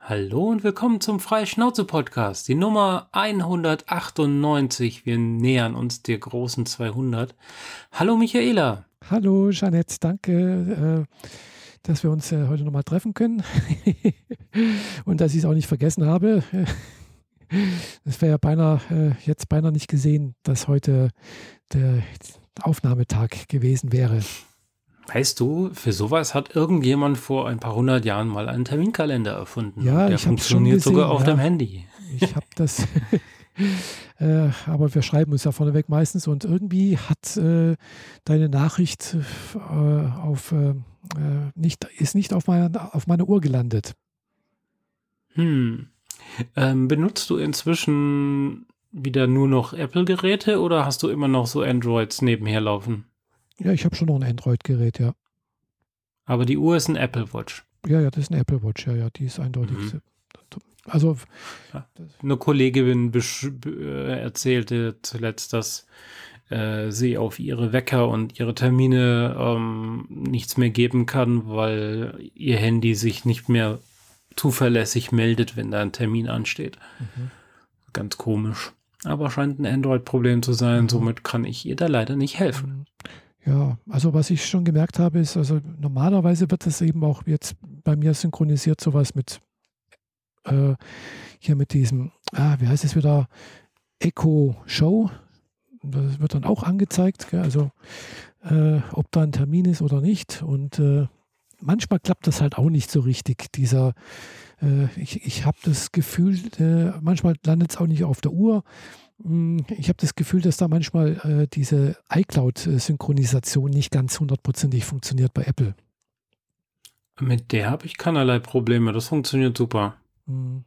Hallo und willkommen zum Freischnauze-Podcast, die Nummer 198. Wir nähern uns der großen 200. Hallo Michaela. Hallo Jeanette, danke, äh, dass wir uns äh, heute nochmal treffen können und dass ich es auch nicht vergessen habe. Es wäre ja beinahe, äh, jetzt beinahe nicht gesehen, dass heute der Aufnahmetag gewesen wäre. Weißt du, für sowas hat irgendjemand vor ein paar hundert Jahren mal einen Terminkalender erfunden. Ja, der ich funktioniert gesehen, sogar auf ja. deinem Handy. Ich habe das, äh, aber wir schreiben uns ja vorneweg meistens und irgendwie hat äh, deine Nachricht äh, auf, äh, äh, nicht, ist nicht auf meiner, auf meiner Uhr gelandet. Hm. Ähm, benutzt du inzwischen wieder nur noch Apple-Geräte oder hast du immer noch so Androids nebenher laufen? Ja, ich habe schon noch ein Android-Gerät, ja. Aber die Uhr ist ein Apple Watch. Ja, ja, das ist eine Apple Watch, ja, ja, die ist eindeutig. Mhm. Also, Eine Kollegin äh, erzählte zuletzt, dass äh, sie auf ihre Wecker und ihre Termine ähm, nichts mehr geben kann, weil ihr Handy sich nicht mehr zuverlässig meldet, wenn da ein Termin ansteht. Mhm. Ganz komisch. Aber scheint ein Android-Problem zu sein, Mhm. somit kann ich ihr da leider nicht helfen. Ja, also was ich schon gemerkt habe, ist, also normalerweise wird das eben auch jetzt bei mir synchronisiert, sowas mit äh, hier mit diesem, ah, wie heißt es wieder, Echo Show. Das wird dann auch angezeigt, gell? also äh, ob da ein Termin ist oder nicht. Und äh, manchmal klappt das halt auch nicht so richtig. Dieser, äh, ich, ich habe das Gefühl, äh, manchmal landet es auch nicht auf der Uhr. Mm, Ich habe das Gefühl, dass da manchmal äh, diese iCloud-Synchronisation nicht ganz hundertprozentig funktioniert bei Apple. Mit der habe ich keinerlei Probleme. Das funktioniert super. Mm,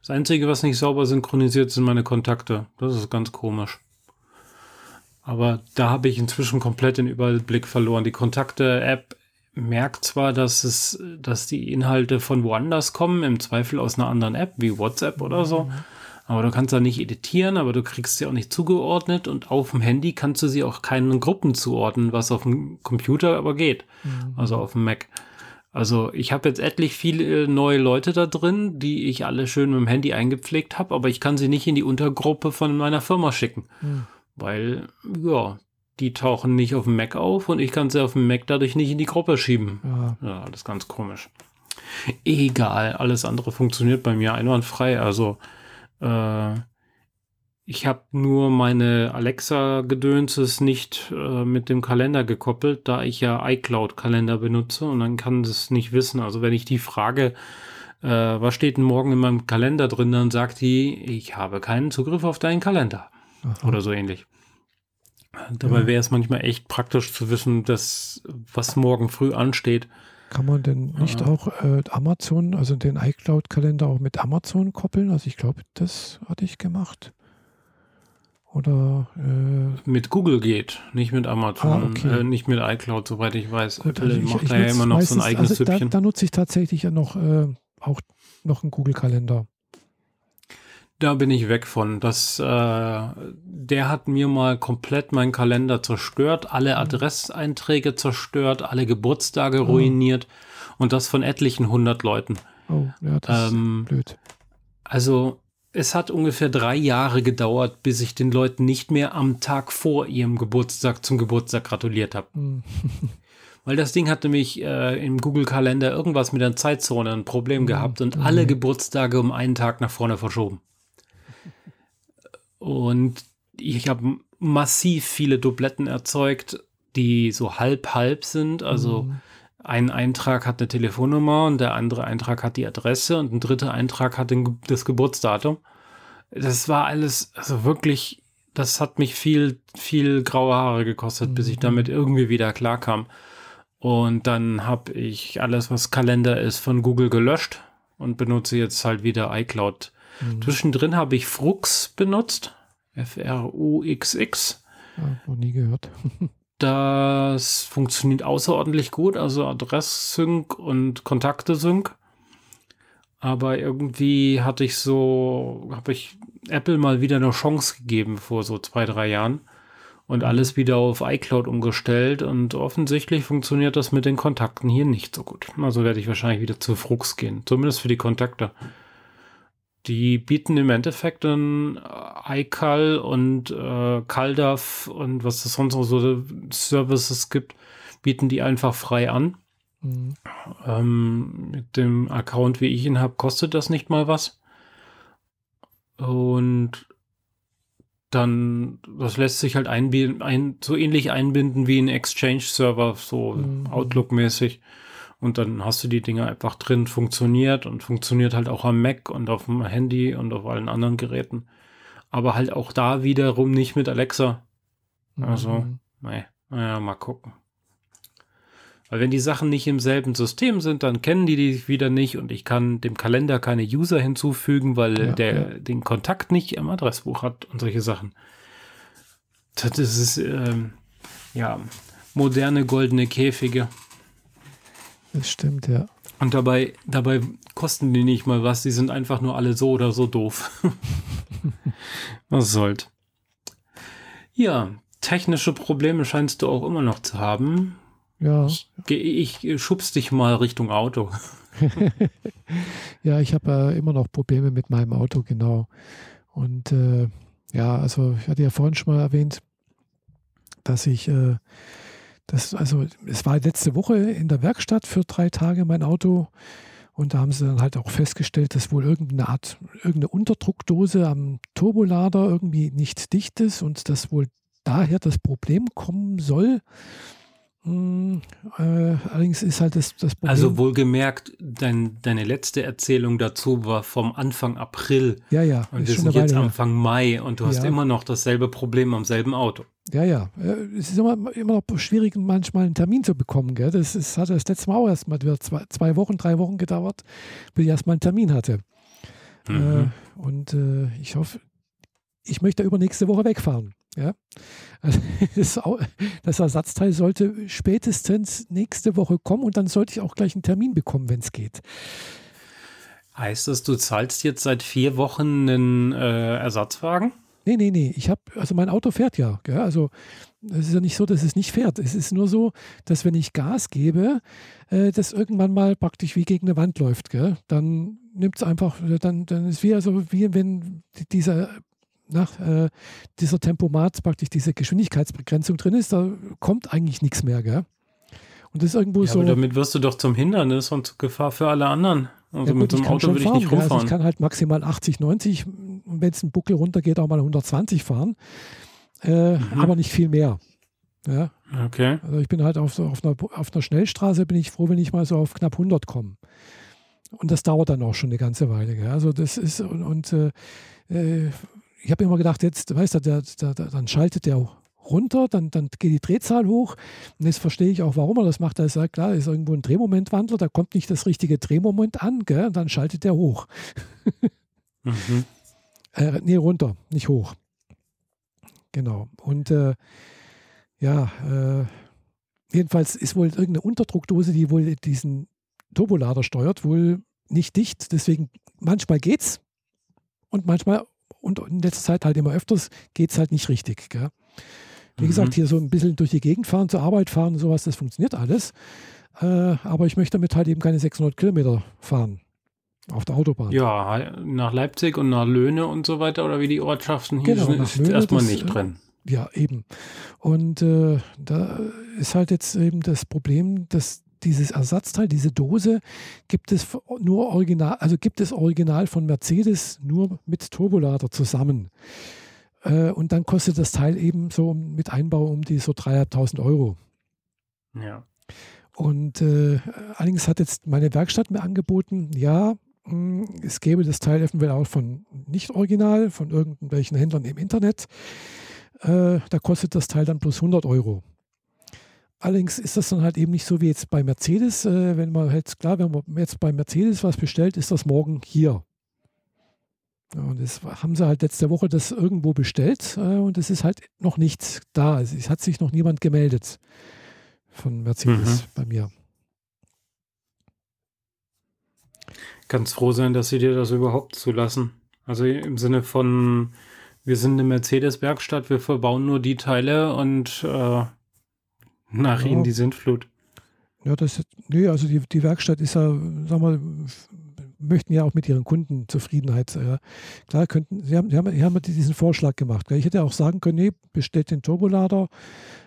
Das Einzige, was nicht sauber synchronisiert, sind meine Kontakte. Das ist ganz komisch. Aber da habe ich inzwischen komplett den Überblick verloren. Die Kontakte-App merkt zwar, dass es, dass die Inhalte von woanders kommen, im Zweifel aus einer anderen App, wie WhatsApp oder so. Aber du kannst da nicht editieren, aber du kriegst sie auch nicht zugeordnet und auf dem Handy kannst du sie auch keinen Gruppen zuordnen, was auf dem Computer aber geht. mm, Also auf dem Mac. Also ich habe jetzt etlich viele neue Leute da drin, die ich alle schön mit dem Handy eingepflegt habe, aber ich kann sie nicht in die Untergruppe von meiner Firma schicken, mm. weil, ja, die tauchen nicht auf dem Mac auf und ich kann sie auf dem Mac dadurch nicht in die Gruppe schieben. Ja, Ja, alles ganz komisch. Egal, alles andere funktioniert bei mir einwandfrei. Also äh, ich habe nur meine Alexa-Gedönses nicht äh, mit dem Kalender gekoppelt, da ich ja iCloud-Kalender benutze und dann kann es nicht wissen. Also wenn ich die frage, äh, was steht denn morgen in meinem Kalender drin, dann sagt die, ich habe keinen Zugriff auf deinen Kalender aha. oder so ähnlich. Dabei Ja. wäre es manchmal echt praktisch zu wissen, dass was morgen früh ansteht. Kann man denn nicht Ja. auch äh, Amazon, also den iCloud-Kalender auch mit Amazon koppeln? Also ich glaube, das hatte ich gemacht. Oder äh, Mit Google geht, nicht mit Amazon, Ah, okay. äh, nicht mit iCloud, soweit ich weiß. Gut, Apple also ich- macht ich da ja nutze immer noch so ein eigenes also da, Süppchen. da nutze ich tatsächlich ja noch äh, auch noch einen Google-Kalender. Da bin ich weg von. Das, äh, der hat mir mal komplett meinen Kalender zerstört, alle Adresseinträge zerstört, alle Geburtstage Oh. ruiniert und das von etlichen hundert Leuten. Oh, ja, das Ähm, ist blöd. Also es hat ungefähr drei Jahre gedauert, bis ich den Leuten nicht mehr am Tag vor ihrem Geburtstag zum Geburtstag gratuliert habe. Hm. Weil das Ding hatte mich äh, im Google-Kalender irgendwas mit der Zeitzone ein Problem Mhm. gehabt und Mhm. alle Geburtstage um einen Tag nach vorne verschoben. Und ich habe massiv viele Dubletten erzeugt, die so halb-halb sind. Also Hm. ein Eintrag hat eine Telefonnummer und der andere Eintrag hat die Adresse und ein dritter Eintrag hat den, das Geburtsdatum. Das war alles, also wirklich, das hat mich viel, viel graue Haare gekostet, bis ich Mhm. damit irgendwie wieder klarkam. Und dann habe ich alles, was Kalender ist, von Google gelöscht und benutze jetzt halt wieder iCloud. Hm. Zwischendrin habe ich Frux benutzt. F-R-U-X-X. Ja, noch nie gehört. Das funktioniert außerordentlich gut, also Adress-Sync und Kontakte-Sync. Aber irgendwie hatte ich so, habe ich Apple mal wieder eine Chance gegeben vor so zwei, drei Jahren und alles wieder auf iCloud umgestellt und offensichtlich funktioniert das mit den Kontakten hier nicht so gut. Also werde ich wahrscheinlich wieder zu Frux gehen, zumindest für die Kontakte. Die bieten im Endeffekt dann iCal und äh, CalDAV und was es sonst noch so Services gibt, bieten die einfach frei an. Mhm. Ähm, mit dem Account, wie ich ihn habe, kostet das nicht mal was. Und dann, das lässt sich halt einbinden, ein, so ähnlich einbinden wie ein Exchange-Server, so mhm. Outlook-mäßig. Und dann hast du die Dinge einfach drin, funktioniert und funktioniert halt auch am Mac und auf dem Handy und auf allen anderen Geräten. Aber halt auch da wiederum nicht mit Alexa. Also, mhm. nee, naja, mal gucken. Weil wenn die Sachen nicht im selben System sind, dann kennen die die wieder nicht und ich kann dem Kalender keine User hinzufügen, weil ja, der ja. den Kontakt nicht im Adressbuch hat und solche Sachen. Das ist, ähm, ja, moderne goldene Käfige. Das stimmt, ja. Und dabei, dabei kosten die nicht mal was, die sind einfach nur alle so oder so doof. was soll's. Ja, technische Probleme scheinst du auch immer noch zu haben. Ja. Ich, ich schubs dich mal Richtung Auto. ja, ich habe äh, immer noch Probleme mit meinem Auto, genau. Und äh, ja, also ich hatte ja vorhin schon mal erwähnt, dass ich, äh, das, also es war letzte Woche in der Werkstatt für drei Tage mein Auto. Und da haben sie dann halt auch festgestellt, dass wohl irgendeine Art, irgendeine Unterdruckdose am Turbolader irgendwie nicht dicht ist und dass wohl daher das Problem kommen soll. Hm, äh, allerdings ist halt das, das Problem. Also wohlgemerkt, dein, deine letzte Erzählung dazu war vom Anfang April. Ja, ja. Und wir sind jetzt Anfang Mai und du hast immer noch dasselbe Problem am selben Auto. Ja, ja. Äh, es ist immer, immer noch schwierig, manchmal einen Termin zu bekommen. Gell? Das ist, hat das letzte Mal auch erst mal zwei, zwei Wochen, drei Wochen gedauert, bis ich erstmal einen Termin hatte. Mhm. Äh, und äh, ich hoffe, ich möchte übernächste Woche wegfahren. Ja? Also das Ersatzteil sollte spätestens nächste Woche kommen und dann sollte ich auch gleich einen Termin bekommen, wenn es geht. Heißt das, du zahlst jetzt seit vier Wochen einen äh, Ersatzwagen? Nee, nee, nee. Ich habe, also mein Auto fährt ja. Gell? Also es ist ja nicht so, dass es nicht fährt. Es ist nur so, dass wenn ich Gas gebe, äh, das irgendwann mal praktisch wie gegen eine Wand läuft. Gell? Dann nimmt es einfach, dann, dann ist wie, also wie wenn dieser nach äh, dieser Tempomat praktisch diese Geschwindigkeitsbegrenzung drin ist, da kommt eigentlich nichts mehr, gell? Und das ist irgendwo ja, so. Aber damit wirst du doch zum Hindernis und zur Gefahr für alle anderen. Also ja, gut, mit so einem Auto würde ich nicht rumfahren. Also ich kann halt maximal 80, 90 und wenn es ein Buckel runtergeht, auch mal 120 fahren. Äh, mhm. Aber nicht viel mehr. Ja. Okay. Also ich bin halt auf, auf, einer, auf einer Schnellstraße, bin ich froh, wenn ich mal so auf knapp 100 komme. Und das dauert dann auch schon eine ganze Weile. Gell? Also das ist, und, und äh, äh ich habe immer gedacht, jetzt, weißt du, der, der, der, dann schaltet der runter, dann, dann geht die Drehzahl hoch. Und jetzt verstehe ich auch, warum er das macht. Er sagt, klar, ist irgendwo ein Drehmomentwandler, da kommt nicht das richtige Drehmoment an, gell? und dann schaltet der hoch. mhm. äh, nee, runter, nicht hoch. Genau. Und äh, ja, äh, jedenfalls ist wohl irgendeine Unterdruckdose, die wohl diesen Turbolader steuert, wohl nicht dicht. Deswegen manchmal geht's und manchmal und in letzter Zeit halt immer öfters geht es halt nicht richtig. Gell? Wie mhm. gesagt, hier so ein bisschen durch die Gegend fahren, zur Arbeit fahren und sowas, das funktioniert alles. Äh, aber ich möchte damit halt eben keine 600 Kilometer fahren auf der Autobahn. Ja, nach Leipzig und nach Löhne und so weiter oder wie die Ortschaften hier genau, sind, ist Löhne, erstmal nicht äh, drin. Ja, eben. Und äh, da ist halt jetzt eben das Problem, dass dieses Ersatzteil, diese Dose, gibt es nur original, also gibt es original von Mercedes nur mit Turbolader zusammen. Äh, und dann kostet das Teil eben so mit Einbau um die so 3.500 Euro. Ja. Und äh, allerdings hat jetzt meine Werkstatt mir angeboten, ja, mh, hm, es gäbe das Teil eventuell auch von nicht original, von irgendwelchen Händlern im Internet. Äh, da kostet das Teil dann plus 100 Euro. Allerdings ist das dann halt eben nicht so wie jetzt bei Mercedes. Äh, wenn man halt, klar, wenn man jetzt bei Mercedes was bestellt, ist das morgen hier. Ja, und das haben sie halt letzte Woche das irgendwo bestellt äh, und es ist halt noch nichts da. Es hat sich noch niemand gemeldet von Mercedes mhm. bei mir. Ganz froh sein, dass sie dir das überhaupt zulassen. Also im Sinne von, Wir sind eine Mercedes-Werkstatt, wir verbauen nur die Teile und äh, nach Ja. ihnen die Sintflut. Ja, das, nee, also die, die Werkstatt ist ja, sagen wir, möchten ja auch mit ihren Kunden Zufriedenheit. Äh, klar, könnten, sie haben, sie haben, sie haben diesen Vorschlag gemacht. Gell? Ich hätte auch sagen können, nee, bestellt den Turbolader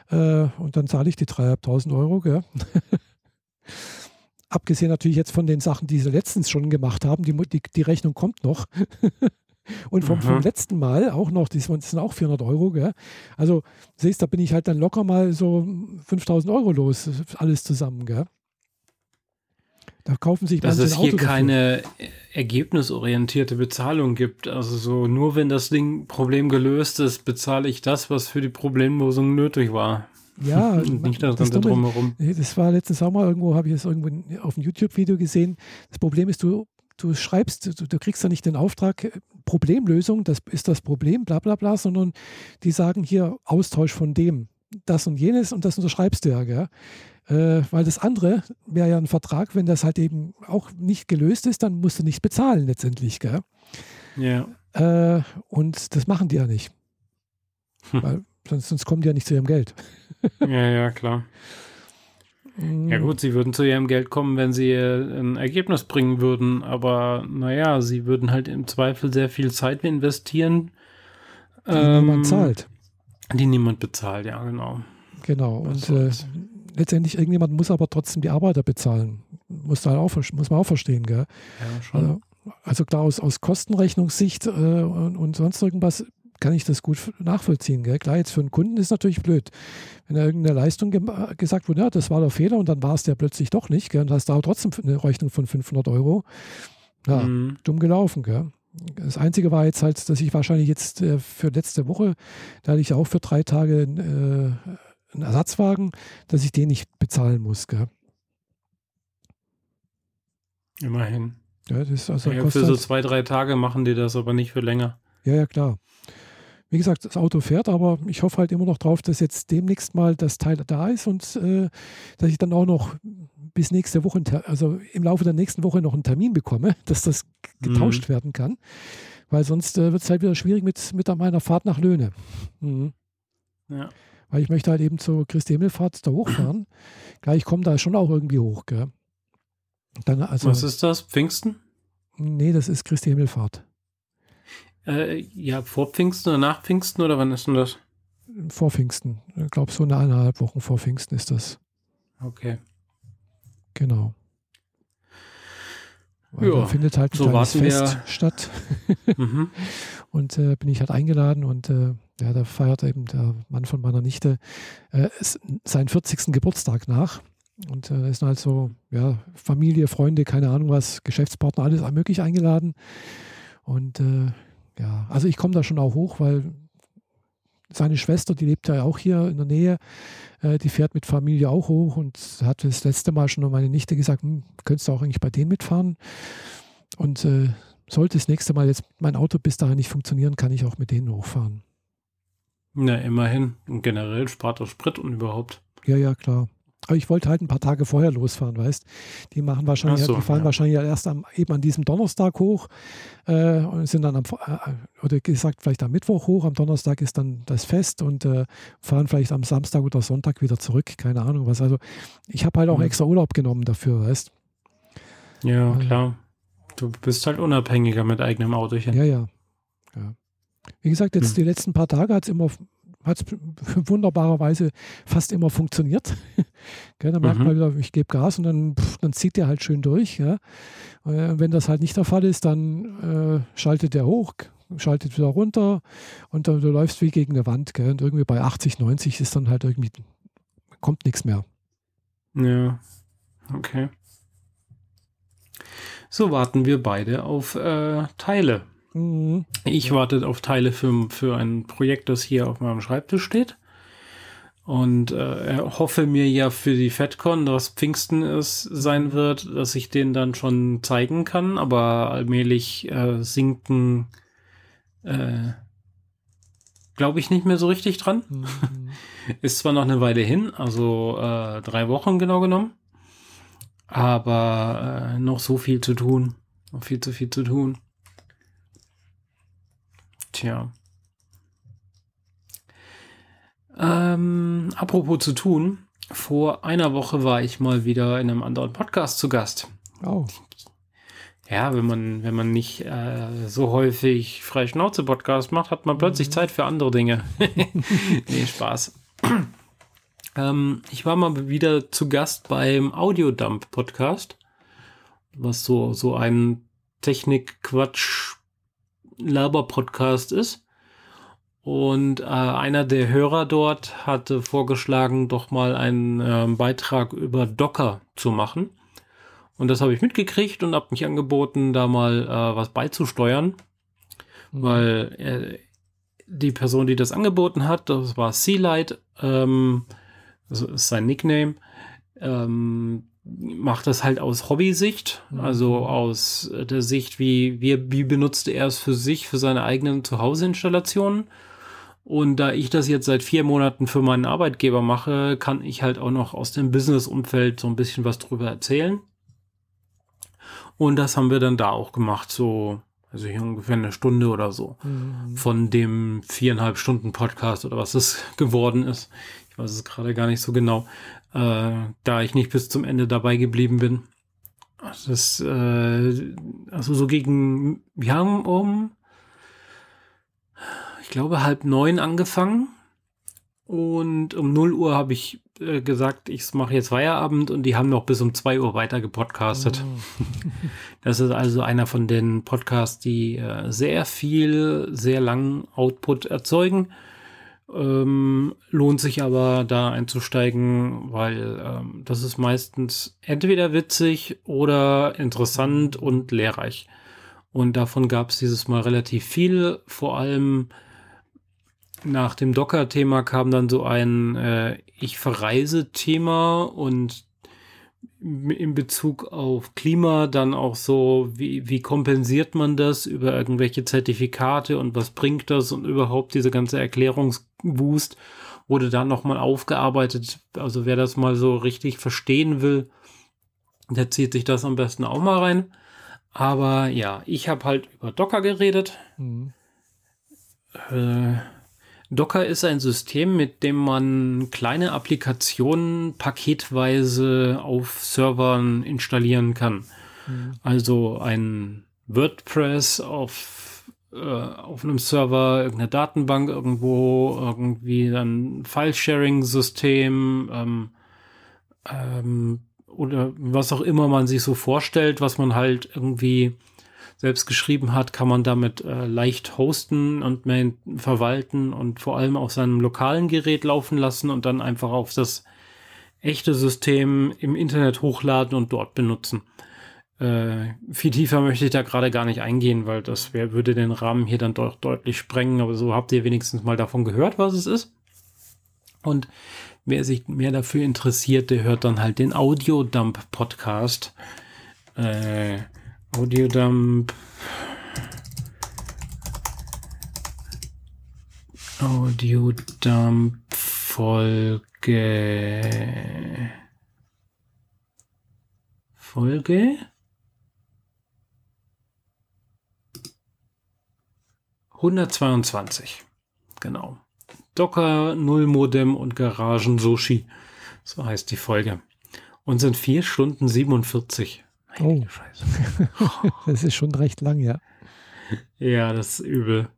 äh, und dann zahle ich die 3.500 Euro. Gell? Abgesehen natürlich jetzt von den Sachen, die sie letztens schon gemacht haben, die, die, die Rechnung kommt noch. Und vom, vom Mhm. letzten Mal auch noch, das sind auch 400 Euro. Gell? Also, siehst da bin ich halt dann locker mal so 5000 Euro los, alles zusammen. Gell? Da kaufen sich Dass es hier Auto dafür. keine ergebnisorientierte Bezahlung gibt. Also so, nur wenn das Ding Problem gelöst ist, bezahle ich das, was für die Problemlösung nötig war. Ja, Und nicht das das Ganze Dumme- drumherum. Das war letztens auch mal irgendwo, habe ich das irgendwo auf einem YouTube-Video gesehen. Das Problem ist, du, du schreibst, du, du kriegst ja nicht den Auftrag, äh, Problemlösung, das ist das Problem, bla bla bla, sondern die sagen hier Austausch von dem, das und jenes und das unterschreibst du ja, gell? Äh, weil das andere wäre ja ein Vertrag, wenn das halt eben auch nicht gelöst ist, dann musst du nicht bezahlen letztendlich, gell? Ja. Äh, und das machen die ja nicht. Hm. Weil sonst, sonst kommen die ja nicht zu ihrem Geld. ja, ja, klar. Ja gut, sie würden zu ihrem Geld kommen, wenn sie ein Ergebnis bringen würden, aber naja, sie würden halt im Zweifel sehr viel Zeit investieren. Die niemand zahlt. Die niemand bezahlt, ja, genau. Genau. Was Und äh, letztendlich irgendjemand muss aber trotzdem die Arbeiter bezahlen. Muss, da auch, muss man auch verstehen, gell? Ja, schon. Also, also klar, aus, aus Kostenrechnungssicht äh, und, und sonst irgendwas kann ich das gut nachvollziehen. Gell? Klar, jetzt für einen Kunden ist natürlich blöd. Wenn da irgendeine Leistung gem- äh, gesagt wurde, ja, das war der Fehler und dann war es der plötzlich doch nicht, gell? und hast da trotzdem eine Rechnung von 500 Euro. Ja, Mhm. dumm gelaufen, gell? Das Einzige war jetzt halt, dass ich wahrscheinlich jetzt äh, für letzte Woche, da hatte ich auch für drei Tage äh, einen Ersatzwagen, dass ich den nicht bezahlen muss, gell? Immerhin. Ja, das ist also Ja, für so halt- zwei, drei Tage machen die das, aber nicht für länger. Ja, ja, klar. Wie gesagt, das Auto fährt, aber ich hoffe halt immer noch drauf, dass jetzt demnächst mal das Teil da ist und äh, dass ich dann auch noch bis nächste Woche, also im Laufe der nächsten Woche noch einen Termin bekomme, dass das g- getauscht werden kann. Weil sonst äh, wird es halt wieder schwierig mit, mit meiner Fahrt nach Löhne. Mhm. Ja. Weil ich möchte halt eben zur Christi Himmelfahrt da hochfahren. Klar, ich komme da schon auch irgendwie hoch, gell? Dann, also, Was ist das? Pfingsten? nee, das ist Christi Himmelfahrt. Äh, ja, vor Pfingsten oder nach Pfingsten oder wann ist denn das? Vor Pfingsten. Ich glaube, so eine eineinhalb Wochen vor Pfingsten ist das. Okay. Genau. Weil Ja, da findet halt ein so kleines Fest statt mhm. und äh, bin ich halt eingeladen und äh, ja, da feiert eben der Mann von meiner Nichte äh, seinen 40. Geburtstag nach. Und äh, da ist halt so, ja, Familie, Freunde, keine Ahnung was, Geschäftspartner, alles möglich eingeladen. Und äh, ja, also ich komme da schon auch hoch, weil seine Schwester, die lebt ja auch hier in der Nähe, äh, die fährt mit Familie auch hoch und hat das letzte Mal schon meine Nichte gesagt, hm, könntest du auch eigentlich bei denen mitfahren? Und äh, sollte das nächste Mal jetzt mein Auto bis dahin nicht funktionieren, kann ich auch mit denen hochfahren. Na, immerhin. Und generell spart das Sprit und überhaupt. Ja, ja, klar. Aber ich wollte halt ein paar Tage vorher losfahren, weißt Die machen wahrscheinlich, so, die fahren ja. wahrscheinlich erst am, eben an diesem Donnerstag hoch äh, und sind dann am, äh, oder gesagt, vielleicht am Mittwoch hoch, am Donnerstag ist dann das Fest und äh, fahren vielleicht am Samstag oder Sonntag wieder zurück, keine Ahnung was. Also ich habe halt auch Mhm. extra Urlaub genommen dafür, weißt Ja, Ja. klar. Du bist halt unabhängiger mit eigenem Autochen. Ja, ja. ja. Wie gesagt, jetzt Hm. die letzten paar Tage hat es immer hat's wunderbarerweise fast immer funktioniert. Gell, dann merkt Mhm. man wieder, ich gebe Gas und dann, pff, dann zieht der halt schön durch. Ja. Äh, wenn das halt nicht der Fall ist, dann äh, schaltet der hoch, schaltet wieder runter und dann, du läufst wie gegen eine Wand. Gell. Und irgendwie bei 80, 90 ist dann halt irgendwie, kommt nichts mehr. Ja. Okay. So warten wir beide auf äh, Teile. Mhm. Ich warte auf Teile für, für ein Projekt, das hier auf meinem Schreibtisch steht. Und äh, hoffe mir ja für die FedCon, dass Pfingsten es sein wird, dass ich den dann schon zeigen kann. Aber allmählich äh, sinken, äh, glaube ich, nicht mehr so richtig dran. Mhm. Ist zwar noch eine Weile hin, also äh, drei Wochen genau genommen, aber äh, noch so viel zu tun. Noch viel zu viel zu tun. Tja. Ähm, apropos zu tun, vor einer Woche war ich mal wieder in einem anderen Podcast zu Gast. Oh. Ja, wenn man, wenn man nicht äh, so häufig freie Schnauze Podcast macht, hat man plötzlich Zeit für andere Dinge. nee, Spaß. ähm, ich war mal wieder zu Gast beim Audiodump Podcast, was so, so ein Technik-Quatsch-Laber-Podcast ist. Und äh, einer der Hörer dort hatte vorgeschlagen, doch mal einen äh, Beitrag über Docker zu machen. Und das habe ich mitgekriegt und habe mich angeboten, da mal äh, was beizusteuern. Mhm. Weil äh, die Person, die das angeboten hat, das war Sealight, ähm, das ist sein Nickname, ähm, macht das halt aus Hobbysicht, mhm. also aus der Sicht, wie, wie, wie benutzt er es für sich, für seine eigenen Zuhause-Installationen und da ich das jetzt seit vier Monaten für meinen Arbeitgeber mache, kann ich halt auch noch aus dem Business-Umfeld so ein bisschen was drüber erzählen. Und das haben wir dann da auch gemacht, so, also hier ungefähr eine Stunde oder so mhm. von dem viereinhalb Stunden Podcast oder was es geworden ist. Ich weiß es gerade gar nicht so genau, äh, da ich nicht bis zum Ende dabei geblieben bin. Das äh, also so gegen, wir haben um ich glaube, halb neun angefangen. Und um 0 Uhr habe ich äh, gesagt, ich mache jetzt Feierabend und die haben noch bis um 2 Uhr weiter gepodcastet. Oh. Das ist also einer von den Podcasts, die äh, sehr viel, sehr langen Output erzeugen. Ähm, lohnt sich aber da einzusteigen, weil ähm, das ist meistens entweder witzig oder interessant und lehrreich. Und davon gab es dieses Mal relativ viel, vor allem nach dem Docker-Thema kam dann so ein äh, Ich verreise-Thema und in Bezug auf Klima dann auch so, wie, wie kompensiert man das über irgendwelche Zertifikate und was bringt das und überhaupt diese ganze Erklärungswust wurde dann nochmal aufgearbeitet. Also wer das mal so richtig verstehen will, der zieht sich das am besten auch mal rein. Aber ja, ich habe halt über Docker geredet. Mhm. Äh, Docker ist ein System, mit dem man kleine Applikationen paketweise auf Servern installieren kann. Mhm. Also ein WordPress auf, äh, auf einem Server, irgendeine Datenbank irgendwo, irgendwie ein File-Sharing-System ähm, ähm, oder was auch immer man sich so vorstellt, was man halt irgendwie selbst geschrieben hat, kann man damit äh, leicht hosten und verwalten und vor allem auf seinem lokalen Gerät laufen lassen und dann einfach auf das echte System im Internet hochladen und dort benutzen. Äh, viel tiefer möchte ich da gerade gar nicht eingehen, weil das wär, würde den Rahmen hier dann doch deutlich sprengen, aber so habt ihr wenigstens mal davon gehört, was es ist. Und wer sich mehr dafür interessiert, der hört dann halt den Audiodump Podcast. Äh, Audiodump. Audiodump Folge. Folge? 122. Genau. Docker, Null Modem und Garagen Sushi. So heißt die Folge. Und sind 4 Stunden 47. Oh. Scheiße. das ist schon recht lang, ja. Ja, das ist übel.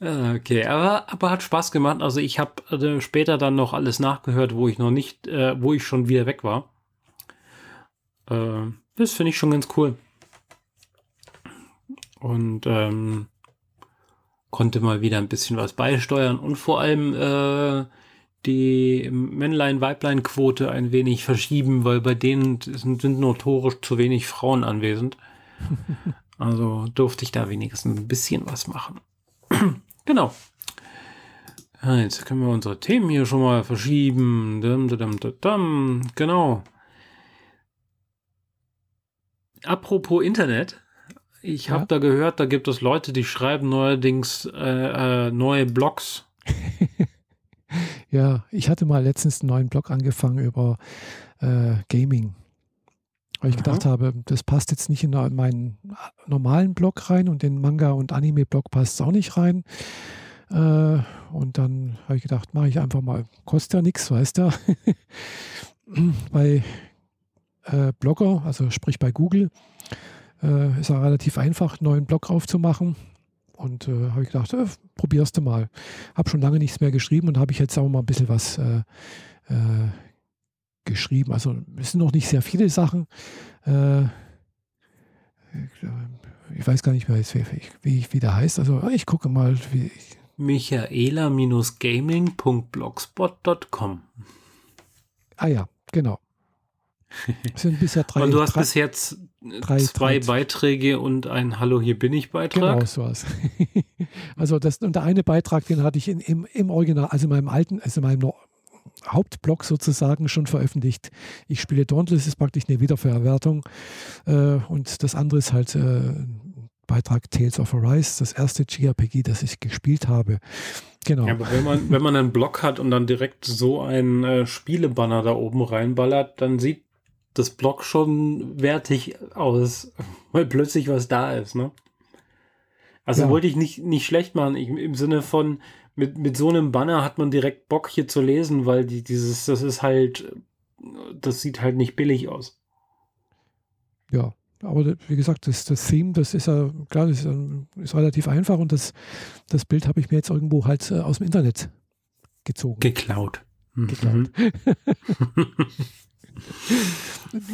okay, aber, aber hat Spaß gemacht. Also ich habe äh, später dann noch alles nachgehört, wo ich noch nicht, äh, wo ich schon wieder weg war. Äh, das finde ich schon ganz cool. Und ähm, konnte mal wieder ein bisschen was beisteuern und vor allem äh, die Männlein-Weiblein-Quote ein wenig verschieben, weil bei denen sind, sind notorisch zu wenig Frauen anwesend. Also durfte ich da wenigstens ein bisschen was machen. genau. Ja, jetzt können wir unsere Themen hier schon mal verschieben. Dum, dum, dum, genau. Apropos Internet. Ich ja. habe da gehört, da gibt es Leute, die schreiben neuerdings äh, äh, neue Blogs. Ja, ich hatte mal letztens einen neuen Blog angefangen über äh, Gaming. Weil ich Aha. gedacht habe, das passt jetzt nicht in meinen normalen Blog rein und den Manga- und Anime-Blog passt es auch nicht rein. Äh, und dann habe ich gedacht, mache ich einfach mal, kostet ja nichts, weißt du. bei äh, Blogger, also sprich bei Google, äh, ist ja relativ einfach, einen neuen Blog aufzumachen. Und äh, habe ich gedacht, äh, probierst du mal. Habe schon lange nichts mehr geschrieben und habe ich jetzt auch mal ein bisschen was äh, äh, geschrieben. Also es sind noch nicht sehr viele Sachen. Äh, ich weiß gar nicht mehr, wie, wie, wie der heißt. Also ich gucke mal, wie. Michaela-gaming.blogspot.com Ah ja, genau. Es sind bisher drei. Und du hast drei, bis jetzt drei, zwei drei, Beiträge und ein Hallo, hier bin ich Beitrag. Genau, so was. also das, und der eine Beitrag, den hatte ich in, im, im Original, also in meinem alten, also in meinem Hauptblog sozusagen schon veröffentlicht. Ich spiele Dauntless, ist praktisch eine Wiederverwertung. Äh, und das andere ist halt äh, Beitrag Tales of Arise, das erste JRPG, das ich gespielt habe. Genau. Ja, aber wenn man, wenn man einen Blog hat und dann direkt so einen äh, Spielebanner da oben reinballert, dann sieht das Blog schon wertig aus, weil plötzlich was da ist, ne? Also ja. wollte ich nicht, nicht schlecht machen, ich, im Sinne von, mit, mit so einem Banner hat man direkt Bock hier zu lesen, weil die, dieses, das ist halt, das sieht halt nicht billig aus. Ja, aber wie gesagt, das, das Theme, das ist ja, klar, das ist, ist relativ einfach und das, das Bild habe ich mir jetzt irgendwo halt äh, aus dem Internet gezogen. Geklaut. Mhm.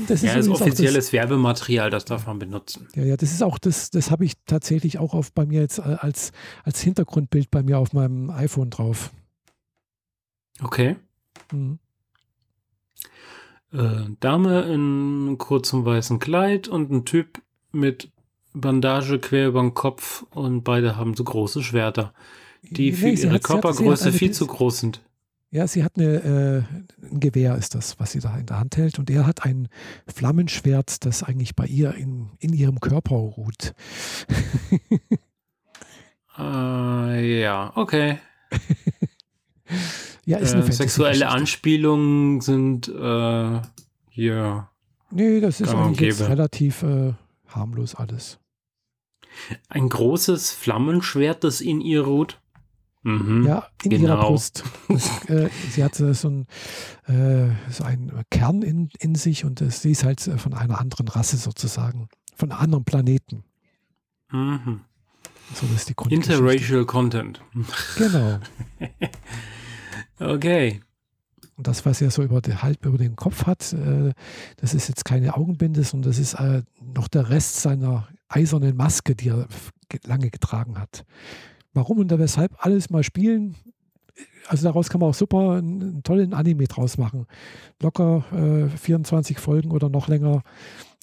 Das ist ja, das ist offizielles das, Werbematerial, das darf man benutzen. Ja, ja, das ist auch, das, das habe ich tatsächlich auch auf bei mir jetzt äh, als, als Hintergrundbild bei mir auf meinem iPhone drauf. Okay. Mhm. Äh, Dame in kurzem weißen Kleid und ein Typ mit Bandage quer über den Kopf und beide haben so große Schwerter, die für ihre Körpergröße viel zu groß sind. Ja, sie hat eine, äh, ein Gewehr, ist das, was sie da in der Hand hält. Und er hat ein Flammenschwert, das eigentlich bei ihr in, in ihrem Körper ruht. äh, ja, okay. ja, ist eine äh, Sexuelle Anspielungen sind äh, hier. Nee, das ist eigentlich relativ äh, harmlos alles. Ein großes Flammenschwert, das in ihr ruht? Mhm, ja, in genau. ihrer Brust. Das, äh, sie hat so, ein, äh, so einen Kern in, in sich und das, sie ist halt äh, von einer anderen Rasse sozusagen, von einem anderen Planeten. Mhm. So ist die Interracial Content. Genau. okay. Und das, was er so über die, halb über den Kopf hat, äh, das ist jetzt keine Augenbinde, sondern das ist äh, noch der Rest seiner eisernen Maske, die er lange getragen hat warum und weshalb alles mal spielen. Also daraus kann man auch super einen, einen tollen Anime draus machen. Locker äh, 24 Folgen oder noch länger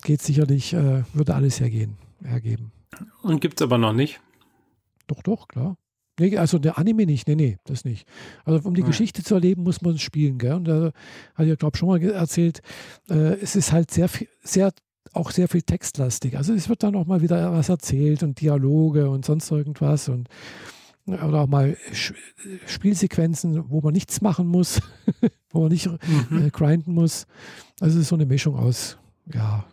geht sicherlich, äh, würde alles hergehen, hergeben. Und gibt es aber noch nicht? Doch, doch, klar. Nee, also der Anime nicht, nee, nee, das nicht. Also um die ja. Geschichte zu erleben, muss man spielen, gell? Und da hatte ich, glaube ich, schon mal erzählt, äh, es ist halt sehr, sehr auch sehr viel textlastig. Also es wird dann auch mal wieder was erzählt und Dialoge und sonst irgendwas und oder auch mal Spielsequenzen, wo man nichts machen muss, wo man nicht mhm. äh, grinden muss. Also es ist so eine Mischung aus ja,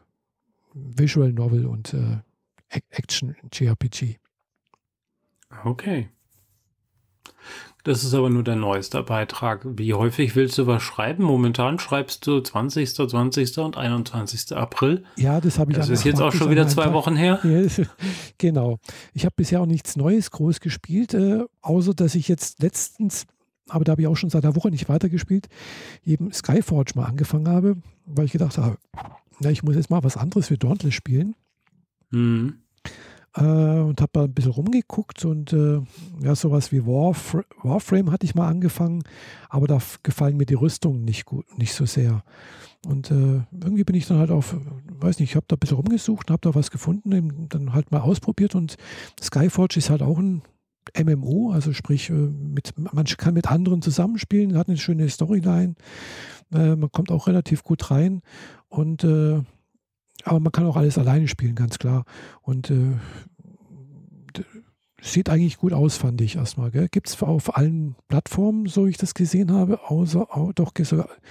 Visual Novel und äh, Action JRPG. Okay. Das ist aber nur der neueste Beitrag. Wie häufig willst du was schreiben? Momentan schreibst du 20., 20. und 21. April. Ja, das habe ich Das ist jetzt auch schon wieder zwei Tag. Wochen her. Ja, genau. Ich habe bisher auch nichts Neues groß gespielt, äh, außer dass ich jetzt letztens, aber da habe ich auch schon seit einer Woche nicht weitergespielt, eben Skyforge mal angefangen habe, weil ich gedacht habe, na, ich muss jetzt mal was anderes wie Dauntless spielen. Mhm äh, und habe da ein bisschen rumgeguckt und äh, ja, sowas wie Warf Warframe hatte ich mal angefangen, aber da gefallen mir die Rüstungen nicht gut, nicht so sehr. Und äh, irgendwie bin ich dann halt auf, weiß nicht, ich habe da ein bisschen rumgesucht und habe da was gefunden, dann halt mal ausprobiert und Skyforge ist halt auch ein MMO, also sprich, äh, mit, man kann mit anderen zusammenspielen, hat eine schöne Storyline, äh, man kommt auch relativ gut rein und äh, aber man kann auch alles alleine spielen, ganz klar. Und äh, sieht eigentlich gut aus, fand ich erstmal. Gibt es auf allen Plattformen, so ich das gesehen habe, außer auch, doch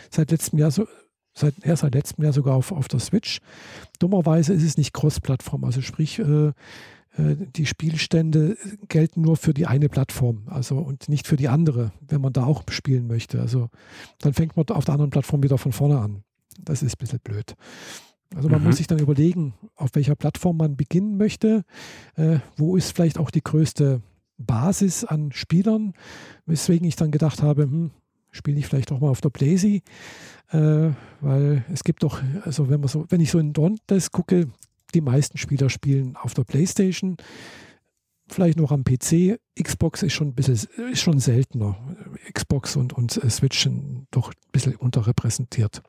seit letztem Jahr so, seit, erst seit letztem Jahr sogar auf, auf der Switch. Dummerweise ist es nicht Cross-Plattform, also sprich, äh, äh, die Spielstände gelten nur für die eine Plattform, also und nicht für die andere, wenn man da auch spielen möchte. Also dann fängt man auf der anderen Plattform wieder von vorne an. Das ist ein bisschen blöd. Also man mhm. muss sich dann überlegen, auf welcher Plattform man beginnen möchte. Äh, wo ist vielleicht auch die größte Basis an Spielern, weswegen ich dann gedacht habe, hm, spiele ich vielleicht auch mal auf der Blazy, äh, weil es gibt doch, also wenn man so, wenn ich so in Dauntless gucke, die meisten Spieler spielen auf der Playstation, vielleicht noch am PC. Xbox ist schon ein bisschen ist schon seltener. Xbox und, und Switch sind doch ein bisschen unterrepräsentiert.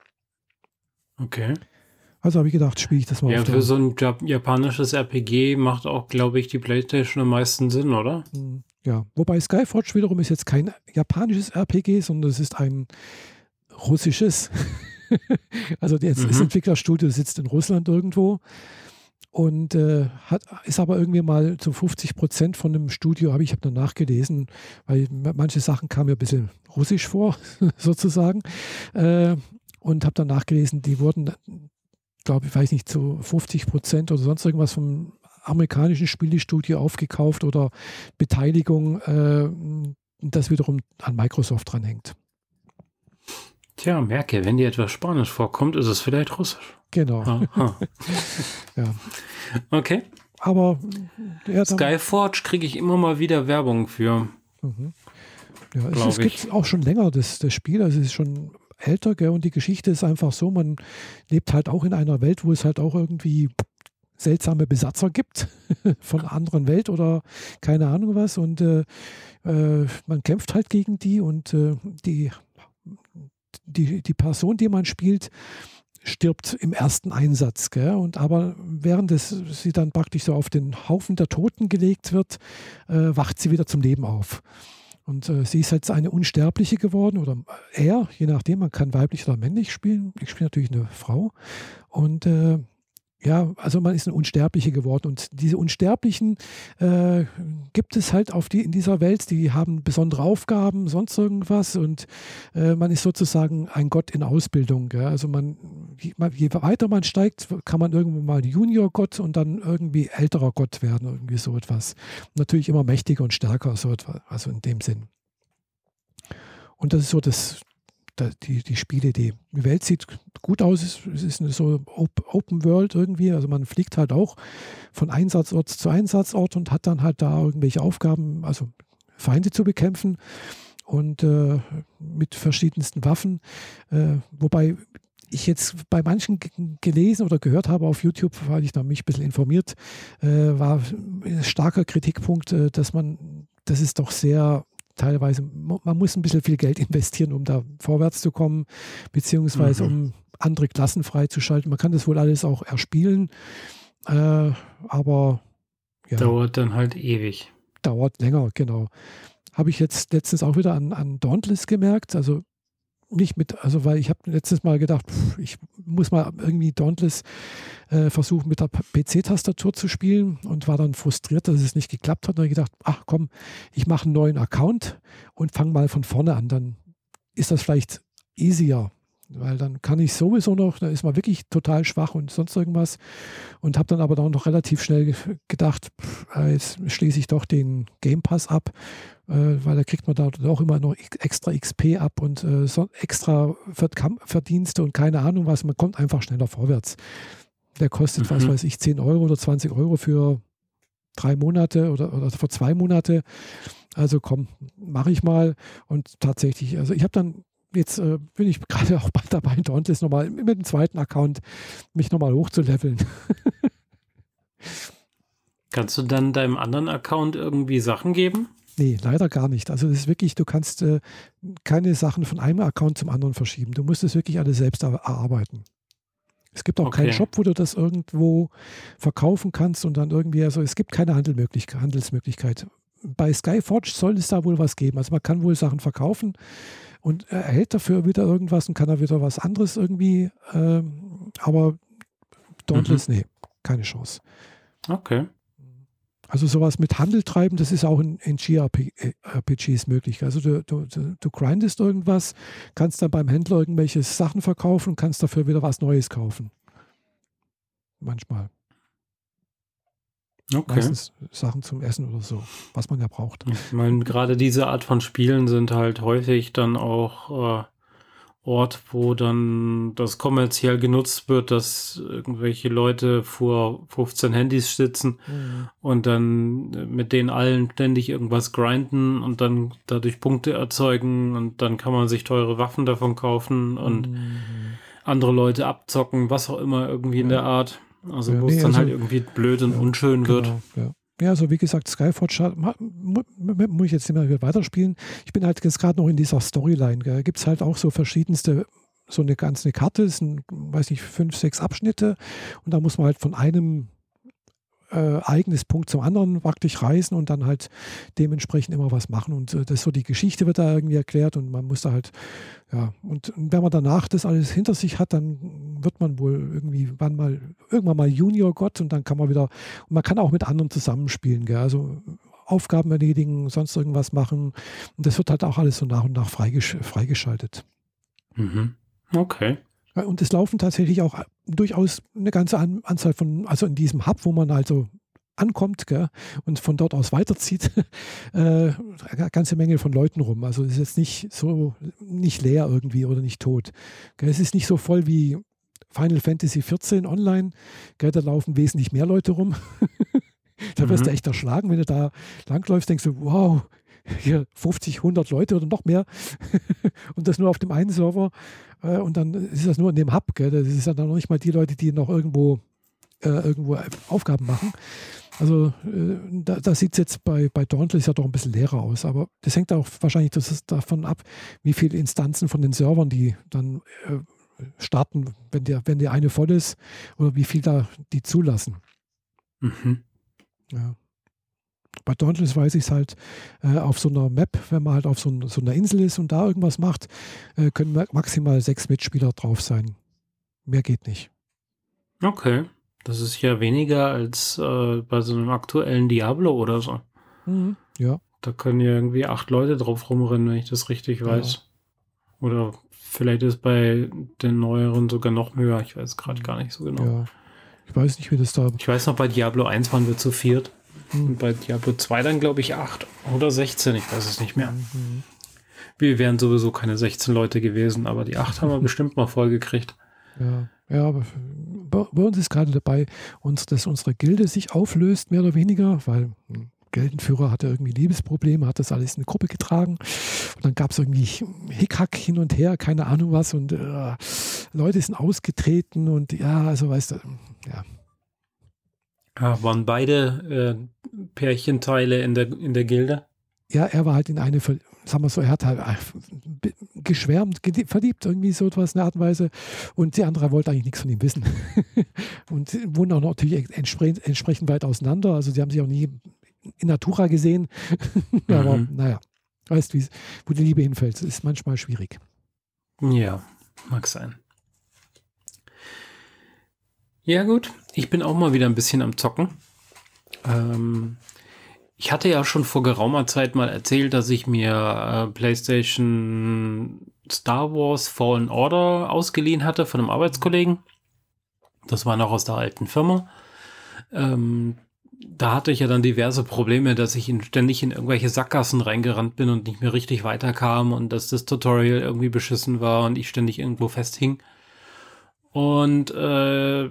Okay. Also habe ich gedacht, spiele ich das mal. Ja, für so ein japanisches RPG macht auch, glaube ich, die PlayStation am meisten Sinn, oder? Hm, ja, wobei Skyforge wiederum ist jetzt kein japanisches RPG, sondern es ist ein russisches. also das, mhm. das Entwicklerstudio sitzt in Russland irgendwo und äh, hat, ist aber irgendwie mal zu 50 Prozent von dem Studio, habe ich habe nur nachgelesen, weil manche Sachen kamen mir ein bisschen russisch vor, sozusagen. Äh, und habe dann nachgelesen, die wurden, glaube ich, weiß nicht, zu 50 Prozent oder sonst irgendwas vom amerikanischen Spielestudio aufgekauft oder Beteiligung, äh, das wiederum an Microsoft dranhängt. Tja, merke, wenn dir etwas Spanisch vorkommt, ist es vielleicht Russisch. Genau. ja. Okay. Aber ja, Skyforge kriege ich immer mal wieder Werbung für. Mhm. Ja, es, es gibt auch schon länger das, das Spiel, also es ist schon älter, gell? und die Geschichte ist einfach so, man lebt halt auch in einer Welt, wo es halt auch irgendwie seltsame Besatzer gibt von einer anderen Welt oder keine Ahnung was und äh, äh, man kämpft halt gegen die und äh, die, die, die Person, die man spielt, stirbt im ersten Einsatz. Gell? Und aber während es, sie dann praktisch so auf den Haufen der Toten gelegt wird, äh, wacht sie wieder zum Leben auf. Und äh, sie ist jetzt eine Unsterbliche geworden oder er, je nachdem, man kann weiblich oder männlich spielen. Ich spiele natürlich eine Frau. Und äh, ja, also man ist ein Unsterblicher geworden und diese Unsterblichen äh, gibt es halt auf die in dieser Welt, die haben besondere Aufgaben, sonst irgendwas und äh, man ist sozusagen ein Gott in Ausbildung. Gell? Also man je, je, weiter man steigt, kann man irgendwann mal Junior-Gott und dann irgendwie älterer Gott werden, irgendwie so etwas. Natürlich immer mächtiger und stärker, so etwas, also in dem Sinn. Und das ist so das, die, die Spielidee. Die Welt sieht gut aus, es ist eine so Open World irgendwie, also man fliegt halt auch von Einsatzort zu Einsatzort und hat dann halt da irgendwelche Aufgaben, also Feinde zu bekämpfen und äh, mit verschiedensten Waffen. Äh, wobei ich jetzt bei manchen gelesen oder gehört habe auf YouTube, weil ich da mich ein bisschen informiert, äh, war ein starker Kritikpunkt, äh, dass man, das ist doch sehr teilweise, man muss ein bisschen viel Geld investieren, um da vorwärts zu kommen, beziehungsweise mhm. um andere Klassen freizuschalten. Man kann das wohl alles auch erspielen, äh, aber ja, dauert dann halt ewig. Dauert länger, genau. Habe ich jetzt letztens auch wieder an, an Dauntless gemerkt. Also nicht mit, also weil ich habe letztes Mal gedacht, pff, ich muss mal irgendwie Dauntless äh, versuchen mit der PC-Tastatur zu spielen und war dann frustriert, dass es nicht geklappt hat. Und habe gedacht, ach komm, ich mache einen neuen Account und fange mal von vorne an. Dann ist das vielleicht easier weil dann kann ich sowieso noch, da ist man wirklich total schwach und sonst irgendwas und habe dann aber dann noch relativ schnell gedacht, pff, äh, jetzt schließe ich doch den Game Pass ab, äh, weil da kriegt man da auch immer noch extra XP ab und äh, so extra Verdienste und keine Ahnung was, man kommt einfach schneller vorwärts. Der kostet, mhm. was weiß ich, 10 Euro oder 20 Euro für drei Monate oder, oder für zwei Monate. Also komm, mache ich mal. Und tatsächlich, also ich habe dann jetzt äh, bin ich gerade auch bald dabei, Dauntless nochmal mit dem zweiten Account mich nochmal hochzuleveln. Kannst du dann deinem anderen Account irgendwie Sachen geben? Nee, leider gar nicht. Also es ist wirklich, du kannst äh, keine Sachen von einem Account zum anderen verschieben. Du musst es wirklich alles selbst erarbeiten. Es gibt auch okay. keinen Shop, wo du das irgendwo verkaufen kannst und dann irgendwie, also es gibt keine Handelsmöglichkeit. Handelsmöglichkeit. Bei Skyforge soll es da wohl was geben. Also man kann wohl Sachen verkaufen, und er erhält dafür wieder irgendwas und kann er wieder was anderes irgendwie. Ähm, aber Dauntless, mhm. nee, keine Chance. Okay. Also sowas mit Handel treiben, das ist auch in, in GRPGs möglich. Also du, du, du grindest irgendwas, kannst dann beim Händler irgendwelche Sachen verkaufen und kannst dafür wieder was Neues kaufen. Manchmal. Okay. Meistens Sachen zum Essen oder so, was man ja braucht. Ich meine, gerade diese Art von Spielen sind halt häufig dann auch äh, Ort, wo dann das kommerziell genutzt wird, dass irgendwelche Leute vor 15 Handys sitzen mhm. und dann mit denen allen ständig irgendwas grinden und dann dadurch Punkte erzeugen und dann kann man sich teure Waffen davon kaufen und mhm. andere Leute abzocken, was auch immer irgendwie ja. in der Art. Also ja, wo nee, es dann also, halt irgendwie blöd und ja, unschön genau, wird. Ja. Ja, also wie gesagt, Skyforge muss ich jetzt nicht mehr weiterspielen. Ich bin halt jetzt gerade noch in dieser Storyline. Da gibt es halt auch so verschiedenste, so eine ganze Karte, es sind, weiß nicht, fünf, sechs Abschnitte und da muss man halt von einem äh, eigenes Punkt zum anderen praktisch reisen und dann halt dementsprechend immer was machen. Und äh, das so die Geschichte wird da irgendwie erklärt und man muss da halt, ja, und wenn man danach das alles hinter sich hat, dann wird man wohl irgendwie wann mal, irgendwann mal Junior-Gott und dann kann man wieder, und man kann auch mit anderen zusammenspielen, gell? also Aufgaben erledigen, sonst irgendwas machen. Und das wird halt auch alles so nach und nach freigesch freigeschaltet. Mhm. Okay. Und es laufen tatsächlich auch durchaus eine ganze Anzahl von, also in diesem Hub, wo man also ankommt gell, und von dort aus weiterzieht, äh, eine ganze Menge von Leuten rum. Also es ist jetzt nicht so, nicht leer irgendwie oder nicht tot. Gell. Es ist nicht so voll wie Final Fantasy XIV online. Gell, da laufen wesentlich mehr Leute rum. da wirst mhm. du echt erschlagen, wenn du da langläufst, denkst du, wow, hier 50, 100 Leute oder noch mehr und das nur auf dem einen Server äh, und dann ist das nur in dem Hub, gell? das ist ja dann noch nicht mal die Leute, die noch irgendwo, äh, irgendwo Aufgaben machen. Also äh, da, da sieht es jetzt bei, bei Dauntless ja doch ein bisschen leerer aus, aber das hängt auch wahrscheinlich das davon ab, wie viele Instanzen von den Servern die dann äh, starten, wenn der, wenn der eine voll ist oder wie viel da die zulassen. Mhm. Ja. Bei Dauntless weiß ich es halt äh, auf so einer Map, wenn man halt auf so, so einer Insel ist und da irgendwas macht, äh, können maximal sechs Mitspieler drauf sein. Mehr geht nicht. Okay. Das ist ja weniger als äh, bei so einem aktuellen Diablo oder so. Mhm, ja. Da können ja irgendwie acht Leute drauf rumrennen, wenn ich das richtig weiß. Ja. Oder vielleicht ist bei den neueren sogar noch höher. Ich weiß gerade gar nicht so genau. Ja. Ich weiß nicht, wie das da. Ich weiß noch, bei Diablo 1 waren wir zu viert. Und bei Diablo 2 dann, glaube ich, 8 oder 16, ich weiß es nicht mehr. Mhm. Wir wären sowieso keine 16 Leute gewesen, aber die 8 haben wir bestimmt mal voll gekriegt. Ja, ja, aber bei, uns ist gerade dabei, uns, dass unsere Gilde sich auflöst, mehr oder weniger, weil ein Gildenführer hatte irgendwie Liebesprobleme, hat das alles in eine Gruppe getragen. Und dann gab es irgendwie Hickhack hin und her, keine Ahnung was. Und äh, Leute sind ausgetreten und ja, also weißt du, ja. Ja, waren beide äh, Pärchenteile in der, in der Gilde? Ja, er war halt in eine, sagen wir so, er hat halt äh, geschwärmt, verliebt, irgendwie so etwas in der Art und Weise. Und die andere wollte eigentlich nichts von ihm wissen. und wohnen auch natürlich entsprechend, entsprechend weit auseinander. Also sie haben sich auch nie in Natura gesehen. Aber mhm. naja, weißt du, wo die Liebe hinfällt, ist manchmal schwierig. Ja, mag sein. Ja, gut. Ich bin auch mal wieder ein bisschen am Zocken. Ähm, ich hatte ja schon vor geraumer Zeit mal erzählt, dass ich mir äh, PlayStation Star Wars Fallen Order ausgeliehen hatte von einem Arbeitskollegen. Das war noch aus der alten Firma. Ähm, da hatte ich ja dann diverse Probleme, dass ich ständig in irgendwelche Sackgassen reingerannt bin und nicht mehr richtig weiterkam und dass das Tutorial irgendwie beschissen war und ich ständig irgendwo festhing. Und äh,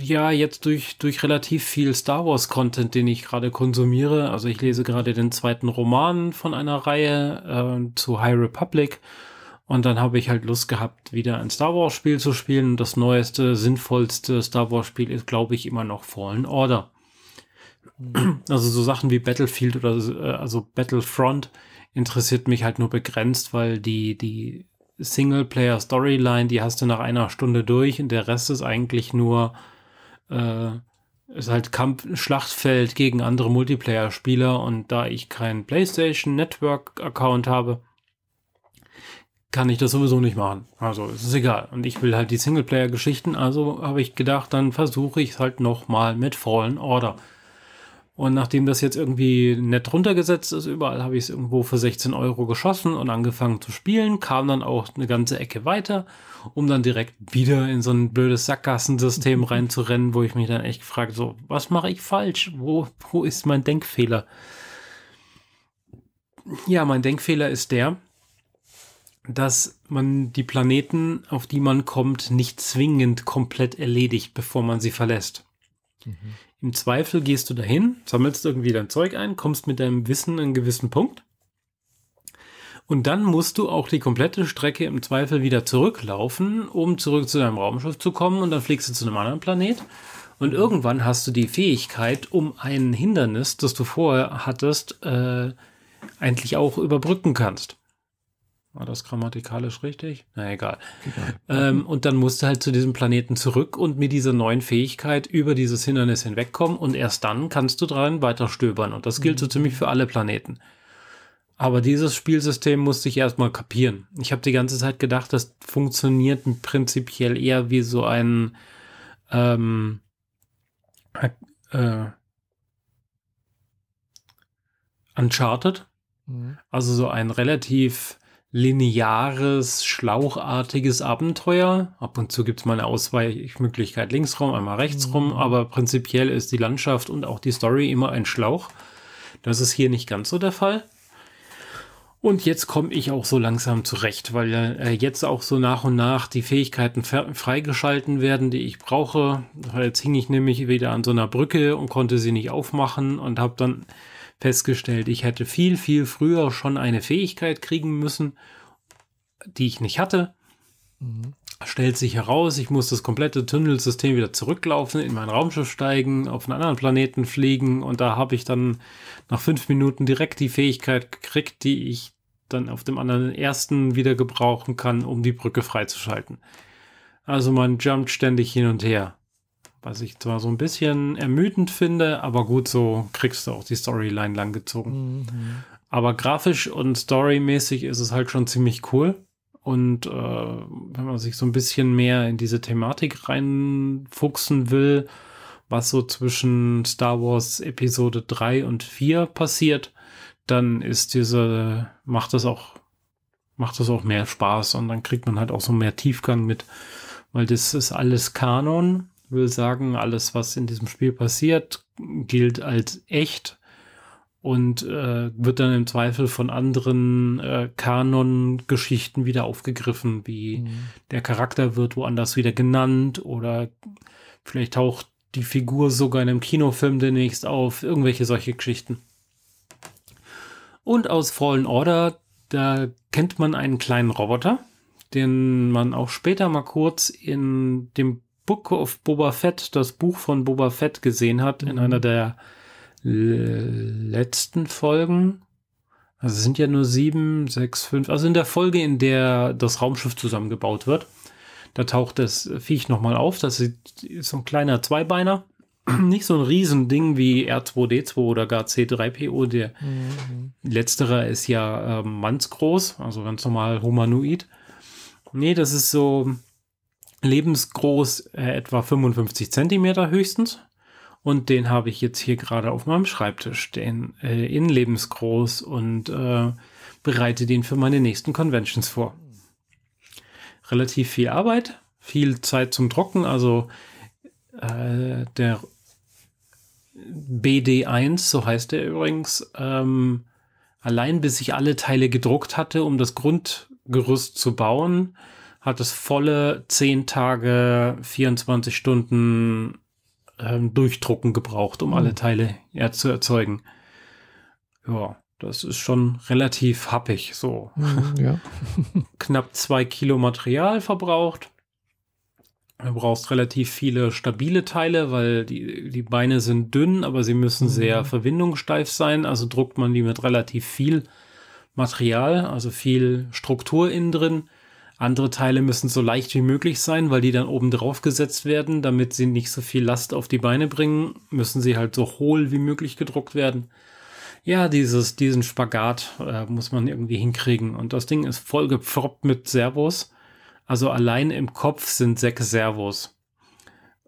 ja, jetzt durch, durch relativ viel Star Wars-Content, den ich gerade konsumiere, also ich lese gerade den zweiten Roman von einer Reihe äh, zu High Republic. Und dann habe ich halt Lust gehabt, wieder ein Star Wars-Spiel zu spielen. Das neueste, sinnvollste Star Wars-Spiel ist, glaube ich, immer noch Fallen Order. Also so Sachen wie Battlefield oder äh, also Battlefront interessiert mich halt nur begrenzt, weil die, die Singleplayer-Storyline, die hast du nach einer Stunde durch und der Rest ist eigentlich nur äh, ist halt Kampf, Schlachtfeld gegen andere Multiplayer-Spieler und da ich keinen PlayStation Network-Account habe, kann ich das sowieso nicht machen. Also es ist egal. Und ich will halt die Singleplayer-Geschichten, also habe ich gedacht, dann versuche ich es halt nochmal mit Fallen Order. Und nachdem das jetzt irgendwie nett runtergesetzt ist, überall habe ich es irgendwo für 16 Euro geschossen und angefangen zu spielen, kam dann auch eine ganze Ecke weiter, um dann direkt wieder in so ein blödes Sackgassensystem reinzurennen, wo ich mich dann echt frage, so, was mache ich falsch? Wo, wo ist mein Denkfehler? Ja, mein Denkfehler ist der, dass man die Planeten, auf die man kommt, nicht zwingend komplett erledigt, bevor man sie verlässt. Mhm. Im Zweifel gehst du dahin, sammelst irgendwie dein Zeug ein, kommst mit deinem Wissen einen gewissen Punkt. Und dann musst du auch die komplette Strecke im Zweifel wieder zurücklaufen, um zurück zu deinem Raumschiff zu kommen und dann fliegst du zu einem anderen Planet. Und irgendwann hast du die Fähigkeit, um ein Hindernis, das du vorher hattest, äh, eigentlich auch überbrücken kannst. War das grammatikalisch richtig? Na egal. Ähm, und dann musst du halt zu diesem Planeten zurück und mit dieser neuen Fähigkeit über dieses Hindernis hinwegkommen und erst dann kannst du dran weiter stöbern. Und das gilt so mhm. ziemlich für alle Planeten. Aber dieses Spielsystem musste ich erstmal kapieren. Ich habe die ganze Zeit gedacht, das funktioniert prinzipiell eher wie so ein ähm, äh, Uncharted. Mhm. Also so ein relativ lineares, schlauchartiges Abenteuer. Ab und zu gibt es mal eine Ausweichmöglichkeit links rum, einmal rechts rum, mhm. aber prinzipiell ist die Landschaft und auch die Story immer ein Schlauch. Das ist hier nicht ganz so der Fall. Und jetzt komme ich auch so langsam zurecht, weil äh, jetzt auch so nach und nach die Fähigkeiten freigeschalten werden, die ich brauche. Jetzt hing ich nämlich wieder an so einer Brücke und konnte sie nicht aufmachen und habe dann festgestellt, ich hätte viel, viel früher schon eine Fähigkeit kriegen müssen, die ich nicht hatte. Mhm. Stellt sich heraus, ich muss das komplette Tunnelsystem wieder zurücklaufen, in mein Raumschiff steigen, auf einen anderen Planeten fliegen und da habe ich dann nach fünf Minuten direkt die Fähigkeit gekriegt, die ich dann auf dem anderen ersten wieder gebrauchen kann, um die Brücke freizuschalten. Also man jumpt ständig hin und her. Was ich zwar so ein bisschen ermüdend finde, aber gut, so kriegst du auch die Storyline langgezogen. Mhm. Aber grafisch und storymäßig ist es halt schon ziemlich cool. Und äh, wenn man sich so ein bisschen mehr in diese Thematik reinfuchsen will, was so zwischen Star Wars Episode 3 und 4 passiert, dann ist diese, macht das auch, macht das auch mehr Spaß und dann kriegt man halt auch so mehr Tiefgang mit, weil das ist alles Kanon will sagen, alles, was in diesem Spiel passiert, gilt als echt und äh, wird dann im Zweifel von anderen äh, Kanon-Geschichten wieder aufgegriffen, wie mhm. der Charakter wird woanders wieder genannt oder vielleicht taucht die Figur sogar in einem Kinofilm demnächst auf, irgendwelche solche Geschichten. Und aus Fallen Order, da kennt man einen kleinen Roboter, den man auch später mal kurz in dem Book of Boba Fett, das Buch von Boba Fett gesehen hat, in einer der letzten Folgen. Also es sind ja nur sieben, sechs, fünf, also in der Folge, in der das Raumschiff zusammengebaut wird. Da taucht das Viech nochmal auf. Das ist so ein kleiner Zweibeiner. Nicht so ein Riesending wie R2D2 oder gar C3PO. Der mhm. letztere ist ja ähm, mannsgroß, also ganz normal humanoid. Nee, das ist so lebensgroß, äh, etwa 55 Zentimeter höchstens. Und den habe ich jetzt hier gerade auf meinem Schreibtisch stehen, äh, in lebensgroß und äh, bereite den für meine nächsten Conventions vor. Relativ viel Arbeit, viel Zeit zum Drucken, also äh, der BD1, so heißt er übrigens, ähm, allein bis ich alle Teile gedruckt hatte, um das Grundgerüst zu bauen, hat es volle 10 Tage, 24 Stunden ähm, Durchdrucken gebraucht, um mhm. alle Teile ja, zu erzeugen. Ja, das ist schon relativ happig so. Mhm, ja. Knapp zwei Kilo Material verbraucht. Du brauchst relativ viele stabile Teile, weil die, die Beine sind dünn, aber sie müssen mhm. sehr verwindungssteif sein. Also druckt man die mit relativ viel Material, also viel Struktur innen drin. Andere Teile müssen so leicht wie möglich sein, weil die dann oben drauf gesetzt werden, damit sie nicht so viel Last auf die Beine bringen, müssen sie halt so hohl wie möglich gedruckt werden. Ja, dieses, diesen Spagat äh, muss man irgendwie hinkriegen. Und das Ding ist voll gepfroppt mit Servos. Also allein im Kopf sind sechs Servos.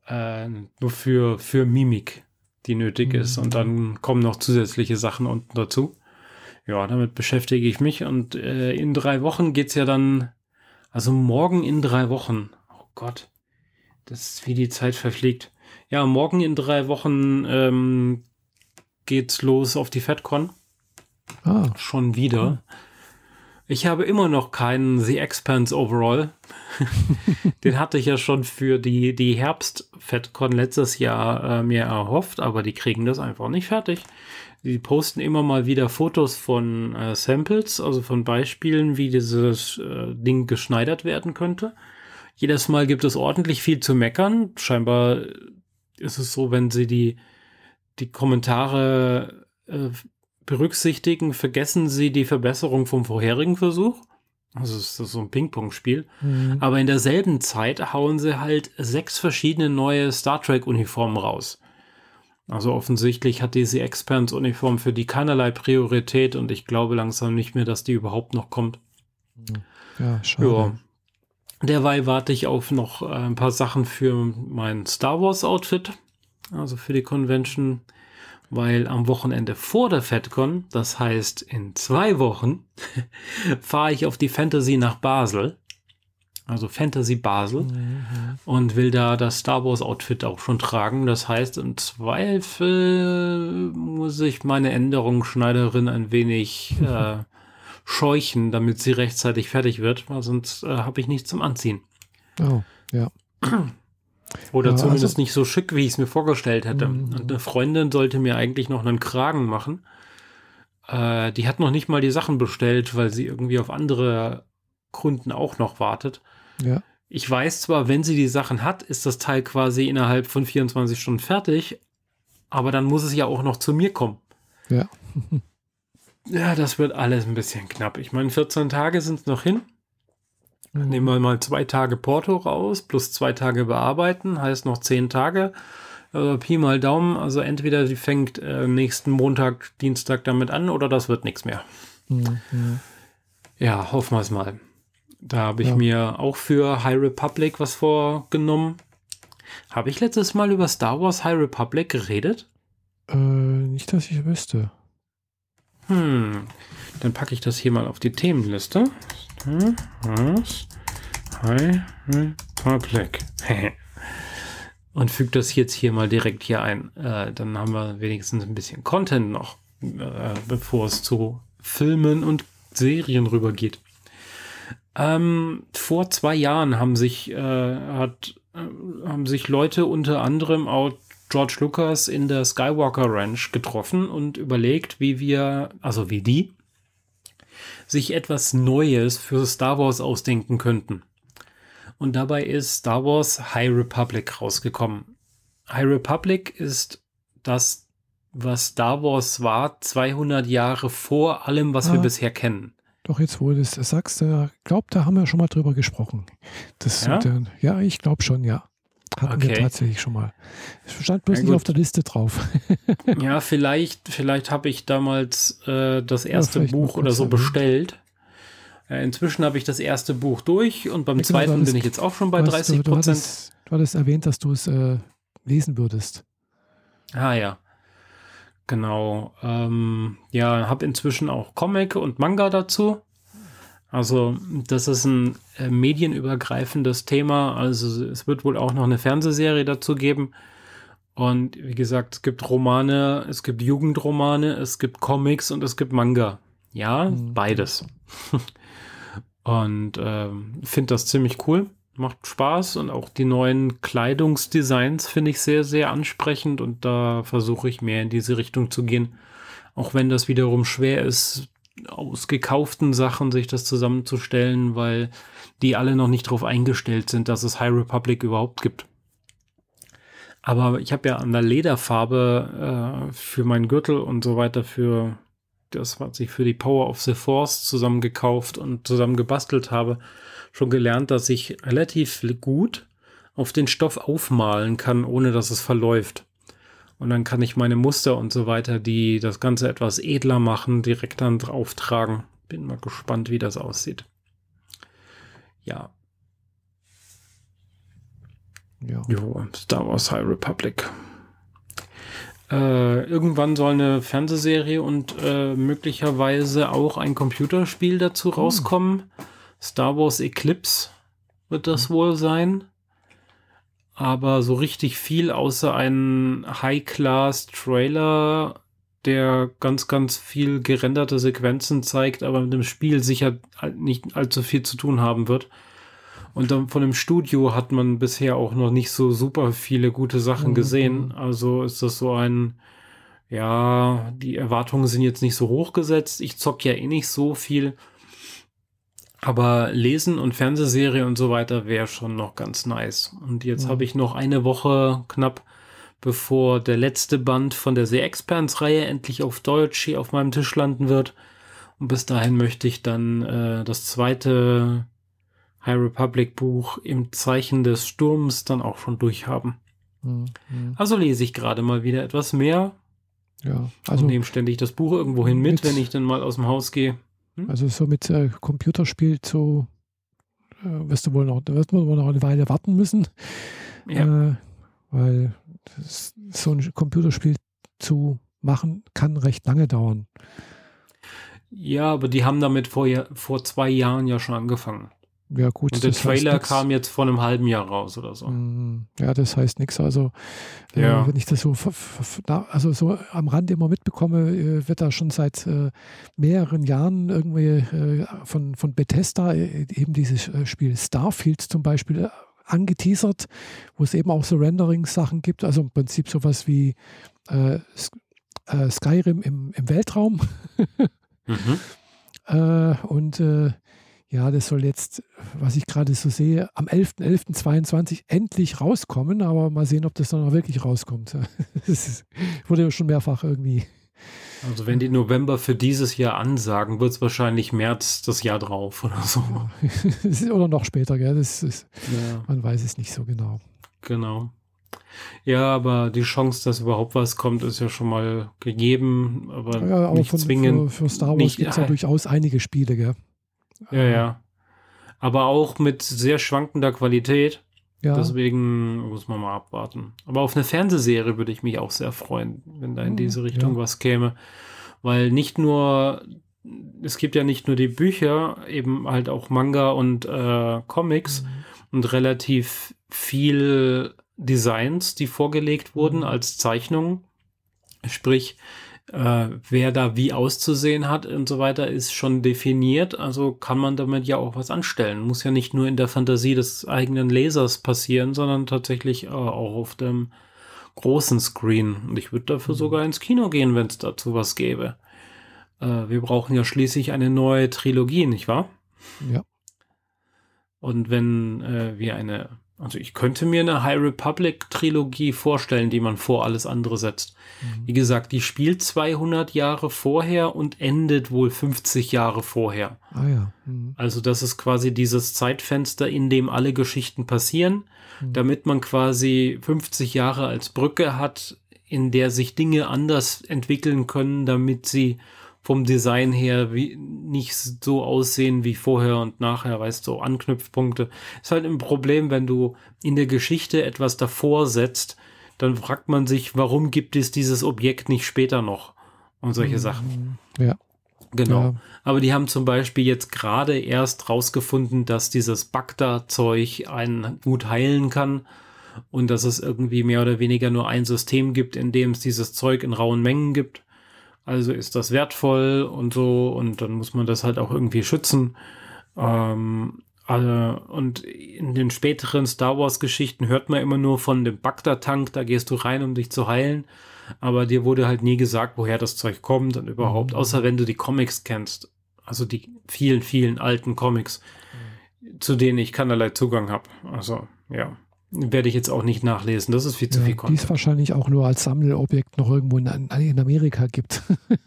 Äh, nur für, für Mimik. die nötig mhm. ist. Und dann kommen noch zusätzliche Sachen unten dazu. Ja, damit beschäftige ich mich. Und äh, in drei Wochen geht's ja dann, also morgen in drei Wochen. Oh Gott, das ist wie die Zeit verfliegt. Ja, morgen in drei Wochen ähm, geht's los auf die FedCon. Ah. Schon wieder. Mhm. Ich habe immer noch keinen The Expanse Overall. Den hatte ich ja schon für die, die Herbst-FedCon letztes Jahr äh, mir erhofft, aber die kriegen das einfach nicht fertig. Die posten immer mal wieder Fotos von äh, Samples, also von Beispielen, wie dieses äh, Ding geschneidert werden könnte. Jedes Mal gibt es ordentlich viel zu meckern. Scheinbar ist es so, wenn sie die, die Kommentare äh, berücksichtigen, vergessen sie die Verbesserung vom vorherigen Versuch. Also es ist so ein Ping-Pong-Spiel. Mhm. Aber in derselben Zeit hauen sie halt sechs verschiedene neue Star Trek-Uniformen raus. Also offensichtlich hat diese Expanse-Uniform für die keinerlei Priorität und ich glaube langsam nicht mehr, dass die überhaupt noch kommt. Ja, schade. Ja. Derweil warte ich auf noch äh, ein paar Sachen für mein Star Wars Outfit, also für die Convention weil am Wochenende vor der FedCon, das heißt in zwei Wochen, fahre ich auf die Fantasy nach Basel, also Fantasy Basel, mhm. und will da das Star Wars Outfit auch schon tragen. Das heißt, im Zweifel muss ich meine Änderungsschneiderin ein wenig äh, scheuchen, damit sie rechtzeitig fertig wird, weil sonst äh, habe ich nichts zum Anziehen. Oh, ja. Oder ja, zumindest also, nicht so schick, wie ich es mir vorgestellt hätte. Mhm. Und eine Freundin sollte mir eigentlich noch einen Kragen machen. Äh, die hat noch nicht mal die Sachen bestellt, weil sie irgendwie auf andere Kunden auch noch wartet. Ja. Ich weiß zwar, wenn sie die Sachen hat, ist das Teil quasi innerhalb von 24 Stunden fertig, aber dann muss es ja auch noch zu mir kommen. Ja. ja, das wird alles ein bisschen knapp. Ich meine, 14 Tage sind es noch hin. Mhm. Nehmen wir mal zwei Tage Porto raus, plus zwei Tage bearbeiten, heißt noch zehn Tage. Also Pi mal Daumen, also entweder sie fängt äh, nächsten Montag, Dienstag damit an oder das wird nichts mehr. Mhm. Ja, hoffen wir es mal. Da habe ich ja. mir auch für High Republic was vorgenommen. Habe ich letztes Mal über Star Wars High Republic geredet? Äh, nicht, dass ich wüsste. Hm, dann packe ich das hier mal auf die Themenliste. Was? High Republic. Und füge das jetzt hier mal direkt hier ein. Äh, dann haben wir wenigstens ein bisschen Content noch, äh, bevor es zu Filmen und Serien rübergeht. Ähm, vor zwei Jahren haben sich, äh, hat, äh, haben sich Leute unter anderem auch George Lucas in der Skywalker Ranch getroffen und überlegt, wie wir, also wie die, sich etwas Neues für Star Wars ausdenken könnten. Und dabei ist Star Wars High Republic rausgekommen. High Republic ist das, was Star Wars war, 200 Jahre vor allem, was ah, wir bisher kennen. Doch jetzt, wo du das sagst, ich glaube, da haben wir schon mal drüber gesprochen. Das ja, der, ja ich glaube schon, ja. Hatten okay. wir tatsächlich schon mal. Es stand bloß ja, nicht auf der Liste drauf. ja, vielleicht, vielleicht habe ich damals äh, das erste ja, Buch oder so sein. bestellt. Äh, inzwischen habe ich das erste Buch durch und beim zweiten bin ich jetzt auch schon bei 30 Prozent. Du, hattest, du hattest erwähnt, dass du es äh, lesen würdest. Ah ja. Genau. Ähm, ja, habe inzwischen auch Comic und Manga dazu. Also das ist ein äh, medienübergreifendes Thema. Also es wird wohl auch noch eine Fernsehserie dazu geben. Und wie gesagt, es gibt Romane, es gibt Jugendromane, es gibt Comics und es gibt Manga. Ja, mhm. beides. und äh, finde das ziemlich cool. Macht Spaß und auch die neuen Kleidungsdesigns finde ich sehr, sehr ansprechend und da versuche ich mehr in diese Richtung zu gehen. Auch wenn das wiederum schwer ist, aus gekauften Sachen sich das zusammenzustellen, weil die alle noch nicht darauf eingestellt sind, dass es High Republic überhaupt gibt. Aber ich habe ja an der Lederfarbe äh, für meinen Gürtel und so weiter für das, was ich für die Power of the Force zusammen gekauft und zusammen gebastelt habe, schon gelernt, dass ich relativ gut auf den Stoff aufmalen kann, ohne dass es verläuft. Und dann kann ich meine Muster und so weiter, die das Ganze etwas edler machen, direkt dann drauf tragen. Bin mal gespannt, wie das aussieht. Ja. Ja. Jo, Star Wars High Republic. Äh, irgendwann soll eine Fernsehserie und äh, möglicherweise auch ein Computerspiel dazu rauskommen. Star Wars Eclipse wird das wohl sein. Aber so richtig viel außer einen High-Class-Trailer, der ganz, ganz viel gerenderte Sequenzen zeigt, aber mit dem Spiel sicher nicht allzu viel zu tun haben wird. Und dann von dem Studio hat man bisher auch noch nicht so super viele gute Sachen Mhm. gesehen. Also ist das so ein, ja, die Erwartungen sind jetzt nicht so hoch gesetzt. Ich zock ja eh nicht so viel. Aber Lesen und Fernsehserie und so weiter wäre schon noch ganz nice. Und jetzt Ja. habe ich noch eine Woche knapp, bevor der letzte Band von der The Expanse-Reihe endlich auf Deutsch hier auf meinem Tisch landen wird. Und bis dahin möchte ich dann äh, das zweite High Republic Buch im Zeichen des Sturms dann auch schon durchhaben. Mhm. Mhm. Also lese ich gerade mal wieder etwas mehr Ja, also, also, und nehme ständig das Buch irgendwohin mit, mit- wenn ich dann mal aus dem Haus gehe. Also so mit äh, Computerspiel zu äh, wirst du wohl noch, wirst du wohl noch eine Weile warten müssen. Ja. Äh, weil das, so ein Computerspiel zu machen kann recht lange dauern. Ja, aber die haben damit vor, vor zwei Jahren ja schon angefangen. Ja, gut. Und der Trailer kam jetzt vor einem halben Jahr raus oder so. Mm, Ja, das heißt nichts. Also, äh, Ja. wenn ich das so, also so am Rand immer mitbekomme, äh, wird da schon seit äh, mehreren Jahren irgendwie äh, von, von Bethesda äh, eben dieses äh, Spiel Starfield zum Beispiel äh, angeteasert, wo es eben auch so Rendering-Sachen gibt. Also im Prinzip sowas wie äh, Sk- äh, Skyrim im, im Weltraum. Mhm. Äh, und äh, ja, das soll jetzt, was ich gerade so sehe, am 11.11.22 endlich rauskommen, aber mal sehen, ob das dann auch wirklich rauskommt. Das wurde ja schon mehrfach irgendwie. Also wenn die November für dieses Jahr ansagen, wird es wahrscheinlich März das Jahr drauf oder so. oder noch später, gell? Das ist, Ja, man weiß es nicht so genau. genau. Ja, aber die Chance, dass überhaupt was kommt, ist ja schon mal gegeben, aber, Ja, aber nicht von, zwingend. für, für Star Wars gibt es ja durchaus einige Spiele, gell? Ja, ja. Aber auch mit sehr schwankender Qualität. Ja, Deswegen muss man mal abwarten. Aber auf eine Fernsehserie würde ich mich auch sehr freuen, wenn da in Hm, diese Richtung ja. was käme. Weil nicht nur, es gibt ja nicht nur die Bücher, eben halt auch Manga und äh, Comics Mhm. und relativ viel Designs, die vorgelegt wurden Mhm. als Zeichnungen. Sprich, äh, wer da wie auszusehen hat und so weiter, ist schon definiert. Also kann man damit ja auch was anstellen. Muss ja nicht nur in der Fantasie des eigenen Lesers passieren, sondern tatsächlich äh, auch auf dem großen Screen. Und ich würde dafür Mhm. sogar ins Kino gehen, wenn es dazu was gäbe. Äh, wir brauchen ja schließlich eine neue Trilogie, nicht wahr? ja. Und wenn äh, wir eine, also ich könnte mir eine High Republic Trilogie vorstellen, die man vor alles andere setzt. Mhm. Wie gesagt, die spielt 200 Jahre vorher und endet wohl 50 Jahre vorher. Ah ja. Mhm. Also das ist quasi dieses Zeitfenster, in dem alle Geschichten passieren, Mhm. damit man quasi 50 Jahre als Brücke hat, in der sich Dinge anders entwickeln können, damit sie vom Design her wie, nicht so aussehen wie vorher und nachher, weißt du, Anknüpfpunkte. Ist halt ein Problem, wenn du in der Geschichte etwas davor setzt, dann fragt man sich, warum gibt es dieses Objekt nicht später noch? Und solche Sachen. Mhm. Ja. Genau. Ja. Aber die haben zum Beispiel jetzt gerade erst rausgefunden, dass dieses Bagda-Zeug einen gut heilen kann und dass es irgendwie mehr oder weniger nur ein System gibt, in dem es dieses Zeug in rauen Mengen gibt. Also ist das wertvoll und so und dann muss man das halt auch irgendwie schützen. Ähm, äh, und in den späteren Star Wars-Geschichten hört man immer nur von dem Bagda-Tank, da gehst du rein, um dich zu heilen. Aber dir wurde halt nie gesagt, woher das Zeug kommt und überhaupt, Mhm. außer wenn du die Comics kennst. Also die vielen, vielen alten Comics, zu denen ich keinerlei Zugang habe. Also, ja. Werde ich jetzt auch nicht nachlesen. Das ist viel zu ja, viel die es Content. wahrscheinlich auch nur als Sammelobjekt noch irgendwo in, in Amerika gibt.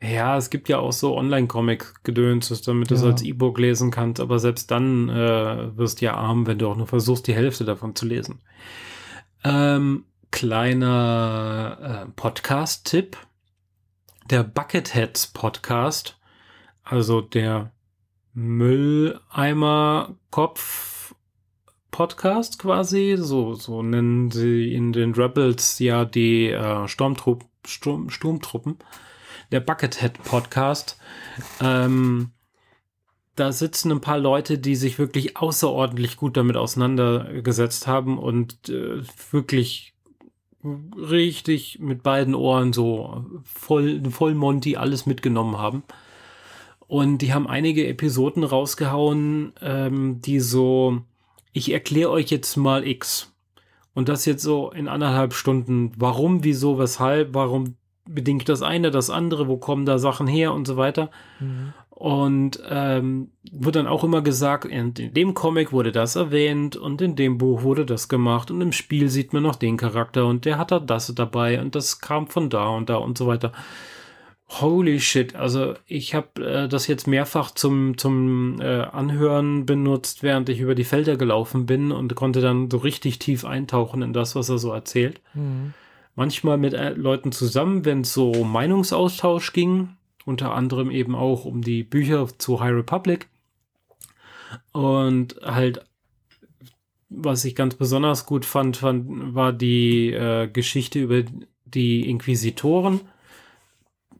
Ja, es gibt ja auch so Online-Comic-Gedöns, damit du es als E-Book lesen kannst, aber selbst dann äh, wirst du ja arm, wenn du auch nur versuchst, die Hälfte davon zu lesen. Ähm, kleiner äh, Podcast-Tipp. Der Bucketheads Podcast, also der Mülleimer-Kopf Podcast quasi. So, so nennen sie in den Rebels ja die äh, Sturmtrupp, Sturm, Sturmtruppen. Der Buckethead Podcast. Ähm, da sitzen ein paar Leute, die sich wirklich außerordentlich gut damit auseinandergesetzt haben und äh, wirklich richtig mit beiden Ohren so voll, voll Monty alles mitgenommen haben. Und die haben einige Episoden rausgehauen, ähm, die so, ich erkläre euch jetzt mal X. Und das jetzt so in anderthalb Stunden. Warum, wieso, weshalb, warum bedingt das eine, das andere, wo kommen da Sachen her und so weiter. Mhm. Und ähm, wird dann auch immer gesagt, in, in, dem Comic wurde das erwähnt und in dem Buch wurde das gemacht und im Spiel sieht man noch den Charakter und der hat da das dabei und das kam von da und da und so weiter. Holy shit, also ich habe äh, das jetzt mehrfach zum, zum äh, Anhören benutzt, während ich über die Felder gelaufen bin und konnte dann so richtig tief eintauchen in das, was er so erzählt. Mhm. Manchmal mit äh, Leuten zusammen, wenn es so Meinungsaustausch ging unter anderem eben auch um die Bücher zu High Republic. Und halt, was ich ganz besonders gut fand, fand war die äh, Geschichte über die Inquisitoren,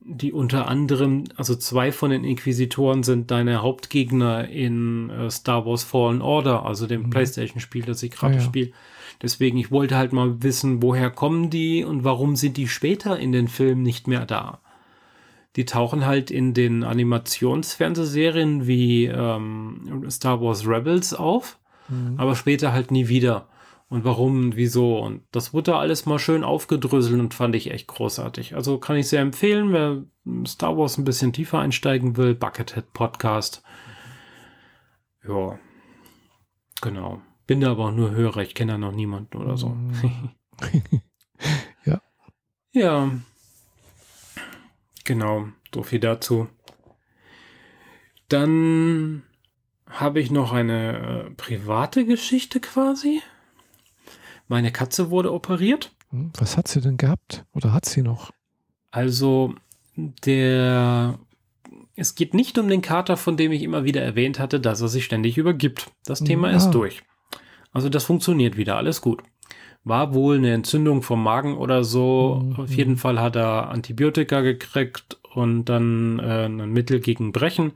die unter anderem, also zwei von den Inquisitoren sind deine Hauptgegner in äh, Star Wars Fallen Order, also dem mhm. PlayStation-Spiel, das ich gerade ah, ja. spiele. Deswegen, ich wollte halt mal wissen, woher kommen die und warum sind die später in den Filmen nicht mehr da die tauchen halt in den Animationsfernsehserien wie ähm, Star Wars Rebels auf, mhm. aber später halt nie wieder. Und warum und wieso. Und das wurde alles mal schön aufgedröselt und fand ich echt großartig. Also kann ich sehr empfehlen, wer Star Wars ein bisschen tiefer einsteigen will, Buckethead Podcast. Ja, genau. Bin da aber auch nur Hörer, ich kenne da noch niemanden oder so. Ja. Ja, Genau, so viel dazu. Dann habe ich noch eine äh, private Geschichte quasi. Meine Katze wurde operiert. Hm, was hat sie denn gehabt? Oder hat sie noch? Also, der. Es geht nicht um den Kater, von dem ich immer wieder erwähnt hatte, dass er sich ständig übergibt. Das Thema ja. ist ah. durch. Also, das funktioniert wieder, alles gut war wohl eine Entzündung vom Magen oder so. Mhm. Auf jeden Fall hat er Antibiotika gekriegt und dann äh, ein Mittel gegen Brechen.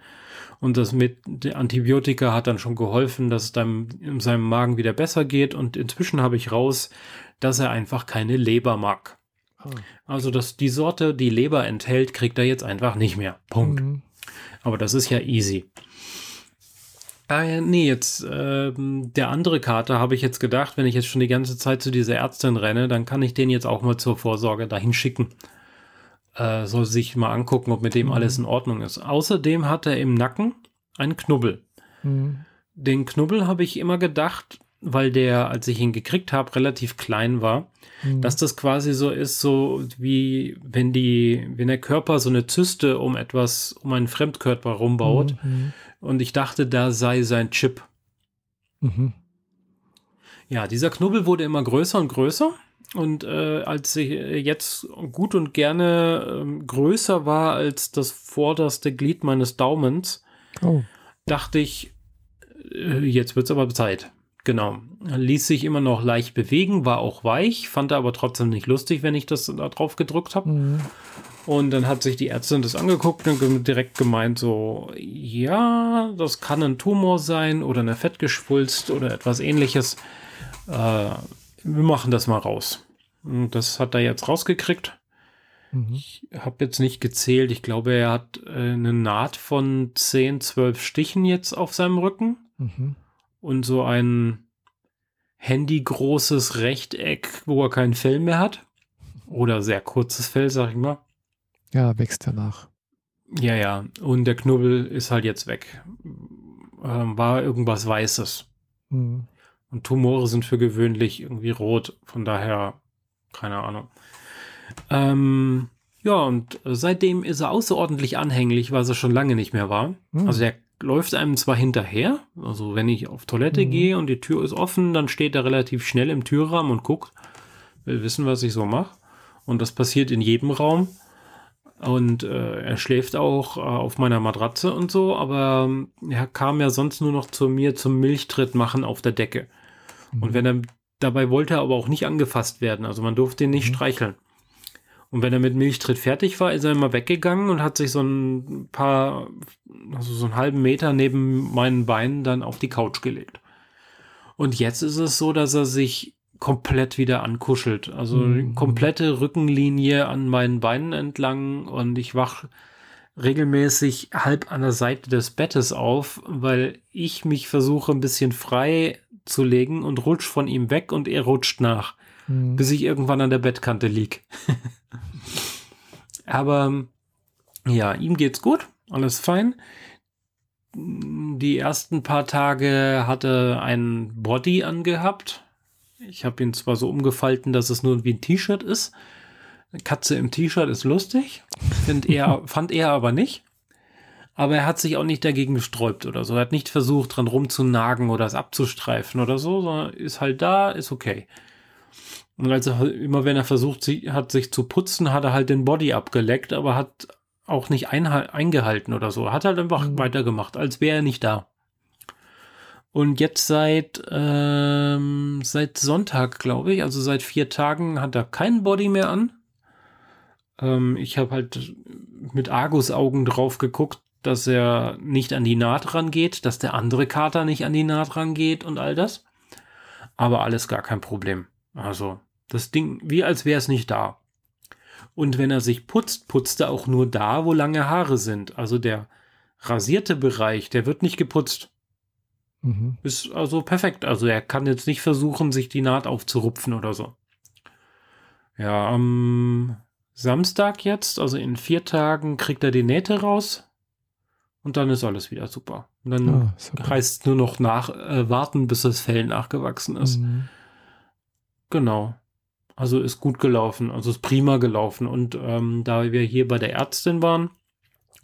Und das mit der Antibiotika hat dann schon geholfen, dass es dann in seinem Magen wieder besser geht. Und inzwischen habe ich raus, dass er einfach keine Leber mag. Oh. Also, dass die Sorte, die Leber enthält, kriegt er jetzt einfach nicht mehr. Punkt. Mhm. Aber das ist ja easy. Ah, nee, jetzt ähm, der andere Kater habe ich jetzt gedacht, wenn ich jetzt schon die ganze Zeit zu dieser Ärztin renne, dann kann ich den jetzt auch mal zur Vorsorge dahin schicken. Äh, soll sich mal angucken, ob mit dem mhm. alles in Ordnung ist. Außerdem hat er im Nacken einen Knubbel. Mhm. Den Knubbel habe ich immer gedacht, weil der, als ich ihn gekriegt habe, relativ klein war, mhm. dass das quasi so ist, so wie wenn die, wenn der Körper so eine Zyste um etwas, um einen Fremdkörper rumbaut. Mhm und ich dachte, da sei sein Chip. Mhm. Ja, dieser Knubbel wurde immer größer und größer. Und äh, als sie jetzt gut und gerne äh, größer war als das vorderste Glied meines Daumens, oh. dachte ich, äh, jetzt wird es aber Zeit. Genau. Ließ sich immer noch leicht bewegen, war auch weich, fand er aber trotzdem nicht lustig, wenn ich das da drauf gedrückt habe. Mhm. Und dann hat sich die Ärztin das angeguckt und direkt gemeint so, ja, das kann ein Tumor sein oder eine Fettgeschwulst oder etwas ähnliches. Äh, wir machen das mal raus. Und das hat er jetzt rausgekriegt. Mhm. Ich habe jetzt nicht gezählt. Ich glaube, er hat äh, eine Naht von 10, 12 Stichen jetzt auf seinem Rücken. Mhm. Und so ein handygroßes Rechteck, wo er kein Fell mehr hat. Oder sehr kurzes Fell, sag ich mal. Ja, wächst danach. Ja, ja. Und der Knubbel ist halt jetzt weg. Ähm, war irgendwas Weißes. Mhm. Und Tumore sind für gewöhnlich irgendwie rot. Von daher, keine Ahnung. Ähm, ja, und seitdem ist er außerordentlich anhänglich, was er schon lange nicht mehr war. Mhm. Also der läuft einem zwar hinterher, also wenn ich auf Toilette mhm. gehe und die Tür ist offen, dann steht er relativ schnell im Türrahmen und guckt, will wissen, was ich so mache. Und das passiert in jedem Raum. Und äh, er schläft auch äh, auf meiner Matratze und so, aber ähm, er kam ja sonst nur noch zu mir zum Milchtritt machen auf der Decke. Mhm. Und wenn er dabei wollte er aber auch nicht angefasst werden. Also man durfte ihn nicht mhm. streicheln. Und wenn er mit Milchtritt fertig war, ist er immer weggegangen und hat sich so ein paar, also so einen halben Meter neben meinen Beinen dann auf die Couch gelegt. Und jetzt ist es so, dass er sich komplett wieder ankuschelt. Also mhm. komplette Rückenlinie an meinen Beinen entlang und ich wach regelmäßig halb an der Seite des Bettes auf, weil ich mich versuche ein bisschen frei zu legen und rutsch von ihm weg und er rutscht nach, mhm. bis ich irgendwann an der Bettkante lieg. Aber ja, ihm geht's gut, alles fein. Die ersten paar Tage hatte ein Body angehabt. Ich habe ihn zwar so umgefalten, dass es nur wie ein T-Shirt ist. Eine Katze im T-Shirt ist lustig, fand er, fand er aber nicht. Aber er hat sich auch nicht dagegen gesträubt oder so. Er hat nicht versucht, dran rumzunagen oder es abzustreifen oder so, sondern ist halt da, ist okay. Und also immer wenn er versucht hat, sich zu putzen, hat er halt den Body abgeleckt, aber hat auch nicht eingehalten oder so. Hat halt einfach mhm. weitergemacht, als wäre er nicht da. Und jetzt seit, ähm, seit Sonntag, glaube ich, also seit vier Tagen hat er keinen Body mehr an. Ähm, ich habe halt mit Argus-Augen drauf geguckt, dass er nicht an die Naht rangeht, dass der andere Kater nicht an die Naht rangeht und all das. Aber alles gar kein Problem. Also das Ding, wie als wäre es nicht da. Und wenn er sich putzt, putzt er auch nur da, wo lange Haare sind. Also der rasierte Bereich, der wird nicht geputzt. Mhm. Ist also perfekt. Also er kann jetzt nicht versuchen, sich die Naht aufzurupfen oder so. Ja, am Samstag jetzt, also in vier Tagen, kriegt er die Nähte raus. Und dann ist alles wieder super. Und dann ah, super. heißt es nur noch nach, äh, warten, bis das Fell nachgewachsen ist. Mhm. Genau. Also ist gut gelaufen, also ist prima gelaufen. Und ähm, da wir hier bei der Ärztin waren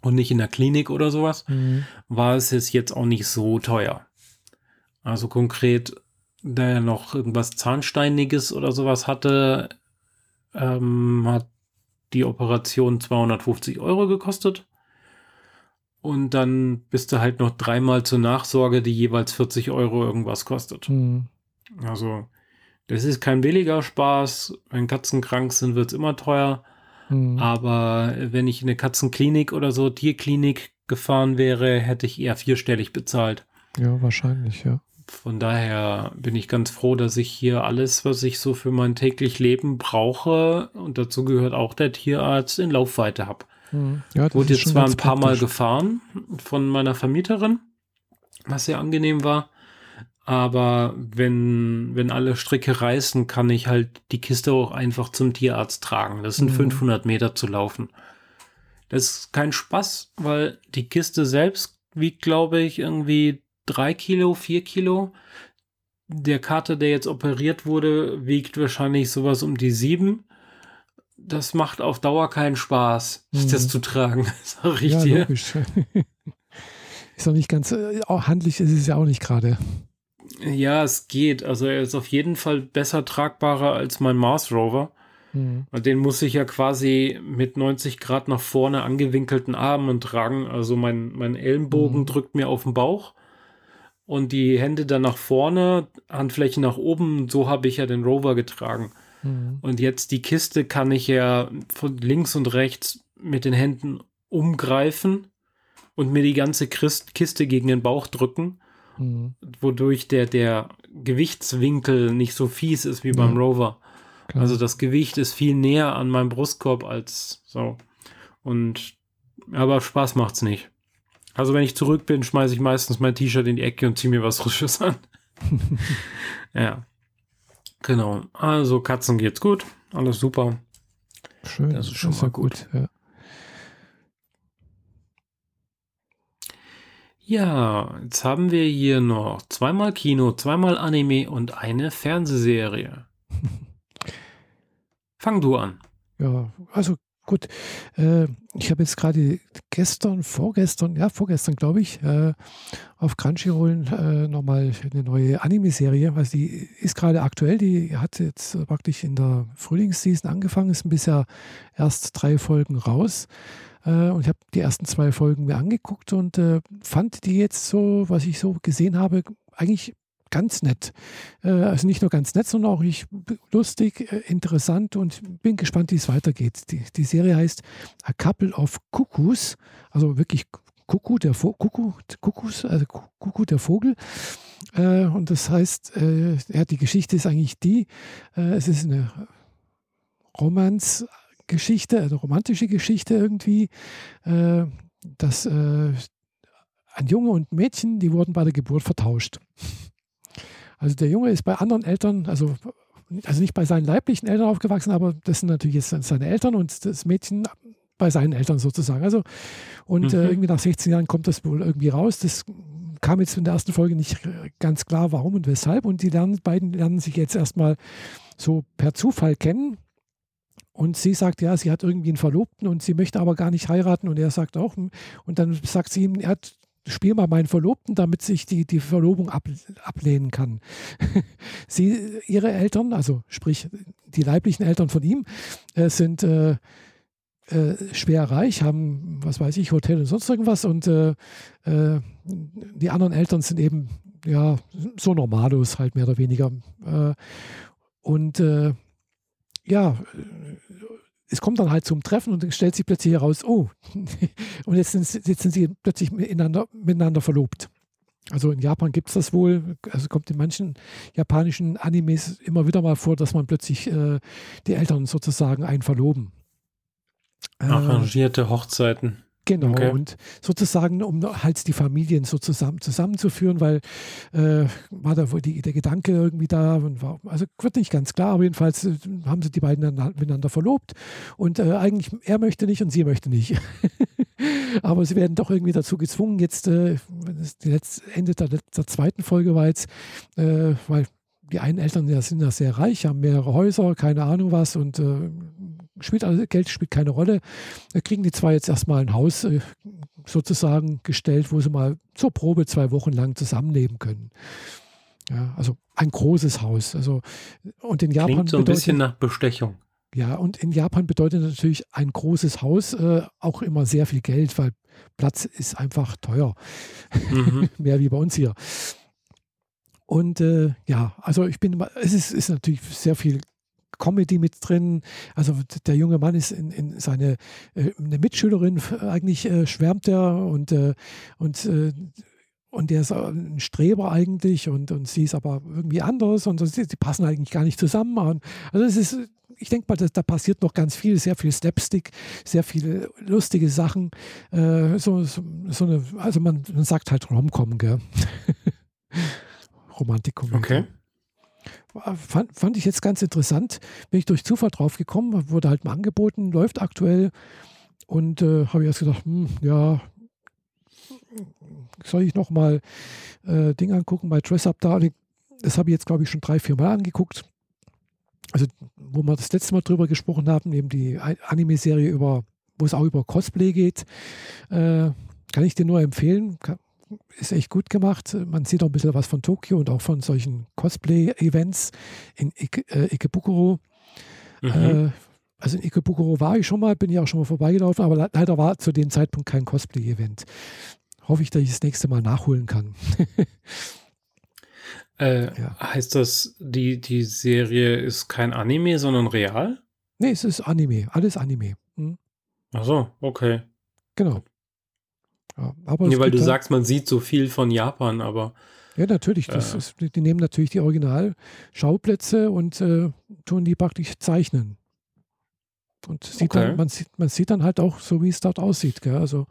und nicht in der Klinik oder sowas, mhm. war es jetzt auch nicht so teuer. Also konkret, da er noch irgendwas Zahnsteiniges oder sowas hatte, ähm, hat die Operation 250 Euro gekostet. Und dann bist du halt noch dreimal zur Nachsorge, die jeweils 40 Euro irgendwas kostet. Mhm. Also das ist kein billiger Spaß. Wenn Katzen krank sind, wird es immer teuer. Mhm. Aber wenn ich in eine Katzenklinik oder so, Tierklinik gefahren wäre, hätte ich eher vierstellig bezahlt. Ja, wahrscheinlich, ja. Von daher bin ich ganz froh, dass ich hier alles, was ich so für mein täglich Leben brauche, und dazu gehört auch der Tierarzt, in Laufweite habe. Mhm. Ja, Wurde jetzt zwar ein paar praktisch. Mal gefahren von meiner Vermieterin, was sehr angenehm war. Aber wenn, wenn alle Stricke reißen, kann ich halt die Kiste auch einfach zum Tierarzt tragen. Das sind mhm. 500 Meter zu laufen. Das ist kein Spaß, weil die Kiste selbst wiegt, glaube ich, irgendwie drei Kilo, vier Kilo. Der Kater, der jetzt operiert wurde, wiegt wahrscheinlich sowas um die sieben. Das macht auf Dauer keinen Spaß, mhm. das zu tragen, sag ich ja, dir. Logisch. ist auch nicht ganz, äh, auch handlich ist es ja auch nicht gerade. Ja, es geht. Also er ist auf jeden Fall besser tragbarer als mein Mars Rover. Mhm. Den muss ich ja quasi mit 90 Grad nach vorne angewinkelten Armen tragen. Also mein, mein Ellenbogen mhm. drückt mir auf den Bauch und die Hände dann nach vorne, Handfläche nach oben. So habe ich ja den Rover getragen. Mhm. Und jetzt die Kiste kann ich ja von links und rechts mit den Händen umgreifen und mir die ganze Kiste gegen den Bauch drücken mhm. wodurch der, der Gewichtswinkel nicht so fies ist wie beim ja. Rover. Klar. Also das Gewicht ist viel näher an meinem Brustkorb als so. Und aber Spaß macht's nicht. Also wenn ich zurück bin, schmeiße ich meistens mein T-Shirt in die Ecke und ziehe mir was Frisches an. ja. Genau. Also Katzen geht's gut. Alles super. Schön. Das ist schon das ist mal gut. gut ja. Ja, jetzt haben wir hier noch zweimal Kino, zweimal Anime und eine Fernsehserie. Fang du an. Ja, also gut. Äh, ich habe jetzt gerade gestern, vorgestern, ja, vorgestern glaube ich, äh, auf Crunchyroll äh, nochmal eine neue Anime-Serie. Also die ist gerade aktuell, die hat jetzt praktisch in der Frühlingsseason angefangen, ist bisher erst drei Folgen raus. Äh, und ich habe die ersten zwei Folgen mir angeguckt und äh, fand die jetzt so, was ich so gesehen habe, eigentlich ganz nett. Äh, also nicht nur ganz nett, sondern auch nicht lustig, äh, interessant und bin gespannt, wie es weitergeht. Die, die Serie heißt A Couple of Cuckoos, also wirklich Kuckuck, der Vo Kuckuck, Kuckus, also Kuckuck, der Vogel. Äh, und das heißt, ja, die Geschichte ist eigentlich die, es ist eine Romanzgeschichte, eine romantische Geschichte irgendwie, dass ein Junge und ein Mädchen, die wurden bei der Geburt vertauscht. Also der Junge ist bei anderen Eltern, also, also nicht bei seinen leiblichen Eltern aufgewachsen, aber das sind natürlich jetzt seine Eltern und das Mädchen bei seinen Eltern sozusagen. Also, und äh, mhm. äh, irgendwie nach 16 Jahren kommt das wohl irgendwie raus. Das kam jetzt in der ersten Folge nicht ganz klar, warum und weshalb. Und die lernen, beiden lernen sich jetzt erstmal so per Zufall kennen. Und sie sagt, ja, sie hat irgendwie einen Verlobten und sie möchte aber gar nicht heiraten. Und er sagt auch, und dann sagt sie ihm, er hat spiel mal meinen Verlobten, damit sich die, die Verlobung ab, ablehnen kann. Sie, ihre Eltern, also sprich die leiblichen Eltern von ihm, äh, sind äh, äh, schwer reich, haben, was weiß ich, Hotel und sonst irgendwas und äh, äh, die anderen Eltern sind eben, ja, so normalos halt mehr oder weniger. Äh, und ja, es kommt dann halt zum Treffen und stellt sich plötzlich heraus, oh, und jetzt sind, jetzt sind sie plötzlich miteinander, miteinander verlobt. Also in Japan gibt es das wohl, also kommt in manchen japanischen Animes immer wieder mal vor, dass man plötzlich äh, die Eltern sozusagen einen verloben. Arrangierte Hochzeiten. Genau, okay. und sozusagen, um halt die Familien so zusammen, zusammenzuführen, weil äh, war da wohl die, der Gedanke irgendwie da, und war, also wird nicht ganz klar, aber jedenfalls äh, haben sie die beiden dann miteinander verlobt und äh, eigentlich er möchte nicht und sie möchte nicht. aber sie werden doch irgendwie dazu gezwungen, jetzt, äh, die letzte, Ende der, der, zweiten Folge war jetzt, äh, weil die einen Eltern ja, sind ja sehr reich, haben mehrere Häuser, keine Ahnung was und äh, spielt also Geld spielt keine Rolle. Da kriegen die zwei jetzt erstmal ein Haus äh, sozusagen gestellt, wo sie mal zur Probe zwei Wochen lang zusammenleben können. Ja, also ein großes Haus. Also und in Japan Klingt so ein bedeutet, bisschen nach Bestechung. Ja, und in Japan bedeutet natürlich ein großes Haus äh, auch immer sehr viel Geld, weil Platz ist einfach teuer. Mhm. Mehr wie bei uns hier. Und äh, ja, also ich bin, es ist, ist natürlich sehr viel Comedy mit drin. Also der junge Mann ist in, in seine äh, eine Mitschülerin, eigentlich äh, schwärmt er und, äh, und äh, und der ist ein Streber eigentlich und, und sie ist aber irgendwie anders und sie, sie passen eigentlich gar nicht zusammen. Also es ist, ich denke mal, dass, da passiert noch ganz viel, sehr viel Slapstick, sehr viele lustige Sachen. Äh, so, so, so, eine, also man, man sagt halt Romcom, gell? Romantikkomödie. Okay. Fand, fand, ich jetzt ganz interessant. Bin ich durch Zufall drauf gekommen, wurde halt mal angeboten, läuft aktuell. Und äh, habe ich erst gedacht, hm, ja, soll ich noch mal äh, Ding angucken bei Dress Up da? Das habe ich jetzt, glaube ich, schon drei, vier Mal angeguckt. Also, wo wir das letzte Mal drüber gesprochen haben, eben die Anime-Serie wo es auch über Cosplay geht, äh, kann ich dir nur empfehlen. Kann, ist echt gut gemacht. Man sieht auch ein bisschen was von Tokio und auch von solchen Cosplay-Events in Ike, äh, Ikebukuro. Mhm. Äh, also in Ikebukuro war ich schon mal, bin ich auch schon mal vorbeigelaufen, aber leider war zu dem Zeitpunkt kein Cosplay-Event. Hoffe ich, dass ich das nächste Mal nachholen kann. äh, ja. Heißt das, die, die Serie ist kein Anime, sondern real? Nee, es ist Anime, alles Anime. Hm. Ach so, okay. Genau. Ja, aber nee, weil du sagst, man sieht so viel von Japan, aber. Ja, natürlich. Das äh, ist, die nehmen natürlich die Originalschauplätze und äh, tun die praktisch zeichnen. Und sieht okay. dann, man, sieht, man sieht dann halt auch so, wie es dort aussieht. Gell? Also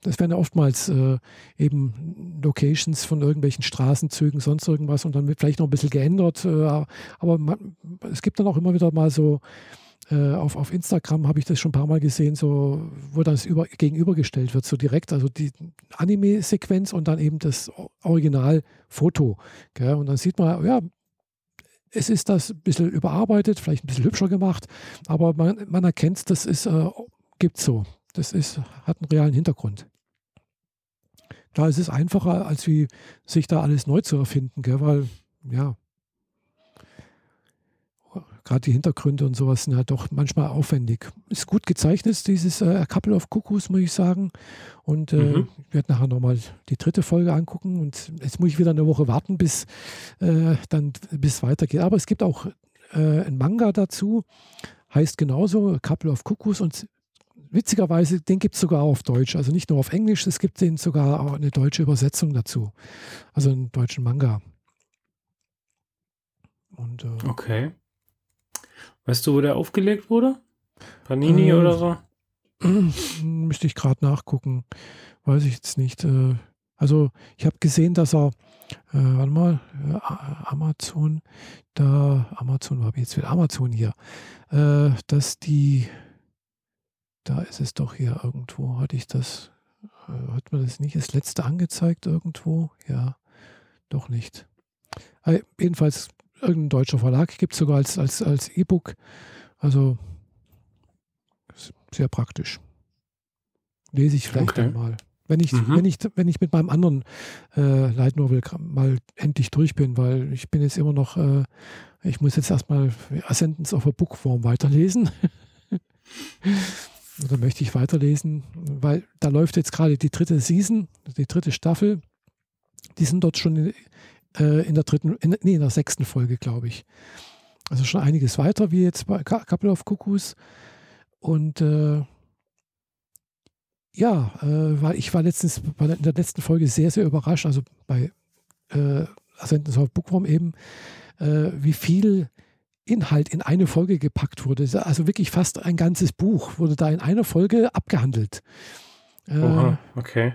das werden ja oftmals äh, eben Locations von irgendwelchen Straßenzügen, sonst irgendwas und dann wird vielleicht noch ein bisschen geändert. Äh, aber man, es gibt dann auch immer wieder mal so äh, auf, auf Instagram habe ich das schon ein paar Mal gesehen, so, wo das über, gegenübergestellt wird, so direkt, also die Anime-Sequenz und dann eben das Originalfoto. Gell? Und dann sieht man, ja, es ist das ein bisschen überarbeitet, vielleicht ein bisschen hübscher gemacht, aber man, man erkennt, das ist, äh, gibt so. Das ist, hat einen realen Hintergrund. Da ist es einfacher, als wie sich da alles neu zu erfinden, gell? weil, ja, gerade die Hintergründe und sowas sind halt doch manchmal aufwendig. Ist gut gezeichnet, dieses äh, A Couple of Cuckoos, muss ich sagen. Und äh, mhm. ich werde nachher nochmal die dritte Folge angucken. Und jetzt muss ich wieder eine Woche warten, bis äh, dann bis weitergeht. Aber es gibt auch äh, ein Manga dazu, heißt genauso A Couple of Cuckoos und witzigerweise, den gibt es sogar auf Deutsch. Also nicht nur auf Englisch, es gibt den sogar auch eine deutsche Übersetzung dazu. Also einen deutschen Manga. Und, äh, okay. Weißt du, wo der aufgelegt wurde? Panini äh, oder so? Müsste ich gerade nachgucken. Weiß ich jetzt nicht. Äh, also ich habe gesehen, dass er, äh, warte mal, äh, Amazon, da, Amazon, wo habe ich jetzt wieder Amazon hier, äh, dass die, da ist es doch hier irgendwo, hatte ich das, äh, hat man das nicht das letzte angezeigt irgendwo? Ja, doch nicht. Jedenfalls irgendein deutscher Verlag gibt es sogar als, als, als E-Book. Also sehr praktisch. Lese ich vielleicht okay. mal. Wenn ich, mhm. wenn, ich, wenn ich mit meinem anderen äh, Light Novel mal endlich durch bin, weil ich bin jetzt immer noch, äh, ich muss jetzt erstmal Ascendance of a Bookworm weiterlesen. Oder möchte ich weiterlesen, weil da läuft jetzt gerade die dritte Season, die dritte Staffel. Die sind dort schon in, äh, in der dritten, in, nee, in der sechsten Folge, glaube ich. Also schon einiges weiter, wie jetzt bei Couple of Cuckoos. Und äh, ja, äh, war, ich war letztens bei in der letzten Folge sehr, sehr überrascht, also bei äh, Ascendance of Bookworm eben, äh, wie viel Inhalt in eine Folge gepackt wurde. Also wirklich fast ein ganzes Buch wurde da in einer Folge abgehandelt. Äh, Oha, okay.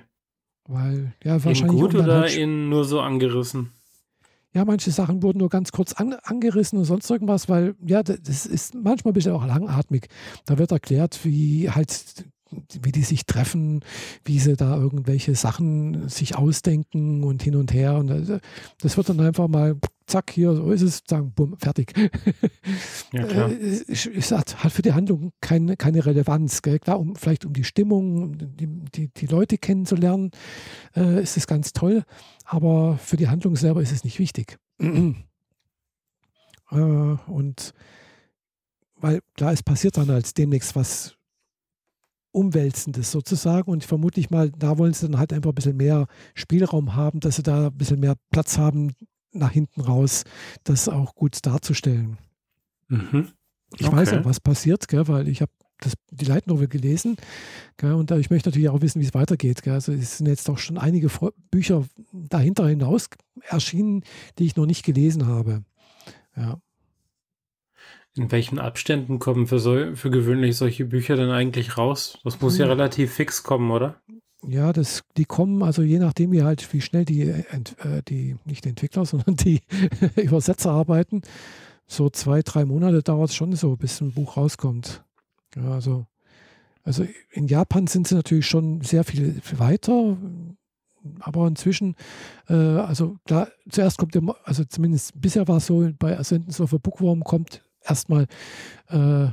Weil, ja, wahrscheinlich. In gut oder halt in nur so angerissen? Ja, manche Sachen wurden nur ganz kurz an, angerissen und sonst irgendwas, weil, ja, das ist manchmal ein bisschen auch langatmig. Da wird erklärt, wie halt wie die sich treffen, wie sie da irgendwelche Sachen sich ausdenken und hin und her. Und äh, das wird dann einfach mal, zack, hier, so ist es, sagen, bumm, fertig. Ja, klar. Äh, es hat für die Handlung keine, keine Relevanz. Gell? Klar, um, vielleicht um die Stimmung, die, die, die Leute kennenzulernen, äh, ist es ganz toll. Aber für die Handlung selber ist es nicht wichtig. äh, und weil klar, es passiert dann als demnächst was Umwälzendes sozusagen. Und vermutlich mal, da wollen sie dann halt einfach ein bisschen mehr Spielraum haben, dass sie da ein bisschen mehr Platz haben, nach hinten raus, das auch gut darzustellen. Mhm. Ich okay. weiß auch, was passiert, gell, weil ich habe die Light Novel gelesen gell, und ich möchte natürlich auch wissen, wie es weitergeht. Gell. Also es sind jetzt auch schon einige Bücher dahinter hinaus erschienen, die ich noch nicht gelesen habe. Ja. In welchen Abständen kommen für, so, für gewöhnlich solche Bücher denn eigentlich raus? Das muss ja hm. relativ fix kommen, oder? Ja, das, die kommen, also je nachdem, wie halt, wie schnell die, äh, die nicht die Entwickler, sondern die Übersetzer arbeiten, so zwei, drei Monate dauert es schon so, bis ein Buch rauskommt. Also, also in Japan sind sie natürlich schon sehr viel weiter, aber inzwischen, äh, also klar, zuerst kommt, der, also zumindest bisher war es so, bei Ascendance of a Bookworm kommt erstmal äh,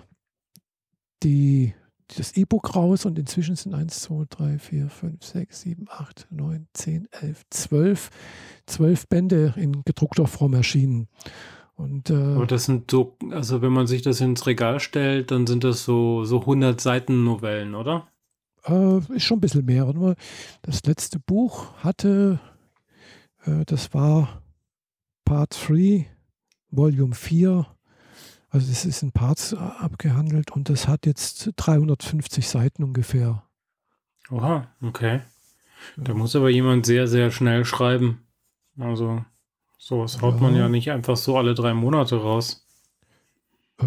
die, das E-Book raus und inzwischen sind 1, 2, 3, 4, 5, 6, 7, 8, 9, 10, 11, 12, 12 Bände in gedruckter Form erschienen. Und, äh, Aber das sind so, also wenn man sich das ins Regal stellt, dann sind das so, so 100 Seiten Novellen, oder? Äh, ist schon ein bisschen mehr. Das letzte Buch hatte, äh, das war Part 3, Volume 4, also das ist in Parts äh, abgehandelt und das hat jetzt 350 Seiten ungefähr. Oha, okay. Da muss aber jemand sehr, sehr schnell schreiben. Also sowas haut ja. man ja nicht einfach so alle drei Monate raus. Äh,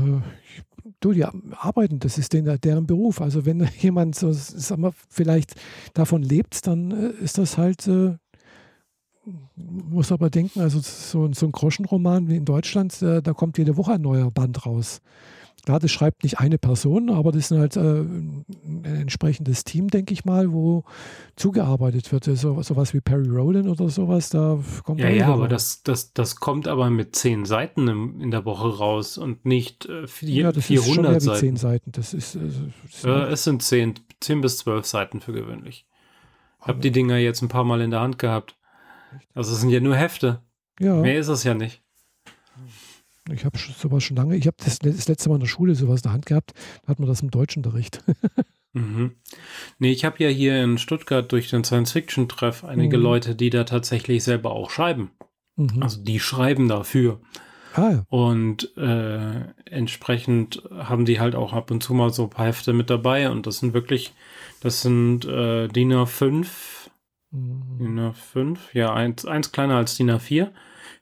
du, die arbeiten, das ist denen, deren Beruf. Also wenn jemand so, sag mal, vielleicht davon lebt, dann äh, ist das halt äh, muss aber denken, also so, so ein Groschenroman wie in Deutschland, äh, da kommt jede Woche ein neuer Band raus. Klar, das schreibt nicht eine Person, aber das ist halt äh, ein entsprechendes Team, denke ich mal, wo zugearbeitet wird. So sowas wie Perry Rowland oder sowas, da kommt Ja, ja, aber das, das, das kommt aber mit zehn Seiten im, in der Woche raus und nicht äh, vier, ja, das 400 ist schon mehr Seiten. Wie zehn Seiten. Das ist, äh, das äh, es sind zehn, zehn bis zwölf Seiten für gewöhnlich. Ich habe die Dinger jetzt ein paar Mal in der Hand gehabt. Also es sind ja nur Hefte. Ja. Mehr ist es ja nicht. Ich habe sowas schon lange, ich habe das, das, letzte Mal in der Schule sowas in der Hand gehabt, da hat man das im Deutschunterricht. mhm. Nee, ich habe ja hier in Stuttgart durch den Science-Fiction-Treff einige mhm. Leute, die da tatsächlich selber auch schreiben. Mhm. Also die schreiben dafür. Ah, ja. Und äh, entsprechend haben die halt auch ab und zu mal so ein paar Hefte mit dabei und das sind wirklich, das sind äh, DIN A5, mhm. DIN A5, ja, eins, eins kleiner als DIN A4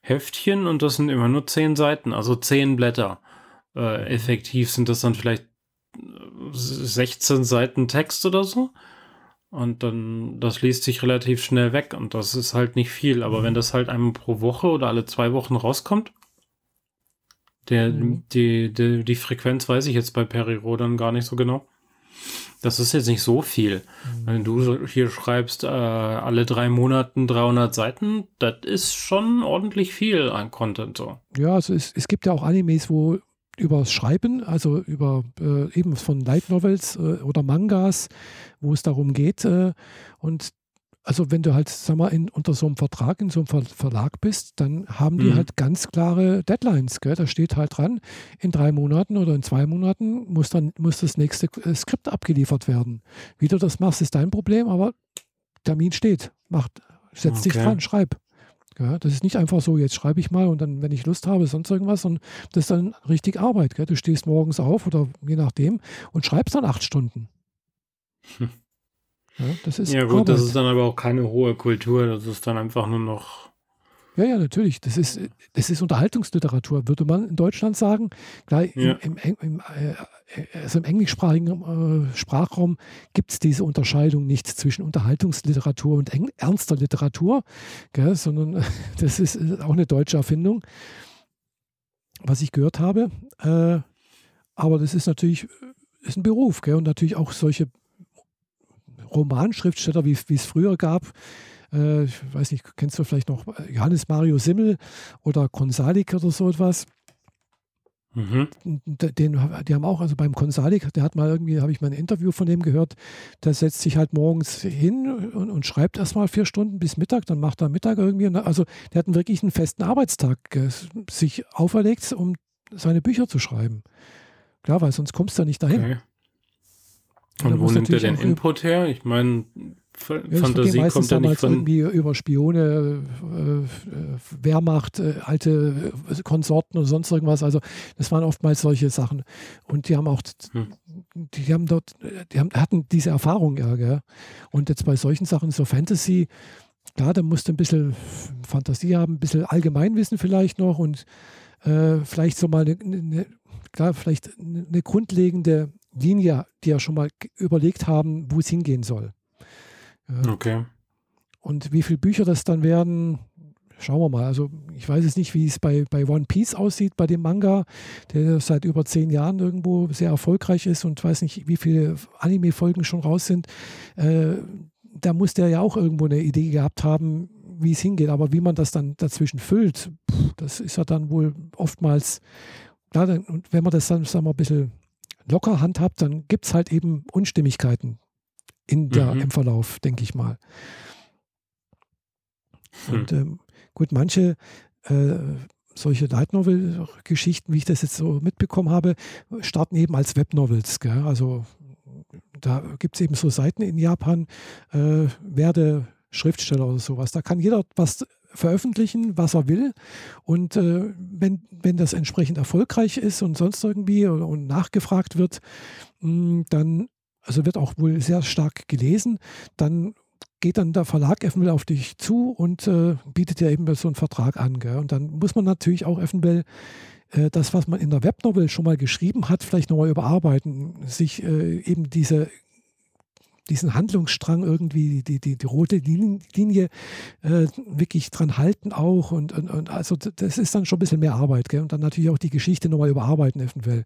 Heftchen und das sind immer nur zehn Seiten, also zehn Blätter. Äh, effektiv sind das dann vielleicht 16 Seiten Text oder so. Und dann, das liest sich relativ schnell weg und das ist halt nicht viel. Aber wenn das halt einmal pro Woche oder alle zwei Wochen rauskommt, der, mhm. die, die, die Frequenz weiß ich jetzt bei Periro dann gar nicht so genau. Das ist jetzt nicht so viel. Mhm. Wenn du hier schreibst, äh, alle drei Monaten 300 Seiten, das ist schon ordentlich viel an Content so. Ja, also es, es gibt ja auch Animes, wo über das Schreiben, also über äh, eben von Light Novels äh, oder Mangas, wo es darum geht. Äh, und also wenn du halt, sag mal, in, unter so einem Vertrag, in so einem Ver Verlag bist, dann haben die mhm. halt ganz klare Deadlines. Gell? Da steht halt dran, in drei Monaten oder in zwei Monaten muss dann muss das nächste äh, Skript abgeliefert werden. Wie du das machst, ist dein Problem, aber Termin steht. Mach, setz okay. dich dran, schreib. Ja, das ist nicht einfach so, jetzt schreibe ich mal und dann, wenn ich Lust habe, sonst irgendwas, und das ist dann richtig Arbeit. Gell? Du stehst morgens auf oder je nachdem und schreibst dann acht Stunden. Hm. Ja, das ist ja gut, Arbeit. das ist dann aber auch keine hohe Kultur, das ist dann einfach nur noch. Ja, ja, natürlich. Das ist, das ist Unterhaltungsliteratur, würde man in Deutschland sagen. Klar, ja. im, im, im, äh, also im englischsprachigen äh, Sprachraum gibt es diese Unterscheidung nicht zwischen Unterhaltungsliteratur und ernster Literatur, gell, sondern das ist auch eine deutsche Erfindung, was ich gehört habe. Äh, aber das ist natürlich ist ein Beruf gell, und natürlich auch solche Romanschriftsteller, wie, es früher gab. Äh, ich weiß nicht, kennst du vielleicht noch Johannes Mario Simmel oder Konsalik oder so etwas? Mhm. Den, die haben auch, also beim Konsalik, der hat mal irgendwie, habe ich mal ein Interview von dem gehört, der setzt sich halt morgens hin und, und schreibt erstmal vier Stunden bis Mittag, dann macht er Mittag irgendwie. Also der hat wirklich einen festen Arbeitstag äh, sich auferlegt, um seine Bücher zu schreiben. Klar, weil sonst kommst du ja nicht dahin. Okay. Und wo nimmt er den Input her? Ich meine, ja, Fantasie kommt ja nicht von... irgendwie über Spione, äh, Wehrmacht, äh, alte äh, Konsorten oder sonst irgendwas. Also das waren oftmals solche Sachen. Und die haben auch, hm. die haben dort, die haben, hatten diese Erfahrung ja, gell? Und jetzt bei solchen Sachen, so Fantasy, klar, da musst du ein bisschen Fantasie haben, ein bisschen Allgemeinwissen vielleicht noch und äh, vielleicht so mal eine, eine, klar, vielleicht eine grundlegende Linie, die ja schon mal überlegt haben, wo es hingehen soll. Okay. Und wie viele Bücher das dann werden, schauen wir mal. Also ich weiß es nicht, wie es bei, bei One Piece aussieht, bei dem Manga, der seit über zehn Jahren irgendwo sehr erfolgreich ist und weiß nicht, wie viele Anime-Folgen schon raus sind. Äh, da muss der ja auch irgendwo eine Idee gehabt haben, wie es hingeht. Aber wie man das dann dazwischen füllt, pff, das ist ja dann wohl oftmals, klar, und wenn man das dann, sagen wir, ein bisschen locker handhabt, dann gibt es halt eben Unstimmigkeiten in der, mhm. im Verlauf, denke ich mal. Hm. Und ähm, gut, manche äh, solche Light Novel-Geschichten, wie ich das jetzt so mitbekommen habe, starten eben als Webnovels. Gell? Also da gibt es eben so Seiten in Japan, äh, werde Schriftsteller oder sowas. Da kann jeder was veröffentlichen, was er will. Und äh, wenn, wenn das entsprechend erfolgreich ist und sonst irgendwie und nachgefragt wird, mh, hm, dann, also wird auch wohl sehr stark gelesen, dann geht dann der Verlag eventuell auf dich zu und äh, bietet dir eben so einen Vertrag an. Gell? Und dann muss man natürlich auch eventuell äh, das, was man in der Webnovel schon mal geschrieben hat, vielleicht nochmal überarbeiten, sich äh, eben diese diesen Handlungsstrang irgendwie, die, die, die rote Linie äh, wirklich dran halten auch. Und, und, und, also das ist dann schon ein bisschen mehr Arbeit. Gell? Und dann natürlich auch die Geschichte nochmal überarbeiten eventuell.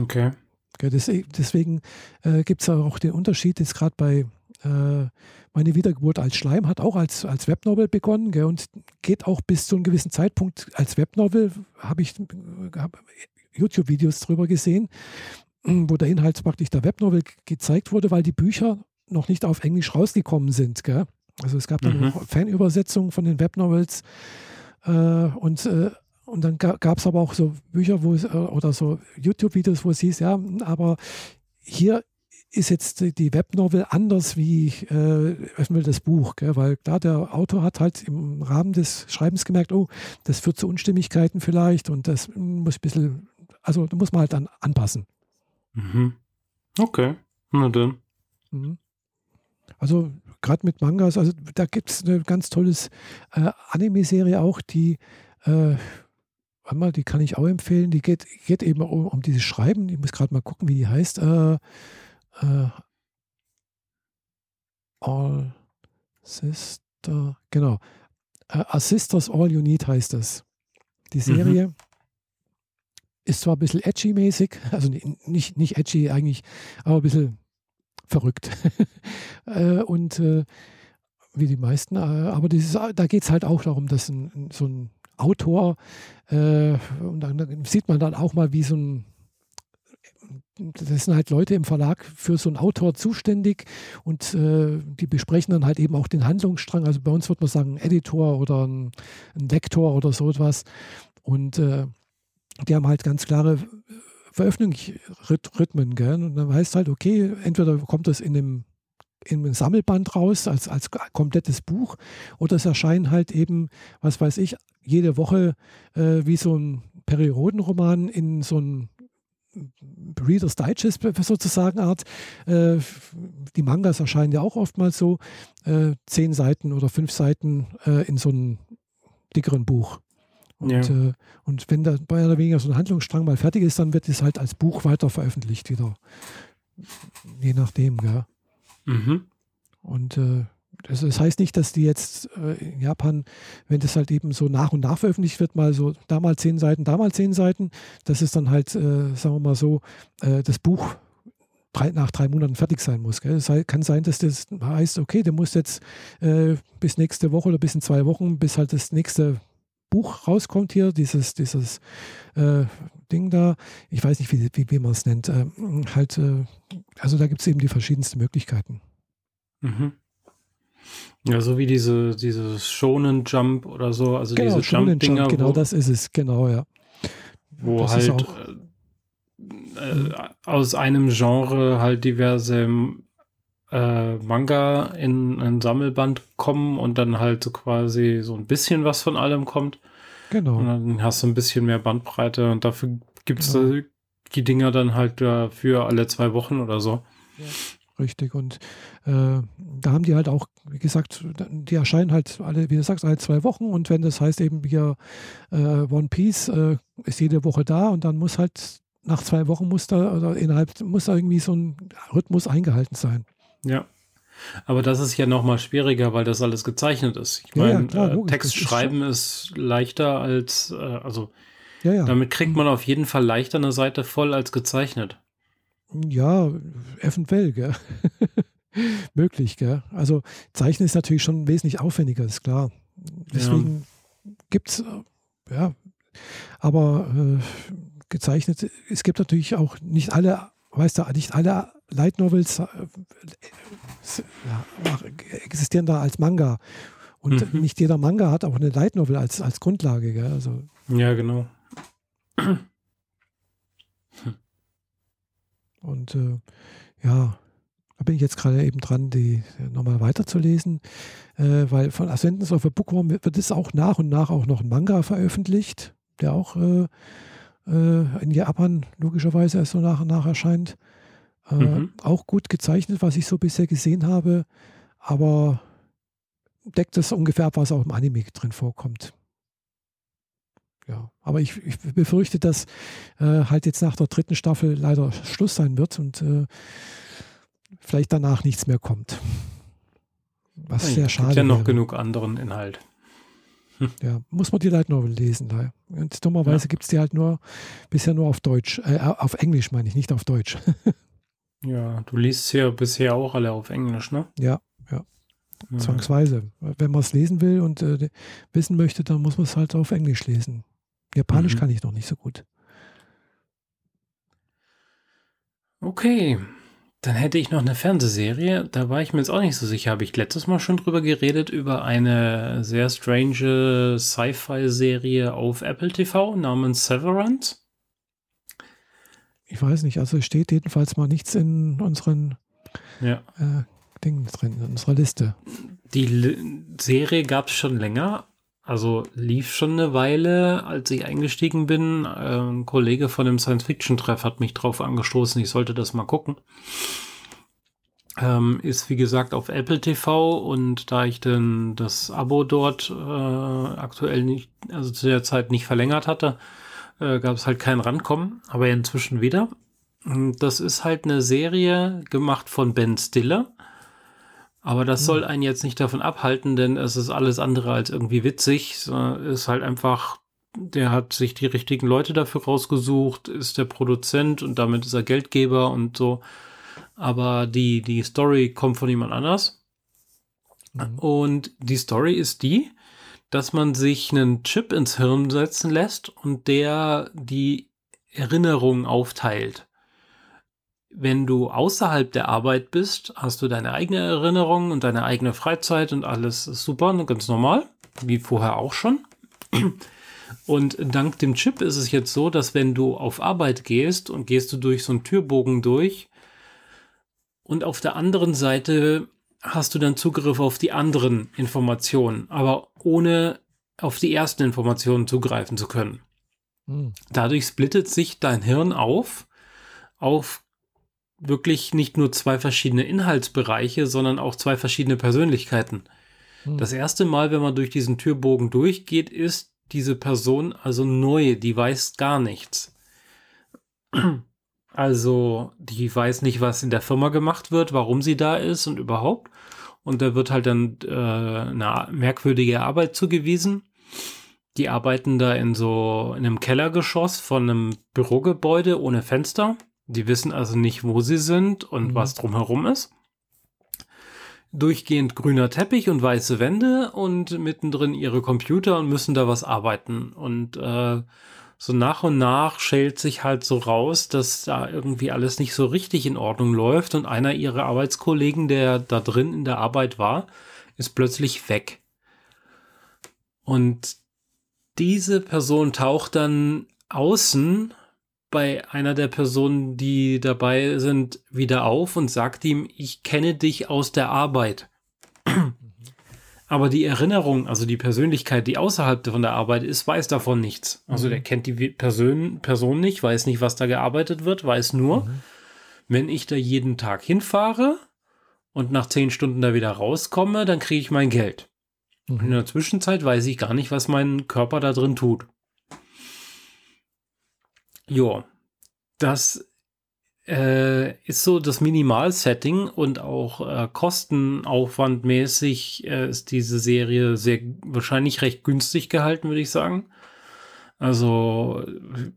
Okay. Gell? Deswegen äh, gibt es auch den Unterschied jetzt gerade bei äh, meine Wiedergeburt als Schleim hat auch als, als Webnovel begonnen gell? und geht auch bis zu einem gewissen Zeitpunkt als Webnovel, habe ich hab YouTube-Videos drüber gesehen wo der Inhalt praktisch der Webnovel gezeigt wurde, weil die Bücher noch nicht auf Englisch rausgekommen sind. Gell? Also es gab dann mhm. Fanübersetzungen von den Webnovels äh, und, äh, und dann gab es aber auch so Bücher, wo es, äh, oder so YouTube-Videos, wo es hieß, ja, aber hier ist jetzt die Webnovel anders wie äh, das Buch, gell? weil da der Autor hat halt im Rahmen des Schreibens gemerkt, oh, das führt zu Unstimmigkeiten vielleicht und das muss ein bisschen, also da muss man halt dann anpassen. Mhm. Okay, na dann. Mhm. Also gerade mit Mangas, also da gibt es eine ganz tolles äh, Anime-Serie auch, die äh, einmal, die kann ich auch empfehlen, die geht, geht eben um, um dieses Schreiben, ich muss gerade mal gucken, wie die heißt. Äh, äh, All Sister, genau. Äh, A Sisters All You Need heißt das. Die mhm. Serie mhm. Ist zwar ein bisschen edgy-mäßig, also nicht, nicht edgy eigentlich, aber ein bisschen verrückt. äh, und äh, wie die meisten, äh, aber dieses, da geht es halt auch darum, dass ein, so ein Autor, äh, und dann sieht man dann auch mal, wie so ein das sind halt Leute im Verlag für so einen Autor zuständig und äh, die besprechen dann halt eben auch den Handlungsstrang. Also bei uns würde man sagen, ein Editor oder ein, ein Lektor oder so etwas. Und äh, die haben halt ganz klare Veröffentlichungsrhythmen. Und dann heißt halt, okay, entweder kommt das in einem, in einem Sammelband raus als, als komplettes Buch oder es erscheinen halt eben, was weiß ich, jede Woche äh, wie so ein Periodenroman in so einem Reader's Digest sozusagen Art. Äh, die Mangas erscheinen ja auch oftmals so, äh, zehn Seiten oder fünf Seiten äh, in so einem dickeren Buch. Und, ja. äh, und wenn da bei oder weniger so ein Handlungsstrang mal fertig ist, dann wird es halt als Buch weiter veröffentlicht wieder. Je nachdem, ja. Mhm. Und äh, das, das, heißt nicht, dass die jetzt äh, in Japan, wenn das halt eben so nach und nach veröffentlicht wird, mal so da mal zehn Seiten, da mal zehn Seiten, dass es dann halt, äh, sagen wir mal so, äh, das Buch drei, nach drei Monaten fertig sein muss. Es kann sein, dass das heißt, okay, der muss jetzt äh, bis nächste Woche oder bis in zwei Wochen, bis halt das nächste Buch rauskommt hier, dieses, dieses äh, Ding da, ich weiß nicht, wie, wie, wie man es nennt, äh, halt, äh, also da gibt es eben die verschiedensten Möglichkeiten. Mhm. Ja, so wie diese, dieses Shonen Jump oder so, also genau, diese Jump-Dinger. Jump, genau, das ist es, genau, ja. Wo das halt äh, äh, aus einem Genre halt diverse äh, Manga in ein Sammelband kommen und dann halt so quasi so ein bisschen was von allem kommt. Genau. Und dann hast du ein bisschen mehr Bandbreite und dafür gibt es genau. die Dinger dann halt für alle zwei Wochen oder so. Ja, richtig. Und äh, da haben die halt auch, wie gesagt, die erscheinen halt alle, wie du sagst, alle zwei Wochen. Und wenn das heißt eben hier äh, One Piece äh, ist jede Woche da und dann muss halt nach zwei Wochen muss da oder innerhalb muss da irgendwie so ein Rhythmus eingehalten sein. Ja. Aber das ist ja noch mal schwieriger, weil das alles gezeichnet ist. Ich meine, ja, ja, äh, Text schreiben ist, ist, leichter als, äh, also ja, damit kriegt man auf jeden Fall leichter eine Seite voll als gezeichnet. Ja, eventuell, gell? Möglich, gell? Also Zeichnen ist natürlich schon wesentlich aufwendiger, ist klar. Deswegen gibt es, äh, ja, aber äh, gezeichnet, es gibt natürlich auch nicht alle, weißt du, nicht alle Light Novels äh, existieren da als Manga. Und mhm. nicht jeder Manga hat auch eine Light Novel als, als Grundlage. Gell? Also, ja, genau. Und äh, ja, da bin ich jetzt gerade eben dran, die nochmal weiterzulesen, äh, weil von Ascendance of a Bookworm wird es auch nach und nach auch noch ein Manga veröffentlicht, der auch äh in Japan logischerweise erst so nach und nach erscheint. Äh, mhm. Auch gut gezeichnet, was ich so bisher gesehen habe, aber deckt das ungefähr ab, was auch im Anime drin vorkommt. Ja, aber ich, ich befürchte, dass äh, halt jetzt nach der dritten Staffel leider Schluss sein wird und äh, vielleicht danach nichts mehr kommt. Was ja, sehr schade ist. ja noch wäre. genug anderen Inhalt. Hm. Ja, muss man die Light Novel lesen. Da. Und dummerweise ja. gibt es die halt nur bisher nur auf Deutsch, äh, auf Englisch meine ich, nicht auf Deutsch. Ja, du liest sie ja bisher auch alle auf Englisch, ne? Ja, ja. ja. Zwangsweise. Wenn man es lesen will und äh, wissen möchte, dann muss man es halt auf Englisch lesen. Japanisch mhm. kann ich noch nicht so gut. Okay. Dann hätte ich noch eine Fernsehserie, da war ich mir jetzt auch nicht so sicher. Habe ich letztes Mal schon drüber geredet, über eine sehr strange Sci-Fi-Serie auf Apple TV namens Severance? Ich weiß nicht, also steht jedenfalls mal nichts in unseren Ja. äh, Dingen drin, in unserer Liste. Die L Serie gab es schon länger, also lief schon eine Weile, als ich eingestiegen bin. Äh, ein Kollege von dem Science-Fiction-Treff hat mich drauf angestoßen, ich sollte das mal gucken. Ähm, ist wie gesagt auf Apple TV und da ich denn das Abo dort äh, aktuell nicht, also zu der Zeit nicht verlängert hatte, äh, gab es halt kein Rankommen, aber inzwischen wieder. Das ist halt eine Serie gemacht von Ben Stiller. Aber das soll einen jetzt nicht davon abhalten, denn es ist alles andere als irgendwie witzig. Es ist halt einfach, der hat sich die richtigen Leute dafür rausgesucht, ist der Produzent und damit ist er Geldgeber und so. Aber die, die Story kommt von jemand anders. Mhm. Und die Story ist die, dass man sich einen Chip ins Hirn setzen lässt und der die Erinnerungen aufteilt wenn du außerhalb der Arbeit bist, hast du deine eigene Erinnerung und deine eigene Freizeit und alles ist super, ne, ganz normal, wie vorher auch schon. Und dank dem Chip ist es jetzt so, dass wenn du auf Arbeit gehst und gehst du durch so einen Türbogen durch und auf der anderen Seite hast du dann Zugriff auf die anderen Informationen, aber ohne auf die ersten Informationen zugreifen zu können. Hm. Dadurch splittet sich dein Hirn auf auf wirklich nicht nur zwei verschiedene Inhaltsbereiche, sondern auch zwei verschiedene Persönlichkeiten. Hm. Das erste Mal, wenn man durch diesen Türbogen durchgeht, ist diese Person also neu, die weiß gar nichts. Also, die weiß nicht, was in der Firma gemacht wird, warum sie da ist und überhaupt. Und da wird halt dann äh, eine merkwürdige Arbeit zugewiesen. Die arbeiten da in so in einem Kellergeschoss von einem Bürogebäude ohne Fenster. Die wissen also nicht, wo sie sind und Mhm. was drumherum ist. Durchgehend grüner Teppich und weiße Wände und mittendrin ihre Computer und müssen da was arbeiten. Und äh, so nach und nach schält sich halt so raus, dass da irgendwie alles nicht so richtig in Ordnung läuft und einer ihrer Arbeitskollegen, der da drin in der Arbeit war, ist plötzlich weg. Und diese Person taucht dann außen bei einer der Personen, die dabei sind, wieder auf und sagt ihm, ich kenne dich aus der Arbeit. Aber die Erinnerung, also die Persönlichkeit, die außerhalb von der Arbeit ist, weiß davon nichts. Also Mhm. der kennt die Person, Person nicht, weiß nicht, was da gearbeitet wird, weiß nur, Mhm. wenn ich da jeden Tag hinfahre und nach zehn Stunden da wieder rauskomme, dann kriege ich mein Geld. Und in Mhm. der Zwischenzeit weiß ich gar nicht, was mein Körper da drin tut. Jo, das äh, ist so das Minimal-Setting und auch äh, kostenaufwandmäßig äh, ist diese Serie sehr wahrscheinlich recht günstig gehalten, würde ich sagen. Also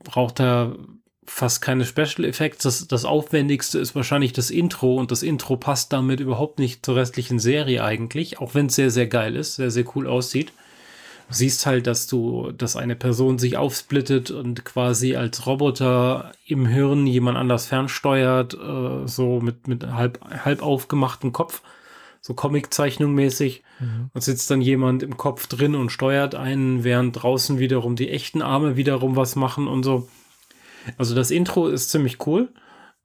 braucht da fast keine Special Effects. Das, das Aufwendigste ist wahrscheinlich das Intro und das Intro passt damit überhaupt nicht zur restlichen Serie eigentlich, auch wenn es sehr, sehr geil ist, sehr, sehr cool aussieht. Siehst halt, dass du, dass eine Person sich aufsplittet und quasi als Roboter im Hirn jemand anders fernsteuert, äh, so mit, mit halb, halb aufgemachtem Kopf, so Comiczeichnung mäßig. Mhm. Und sitzt dann jemand im Kopf drin und steuert einen, während draußen wiederum die echten Arme wiederum was machen und so. Also das Intro ist ziemlich cool,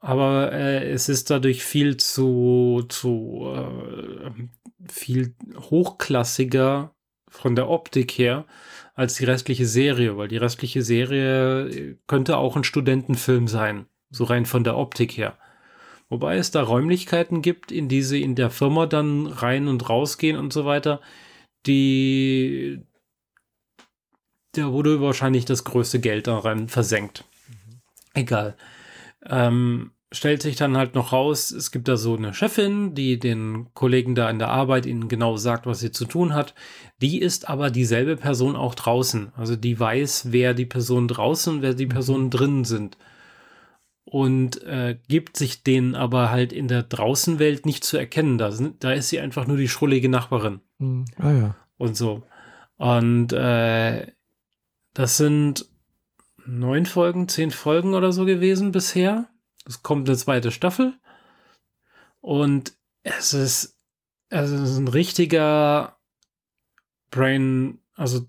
aber äh, es ist dadurch viel zu, zu äh, viel hochklassiger von der Optik her als die restliche Serie, weil die restliche Serie könnte auch ein Studentenfilm sein, so rein von der Optik her. Wobei es da Räumlichkeiten gibt, in die sie in der Firma dann rein und rausgehen und so weiter, die da wurde wahrscheinlich das größte Geld daran versenkt. Egal. Ähm, stellt sich dann halt noch raus, es gibt da so eine Chefin, die den Kollegen da in der Arbeit ihnen genau sagt, was sie zu tun hat. Die ist aber dieselbe Person auch draußen. Also die weiß, wer die Personen draußen und wer die Personen drinnen sind. Und äh, gibt sich denen aber halt in der Draußenwelt nicht zu erkennen. Da, sind, da ist sie einfach nur die schrullige Nachbarin Mhm. Ah ja. und so. Und äh, das sind neun Folgen, zehn Folgen oder so gewesen bisher. Es kommt eine zweite Staffel. Und es ist, es ist ein richtiger Brain, also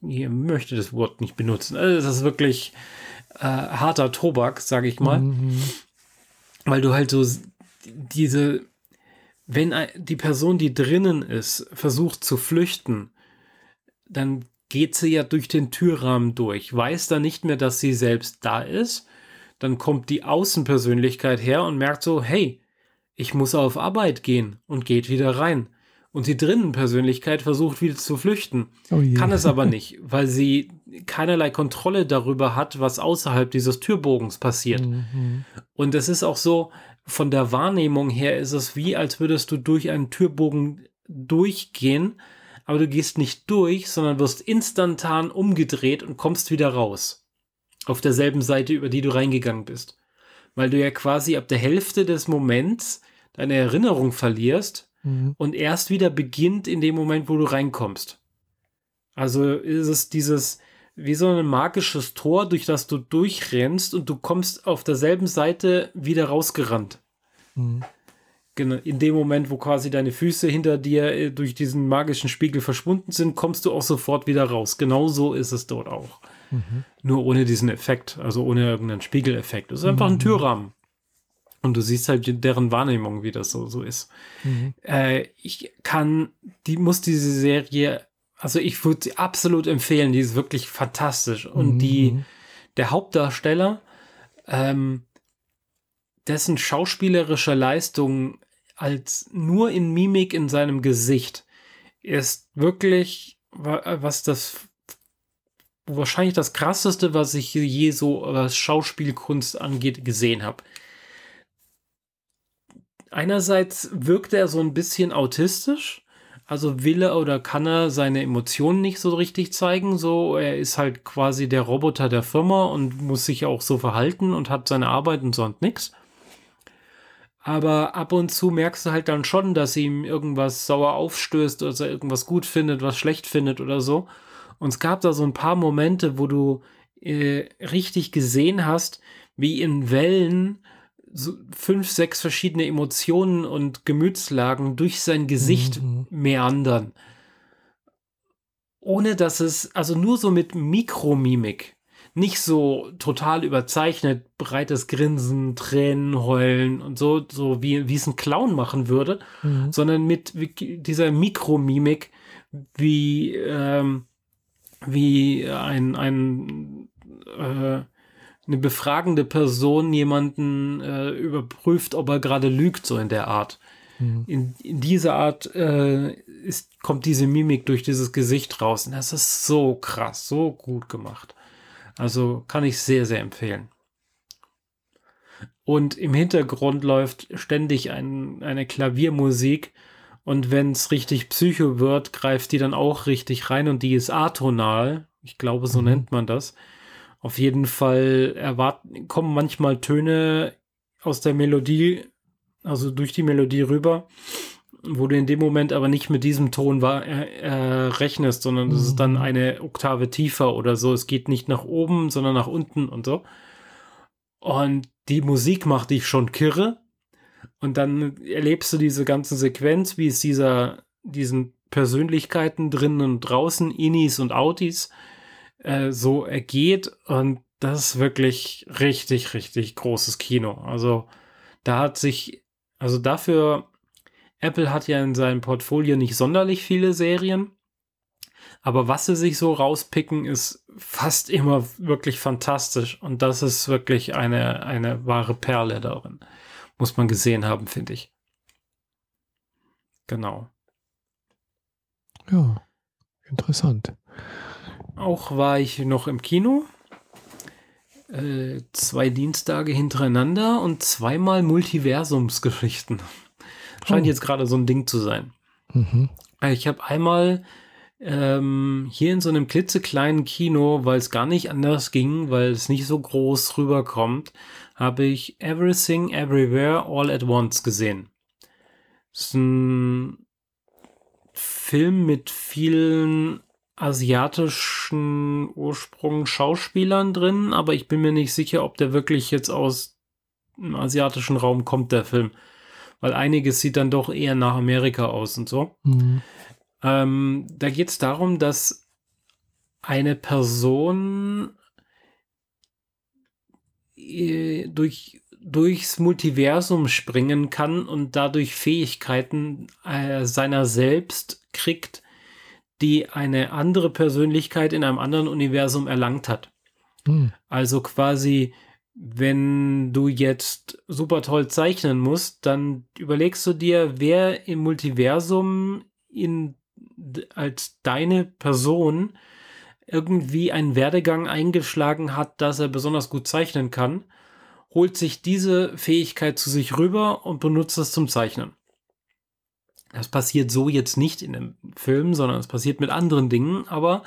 ich möchte das Wort nicht benutzen. Also, es ist wirklich äh, harter Tobak, sage ich mal. Mhm. Weil du halt so diese, wenn die Person, die drinnen ist, versucht zu flüchten, dann geht sie ja durch den Türrahmen durch, weiß dann nicht mehr, dass sie selbst da ist. Dann kommt die Außenpersönlichkeit her und merkt so, hey, ich muss auf Arbeit gehen und geht wieder rein. Und die Drinnenpersönlichkeit versucht wieder zu flüchten, oh kann es aber nicht, weil sie keinerlei Kontrolle darüber hat, was außerhalb dieses Türbogens passiert. Mhm. Und es ist auch so, von der Wahrnehmung her ist es wie, als würdest du durch einen Türbogen durchgehen, aber du gehst nicht durch, sondern wirst instantan umgedreht und kommst wieder raus. Auf derselben Seite, über die du reingegangen bist. Weil du ja quasi ab der Hälfte des Moments deine Erinnerung verlierst mhm. und erst wieder beginnt in dem Moment, wo du reinkommst. Also ist es dieses, wie so ein magisches Tor, durch das du durchrennst und du kommst auf derselben Seite wieder rausgerannt. Mhm. Genau, in dem Moment, wo quasi deine Füße hinter dir äh, durch diesen magischen Spiegel verschwunden sind, kommst du auch sofort wieder raus. Genauso ist es dort auch. Mhm. Nur ohne diesen Effekt, also ohne irgendeinen Spiegeleffekt. Es ist einfach ein mhm. Türrahmen. Und du siehst halt deren Wahrnehmung, wie das so, so ist. Mhm. Äh, ich kann, die muss diese Serie, also ich würde sie absolut empfehlen, die ist wirklich fantastisch. Und mhm. die, der Hauptdarsteller, ähm, dessen schauspielerische Leistung als nur in Mimik in seinem Gesicht ist wirklich, was das wahrscheinlich das krasseste, was ich je so was Schauspielkunst angeht, gesehen habe einerseits wirkt er so ein bisschen autistisch. Also will er oder kann er seine Emotionen nicht so richtig zeigen. So, er ist halt quasi der Roboter der Firma und muss sich auch so verhalten und hat seine Arbeit und sonst nichts. Aber ab und zu merkst du halt dann schon, dass ihm irgendwas sauer aufstößt oder er irgendwas gut findet, was schlecht findet oder so. Und es gab da so ein paar Momente, wo du äh, richtig gesehen hast, wie in Wellen so fünf, sechs verschiedene Emotionen und Gemütslagen durch sein Gesicht mhm. meandern. Ohne dass es, also nur so mit Mikromimik. Nicht so total überzeichnet, breites Grinsen, Tränen, Heulen und so, so wie, wie es ein Clown machen würde, mhm. sondern mit dieser Mikromimik, wie, ähm, wie ein, ein äh, eine befragende Person jemanden äh, überprüft, ob er gerade lügt, so in der Art. Mhm. In, in dieser Art äh, ist, kommt diese Mimik durch dieses Gesicht raus. Und das ist so krass, so gut gemacht. Also kann ich sehr, sehr empfehlen. Und im Hintergrund läuft ständig ein, eine Klaviermusik. Und wenn es richtig psycho wird, greift die dann auch richtig rein und die ist atonal. Ich glaube, so mhm. nennt man das. Auf jeden Fall erwarten, kommen manchmal Töne aus der Melodie, also durch die Melodie rüber, wo du in dem Moment aber nicht mit diesem Ton war, äh, äh, rechnest, sondern es ist dann mhm. eine Oktave tiefer oder so. Es geht nicht nach oben, sondern nach unten und so. Und die Musik macht dich schon kirre. Und dann erlebst du diese ganze Sequenz, wie es dieser, diesen Persönlichkeiten drinnen und draußen, Inis und Autis, äh, so ergeht. Und das ist wirklich richtig, richtig großes Kino. Also da hat sich, also dafür, Apple hat ja in seinem Portfolio nicht sonderlich viele Serien. Aber was sie sich so rauspicken, ist fast immer wirklich fantastisch. Und das ist wirklich eine, eine wahre Perle darin. Muss man gesehen haben, finde ich. Genau. Ja, interessant. Auch war ich noch im Kino. Äh, zwei Dienstage hintereinander und zweimal Multiversumsgeschichten. Scheint oh. jetzt gerade so ein Ding zu sein. Mhm. Äh, ich habe einmal ähm, hier in so einem klitzekleinen Kino, weil es gar nicht anders ging, weil es nicht so groß rüberkommt, habe ich Everything Everywhere All at Once gesehen. Das ist ein Film mit vielen asiatischen Ursprung Schauspielern drin, aber ich bin mir nicht sicher, ob der wirklich jetzt aus dem asiatischen Raum kommt, der Film. weil einiges sieht dann doch eher nach Amerika aus und so. Mhm. Ähm, da geht es darum, dass eine Person äh, durch, durchs Multiversum springen kann und dadurch Fähigkeiten äh, seiner selbst kriegt, die eine andere Persönlichkeit in einem anderen Universum erlangt hat. Mhm. Also quasi, wenn du jetzt super toll zeichnen musst, dann überlegst du dir, wer im Multiversum in, als deine Person irgendwie einen Werdegang eingeschlagen hat, dass er besonders gut zeichnen kann, holt sich diese Fähigkeit zu sich rüber und benutzt es zum Zeichnen. Das passiert so jetzt nicht in dem Film, sondern es passiert mit anderen Dingen, aber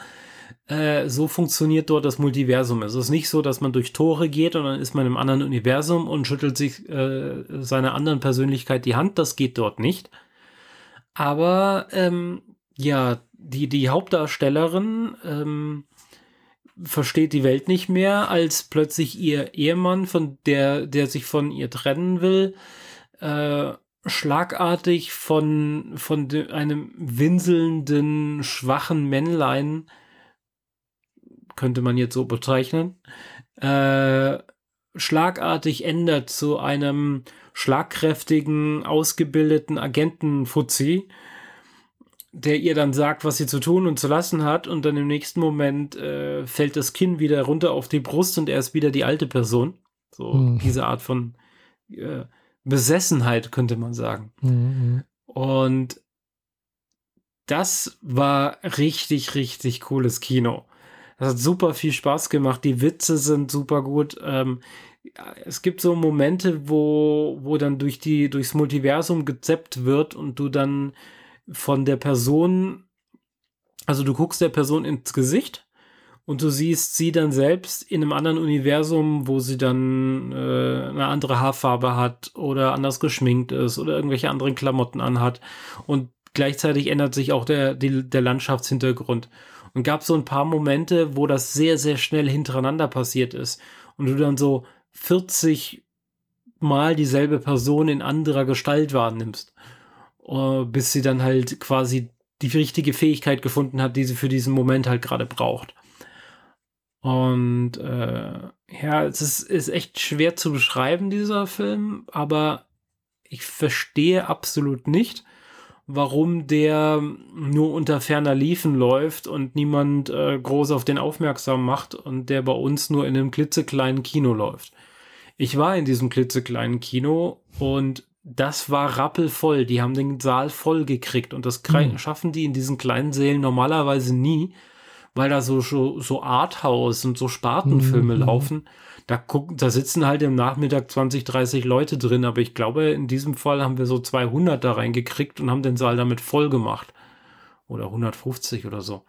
äh, so funktioniert dort das Multiversum. Es ist nicht so, dass man durch Tore geht und dann ist man im anderen Universum und schüttelt sich äh, seiner anderen Persönlichkeit die Hand. Das geht dort nicht. Aber ähm, ja, die, die Hauptdarstellerin ähm, versteht die Welt nicht mehr, als plötzlich ihr Ehemann, von der, der sich von ihr trennen will, äh, schlagartig von, von einem winselnden, schwachen Männlein, könnte man jetzt so bezeichnen, äh, schlagartig ändert zu einem schlagkräftigen, ausgebildeten Agentenfuzzi, der ihr dann sagt, was sie zu tun und zu lassen hat, und dann im nächsten Moment äh, fällt das Kinn wieder runter auf die Brust und er ist wieder die alte Person. So Mhm. diese Art von äh, Besessenheit, könnte man sagen. Mhm. Und das war richtig, richtig cooles Kino. Das hat super viel Spaß gemacht. Die Witze sind super gut. Ähm, es gibt so Momente, wo, wo dann durch die, durchs Multiversum gezeppt wird und du dann von der Person, also du guckst der Person ins Gesicht und du siehst sie dann selbst in einem anderen Universum, wo sie dann äh, eine andere Haarfarbe hat oder anders geschminkt ist oder irgendwelche anderen Klamotten anhat. Und gleichzeitig ändert sich auch der, die, der Landschaftshintergrund. Und gab so ein paar Momente, wo das sehr, sehr schnell hintereinander passiert ist. Und du dann so 40 Mal dieselbe Person in anderer Gestalt wahrnimmst. Äh, bis sie dann halt quasi die richtige Fähigkeit gefunden hat, die sie für diesen Moment halt gerade braucht. Und äh, ja, es ist, ist echt schwer zu beschreiben, dieser Film, aber ich verstehe absolut nicht, warum der nur unter ferner Liefen läuft und niemand äh, groß auf den aufmerksam macht und der bei uns nur in einem klitzekleinen Kino läuft. Ich war in diesem klitzekleinen Kino und das war rappelvoll. Die haben den Saal voll gekriegt und das Mhm. schaffen die in diesen kleinen Sälen normalerweise nie, weil da so, so, so Arthouse und so Spartenfilme Mhm. laufen. Da, gucken, da sitzen halt im Nachmittag 20, 30 Leute drin, aber ich glaube, in diesem Fall haben wir so 200 da reingekriegt und haben den Saal damit voll gemacht. Oder 150 oder so.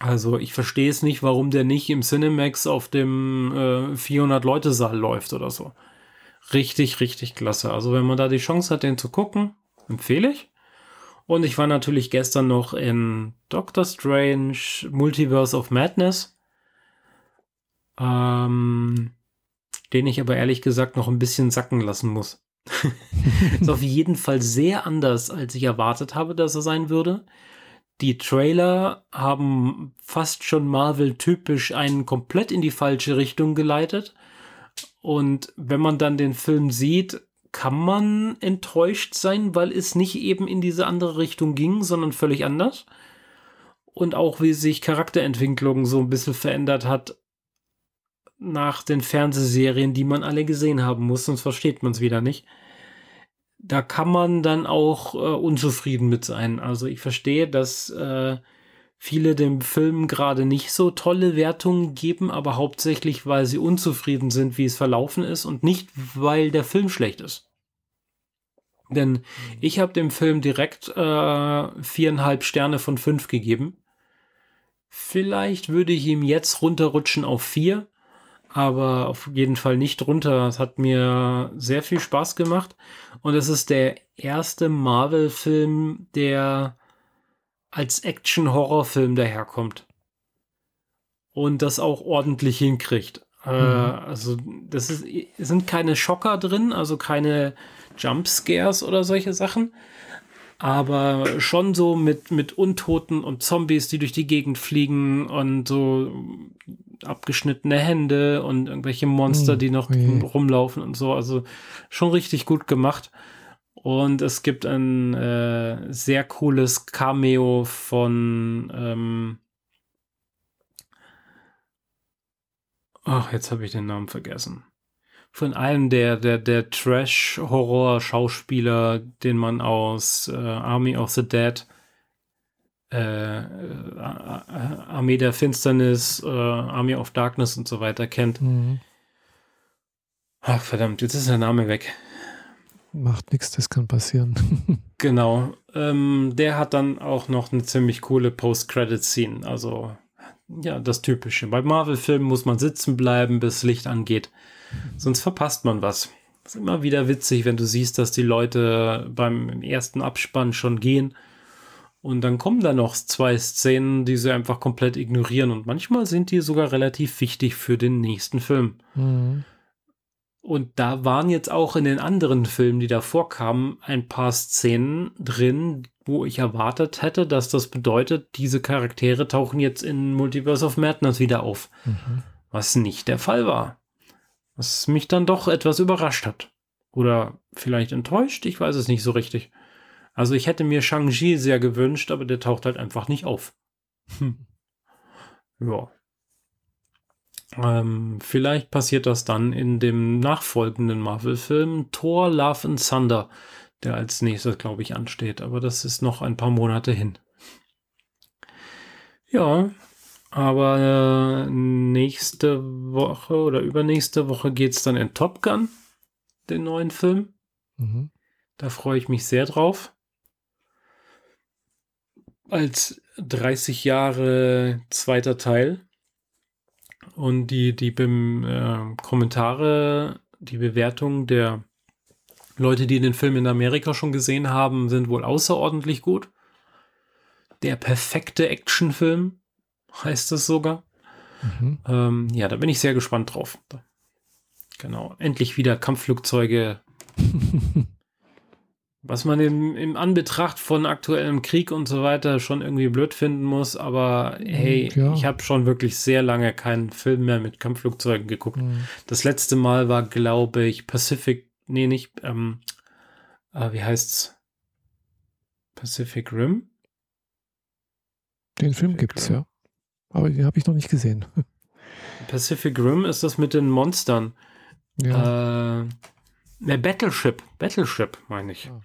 Also ich verstehe es nicht, warum der nicht im Cinemax auf dem äh, 400-Leute-Saal läuft oder so. Richtig, richtig klasse. Also wenn man da die Chance hat, den zu gucken, empfehle ich. Und ich war natürlich gestern noch in Doctor Strange Multiverse of Madness. Ähm, den ich aber ehrlich gesagt noch ein bisschen sacken lassen muss. Ist auf jeden Fall sehr anders, als ich erwartet habe, dass er sein würde. Die Trailer haben fast schon Marvel-typisch einen komplett in die falsche Richtung geleitet. Und wenn man dann den Film sieht, kann man enttäuscht sein, weil es nicht eben in diese andere Richtung ging, sondern völlig anders. Und auch wie sich Charakterentwicklung so ein bisschen verändert hat nach den Fernsehserien, die man alle gesehen haben muss, sonst versteht man es wieder nicht. Da kann man dann auch äh, unzufrieden mit sein. Also ich verstehe, dass äh, viele dem Film gerade nicht so tolle Wertungen geben, aber hauptsächlich, weil sie unzufrieden sind, wie es verlaufen ist und nicht, weil der Film schlecht ist. Denn ich habe dem Film direkt äh, viereinhalb Sterne von fünf gegeben. Vielleicht würde ich ihm jetzt runterrutschen auf vier, aber auf jeden Fall nicht runter. Es hat mir sehr viel Spaß gemacht und es ist der erste Marvel-Film, der als Action-Horror-Film daherkommt und das auch ordentlich hinkriegt. Äh, also das ist, sind keine Schocker drin, also keine Jumpscares oder solche Sachen. Aber schon so mit, mit Untoten und Zombies, die durch die Gegend fliegen und so abgeschnittene Hände und irgendwelche Monster, die noch Ui. rumlaufen und so. Also schon richtig gut gemacht. Und es gibt ein äh, sehr cooles Cameo von ähm Ach, jetzt habe ich den Namen vergessen. Von einem der, der, der Trash-Horror-Schauspieler, den man aus äh, Army of the Dead, äh, äh, Armee der Finsternis, äh, Army of Darkness und so weiter kennt. Mhm. Ach, verdammt, jetzt ist der Name weg. Macht nichts, das kann passieren. Genau. Ähm, der hat dann auch noch eine ziemlich coole Post-Credit-Scene. Also, ja, das Typische. Bei Marvel-Filmen muss man sitzen bleiben, bis Licht angeht. Sonst verpasst man was. ist immer wieder witzig, wenn du siehst, dass die Leute beim ersten Abspann schon gehen. Und dann kommen da noch zwei Szenen, die sie einfach komplett ignorieren. Und manchmal sind die sogar relativ wichtig für den nächsten Film. Mhm. Und da waren jetzt auch in den anderen Filmen, die davor kamen, ein paar Szenen drin, wo ich erwartet hätte, dass das bedeutet, diese Charaktere tauchen jetzt in Multiverse of Madness wieder auf. Mhm. Was nicht der Fall war. Was mich dann doch etwas überrascht hat. Oder vielleicht enttäuscht, ich weiß es nicht so richtig. Also ich hätte mir Shang-Chi sehr gewünscht, aber der taucht halt einfach nicht auf. Hm. Ja. Ähm, vielleicht passiert das dann in dem nachfolgenden Marvel-Film Thor Love and Thunder, der als nächstes, glaube ich, ansteht. Aber das ist noch ein paar Monate hin. Ja, aber äh, nächste Woche oder übernächste Woche geht es dann in Top Gun, den neuen Film. Mhm. Da freue ich mich sehr drauf. Als 30 Jahre zweiter Teil. Und die, die Bem, äh, Kommentare, die Bewertung der Leute, die den Film in Amerika schon gesehen haben, sind wohl außerordentlich gut. Der perfekte Actionfilm heißt es sogar. Mhm. Ähm, ja, da bin ich sehr gespannt drauf. Genau, endlich wieder Kampfflugzeuge. Was man im, im Anbetracht von aktuellem Krieg und so weiter schon irgendwie blöd finden muss, aber hey, Ja. ich habe schon wirklich sehr lange keinen Film mehr mit Kampfflugzeugen geguckt. Mhm. Das letzte Mal war, glaube ich, Pacific, nee, nicht, ähm, äh, wie heißt's? Pacific Rim? Den Film Pacific gibt es, Rim. ja. Aber den habe ich noch nicht gesehen. Pacific Rim ist das mit den Monstern. Ja. Äh, ne, Battleship. Battleship, meine ich. Ah,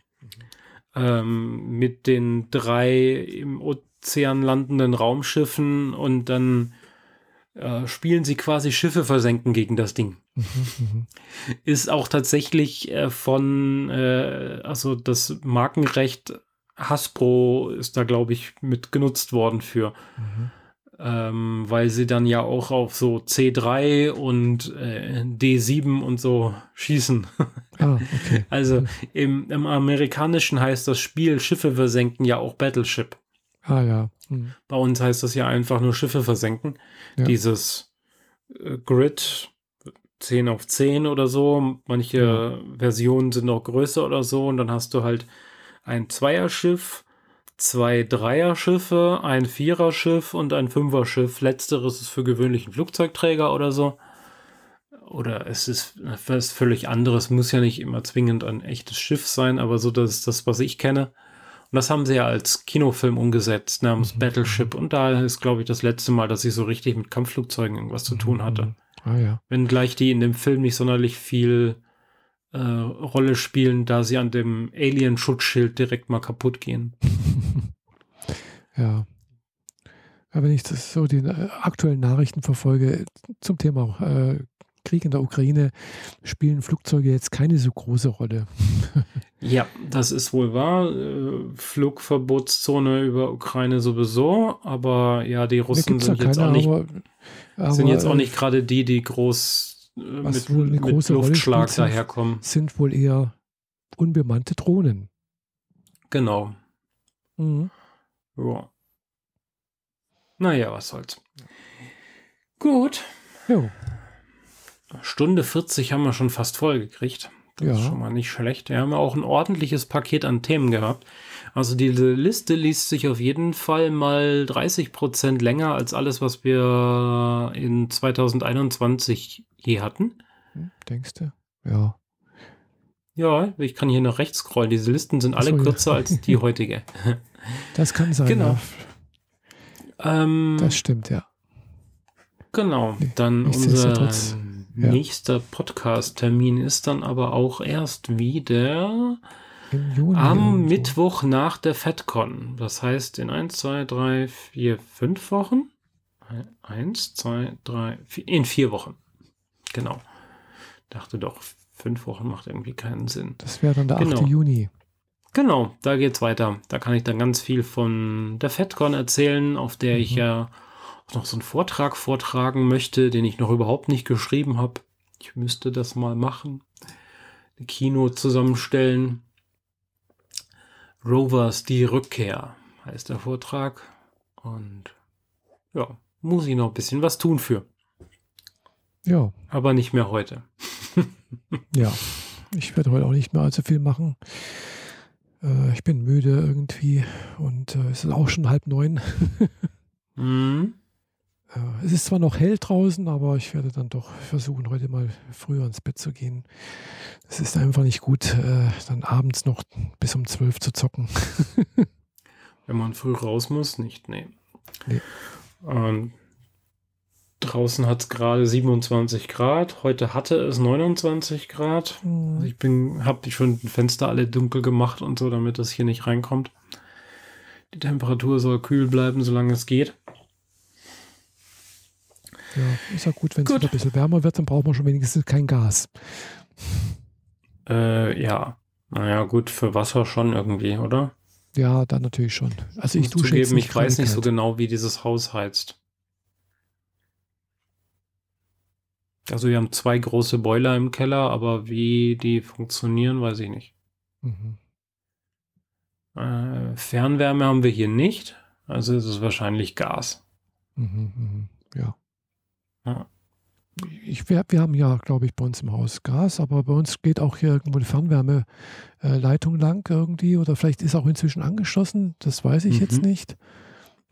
Ähm, mit den drei im Ozean landenden Raumschiffen und dann äh, spielen sie quasi Schiffe versenken gegen das Ding. Ist auch tatsächlich äh, von, äh, also das Markenrecht Hasbro ist da, glaube ich, mit genutzt worden für. Mhm. Ähm, weil sie dann ja auch auf so C3 und äh, D7 und so schießen. Ah, okay. Also im, im Amerikanischen heißt das Spiel Schiffe versenken ja auch Battleship. Ah, ja. Mhm. Bei uns heißt das ja einfach nur Schiffe versenken. Ja. Dieses äh, Grid 10 auf 10 oder so. Manche Versionen sind noch größer oder so. Und dann hast du halt ein Zweierschiff, zwei Dreierschiffe, ein Viererschiff und ein Fünferschiff. Letzteres ist für gewöhnlichen Flugzeugträger oder so. Oder es ist was völlig anderes. Muss ja nicht immer zwingend ein echtes Schiff sein, aber so das ist das, was ich kenne. Und das haben sie ja als Kinofilm umgesetzt namens Mhm. Battleship. Und da ist, glaube ich, das letzte Mal, dass ich so richtig mit Kampfflugzeugen irgendwas zu tun hatte. Mhm. Ah, ja. Wenngleich die in dem Film nicht sonderlich viel äh, Rolle spielen, da sie an dem Alien-Schutzschild direkt mal kaputt gehen. Ja. Aber wenn ich das so die äh, aktuellen Nachrichten verfolge zum Thema äh, Krieg in der Ukraine, spielen Flugzeuge jetzt keine so große Rolle. Ja, das ist wohl wahr. Äh, Flugverbotszone über Ukraine sowieso, aber ja, die Russen sind jetzt, keine, auch nicht, aber, aber, sind jetzt auch äh, nicht gerade die, die groß äh, mit, mit Luftschlag spielt, daherkommen. sind wohl eher unbemannte Drohnen. Genau. Mhm. Ja. Naja, was soll's. Gut. Jo. Stunde 40 haben wir schon fast voll gekriegt. Das Ja. ist schon mal nicht schlecht. Wir haben auch ein ordentliches Paket an Themen gehabt. Also diese Liste liest sich auf jeden Fall mal 30 Prozent länger als alles, was wir in 2021 je hatten. Hm, denkst du? Ja. Ja, ich kann hier nach rechts scrollen. Diese Listen sind alle so, ja. kürzer als die heutige. Das kann sein. Genau. Ja. Ähm, Das stimmt, ja. genau. Dann unser ja. nächster Podcast-Termin ist dann aber auch erst wieder. Am irgendwo. Mittwoch nach der FedCon. Das heißt in 1, 2, 3, 4, 5 Wochen. 1, 2, 3, 4, in vier Wochen. Genau. Dachte doch, fünf Wochen macht irgendwie keinen Sinn. Das wäre dann der 8. Genau. Juni. Genau, da geht's weiter. Da kann ich dann ganz viel von der FedCon erzählen, auf der ich Mhm. ja auch noch so einen Vortrag vortragen möchte, den ich noch überhaupt nicht geschrieben habe. Ich müsste das mal machen. Eine Kino zusammenstellen. Rovers die Rückkehr heißt der Vortrag. Und ja, muss ich noch ein bisschen was tun für. Ja, Aber nicht mehr heute. ja. Ich werde heute auch nicht mehr allzu viel machen. Äh, ich bin müde irgendwie und äh, es ist auch schon halb neun. Mhm. Äh, es ist zwar noch hell draußen, aber ich werde dann doch versuchen, heute mal früher ins Bett zu gehen. Es ist einfach nicht gut, äh, dann abends noch bis um zwölf zu zocken. Wenn man früh raus muss, nicht, nee. Nee. Und draußen hat es gerade 27 Grad. Heute hatte es 29 Grad. Also ich bin, habe die schon Fenster alle dunkel gemacht und so, damit das hier nicht reinkommt. Die Temperatur soll kühl bleiben, solange es geht. Ja, ist ja gut, wenn es ein bisschen wärmer wird, dann braucht man schon wenigstens kein Gas. Äh, ja. Naja, gut, für Wasser schon irgendwie, oder? Ja, dann natürlich schon. Also ich muss dusche jetzt zugeben, nicht ich weiß nicht so genau, wie dieses Haus heizt. Also wir haben zwei große Boiler im Keller, aber wie die funktionieren, weiß ich nicht. Mhm. Äh, Fernwärme haben wir hier nicht, also ist es wahrscheinlich Gas. Mhm, mhm, ja. Ja. Ich, wir, wir haben ja, glaube ich, bei uns im Haus Gas, aber bei uns geht auch hier irgendwo eine Fernwärmeleitung lang irgendwie oder vielleicht ist auch inzwischen angeschlossen, das weiß ich jetzt Mhm. nicht.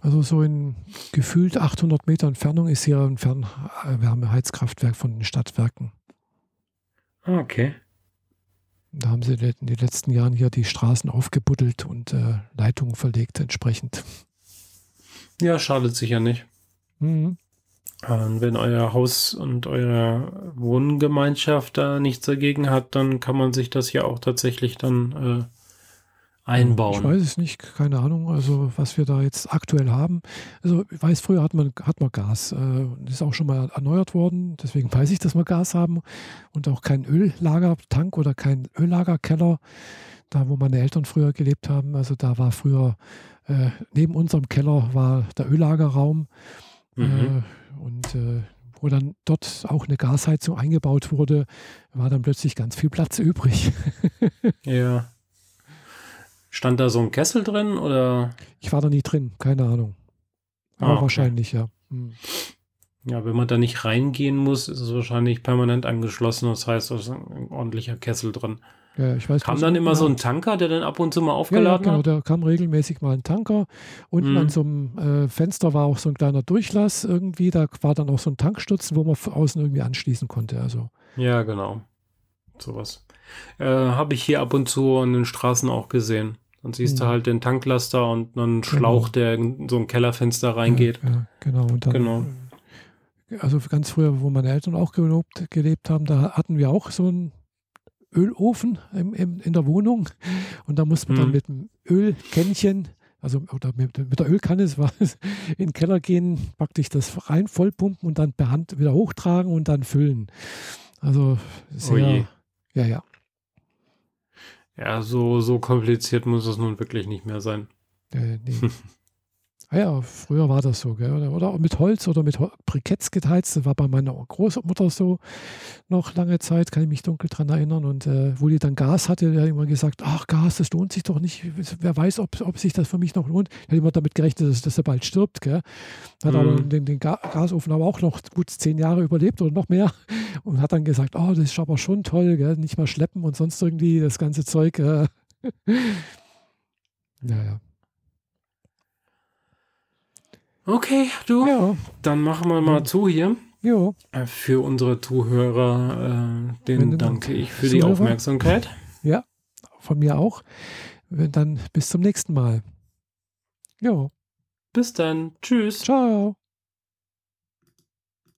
Also so in gefühlt 800 Meter Entfernung ist hier ein Fernwärmeheizkraftwerk von den Stadtwerken. Ah, Okay. Da haben sie in den letzten Jahren hier die Straßen aufgebuddelt und äh, Leitungen verlegt entsprechend. Ja, schadet sicher nicht. Mhm. Und wenn euer Haus und eure Wohngemeinschaft da nichts dagegen hat, dann kann man sich das ja auch tatsächlich dann äh, einbauen. Ich weiß es nicht, keine Ahnung, also was wir da jetzt aktuell haben. Also ich weiß, früher hat man, hat man Gas. Äh, das ist auch schon mal erneuert worden, deswegen weiß ich, dass wir Gas haben und auch kein Öllagertank oder kein Öllagerkeller, da wo meine Eltern früher gelebt haben. Also da war früher, äh, neben unserem Keller war der Öllagerraum Mhm. äh, und äh, wo dann dort auch eine Gasheizung eingebaut wurde, war dann plötzlich ganz viel Platz übrig. Ja. Stand da so ein Kessel drin oder? Ich war da nie drin, keine Ahnung. Aber Ah, okay. wahrscheinlich, ja. Hm. Ja, wenn man da nicht reingehen muss, ist es wahrscheinlich permanent angeschlossen. Das heißt, da ist ein ordentlicher Kessel drin. Ja, ich weiß Kam dann immer ja, so ein Tanker, der dann ab und zu mal ja, ja, aufgeladen genau, hat? da kam regelmäßig mal ein Tanker. Unten Mhm. an so einem äh, Fenster war auch so ein kleiner Durchlass irgendwie. Da war dann auch so ein Tankstutzen, wo man außen irgendwie anschließen konnte. Also, Ja, genau. Sowas. Äh, Habe ich hier ab und zu an den Straßen auch gesehen. Dann siehst du Mhm. halt den Tanklaster und einen Schlauch, der in so ein Kellerfenster reingeht. Ja, ja, genau. Und dann, Genau. äh, Also ganz früher, wo meine Eltern auch gelobt, gelebt haben, da hatten wir auch so einen Ölofen im, im, in der Wohnung. Und da musste man dann Mhm. mit dem Ölkännchen, also oder mit, mit der Ölkanne, es war in den Keller gehen, praktisch das rein vollpumpen und dann per Hand wieder hochtragen und dann füllen. Also Oh sehr, ja, ja. Ja, so, so kompliziert muss es nun wirklich nicht mehr sein. Äh, nee. Ah ja, früher war das so, gell? Oder, mit Holz oder mit Briketts geheizt. Das war bei meiner Großmutter so noch lange Zeit, kann ich mich dunkel dran erinnern. Und äh, wo die dann Gas hatte, der hat immer gesagt, ach Gas, das lohnt sich doch nicht. Wer weiß, ob, ob sich das für mich noch lohnt. Ich hat immer damit gerechnet, dass, dass er bald stirbt. Gell? Hat mhm. aber den, den Gasofen aber auch noch gut zehn Jahre überlebt oder noch mehr. Und hat dann gesagt, oh, das ist aber schon toll, gell? nicht mal schleppen und sonst irgendwie das ganze Zeug. Äh. ja, ja. Okay, du. Ja. Dann machen wir mal zu hier. Jo. Äh, für unsere Zuhörer, äh, denen danke ich für Zuhörer. die Aufmerksamkeit. Ja, von mir auch. Dann bis zum nächsten Mal. Jo. Bis dann. Tschüss. Ciao.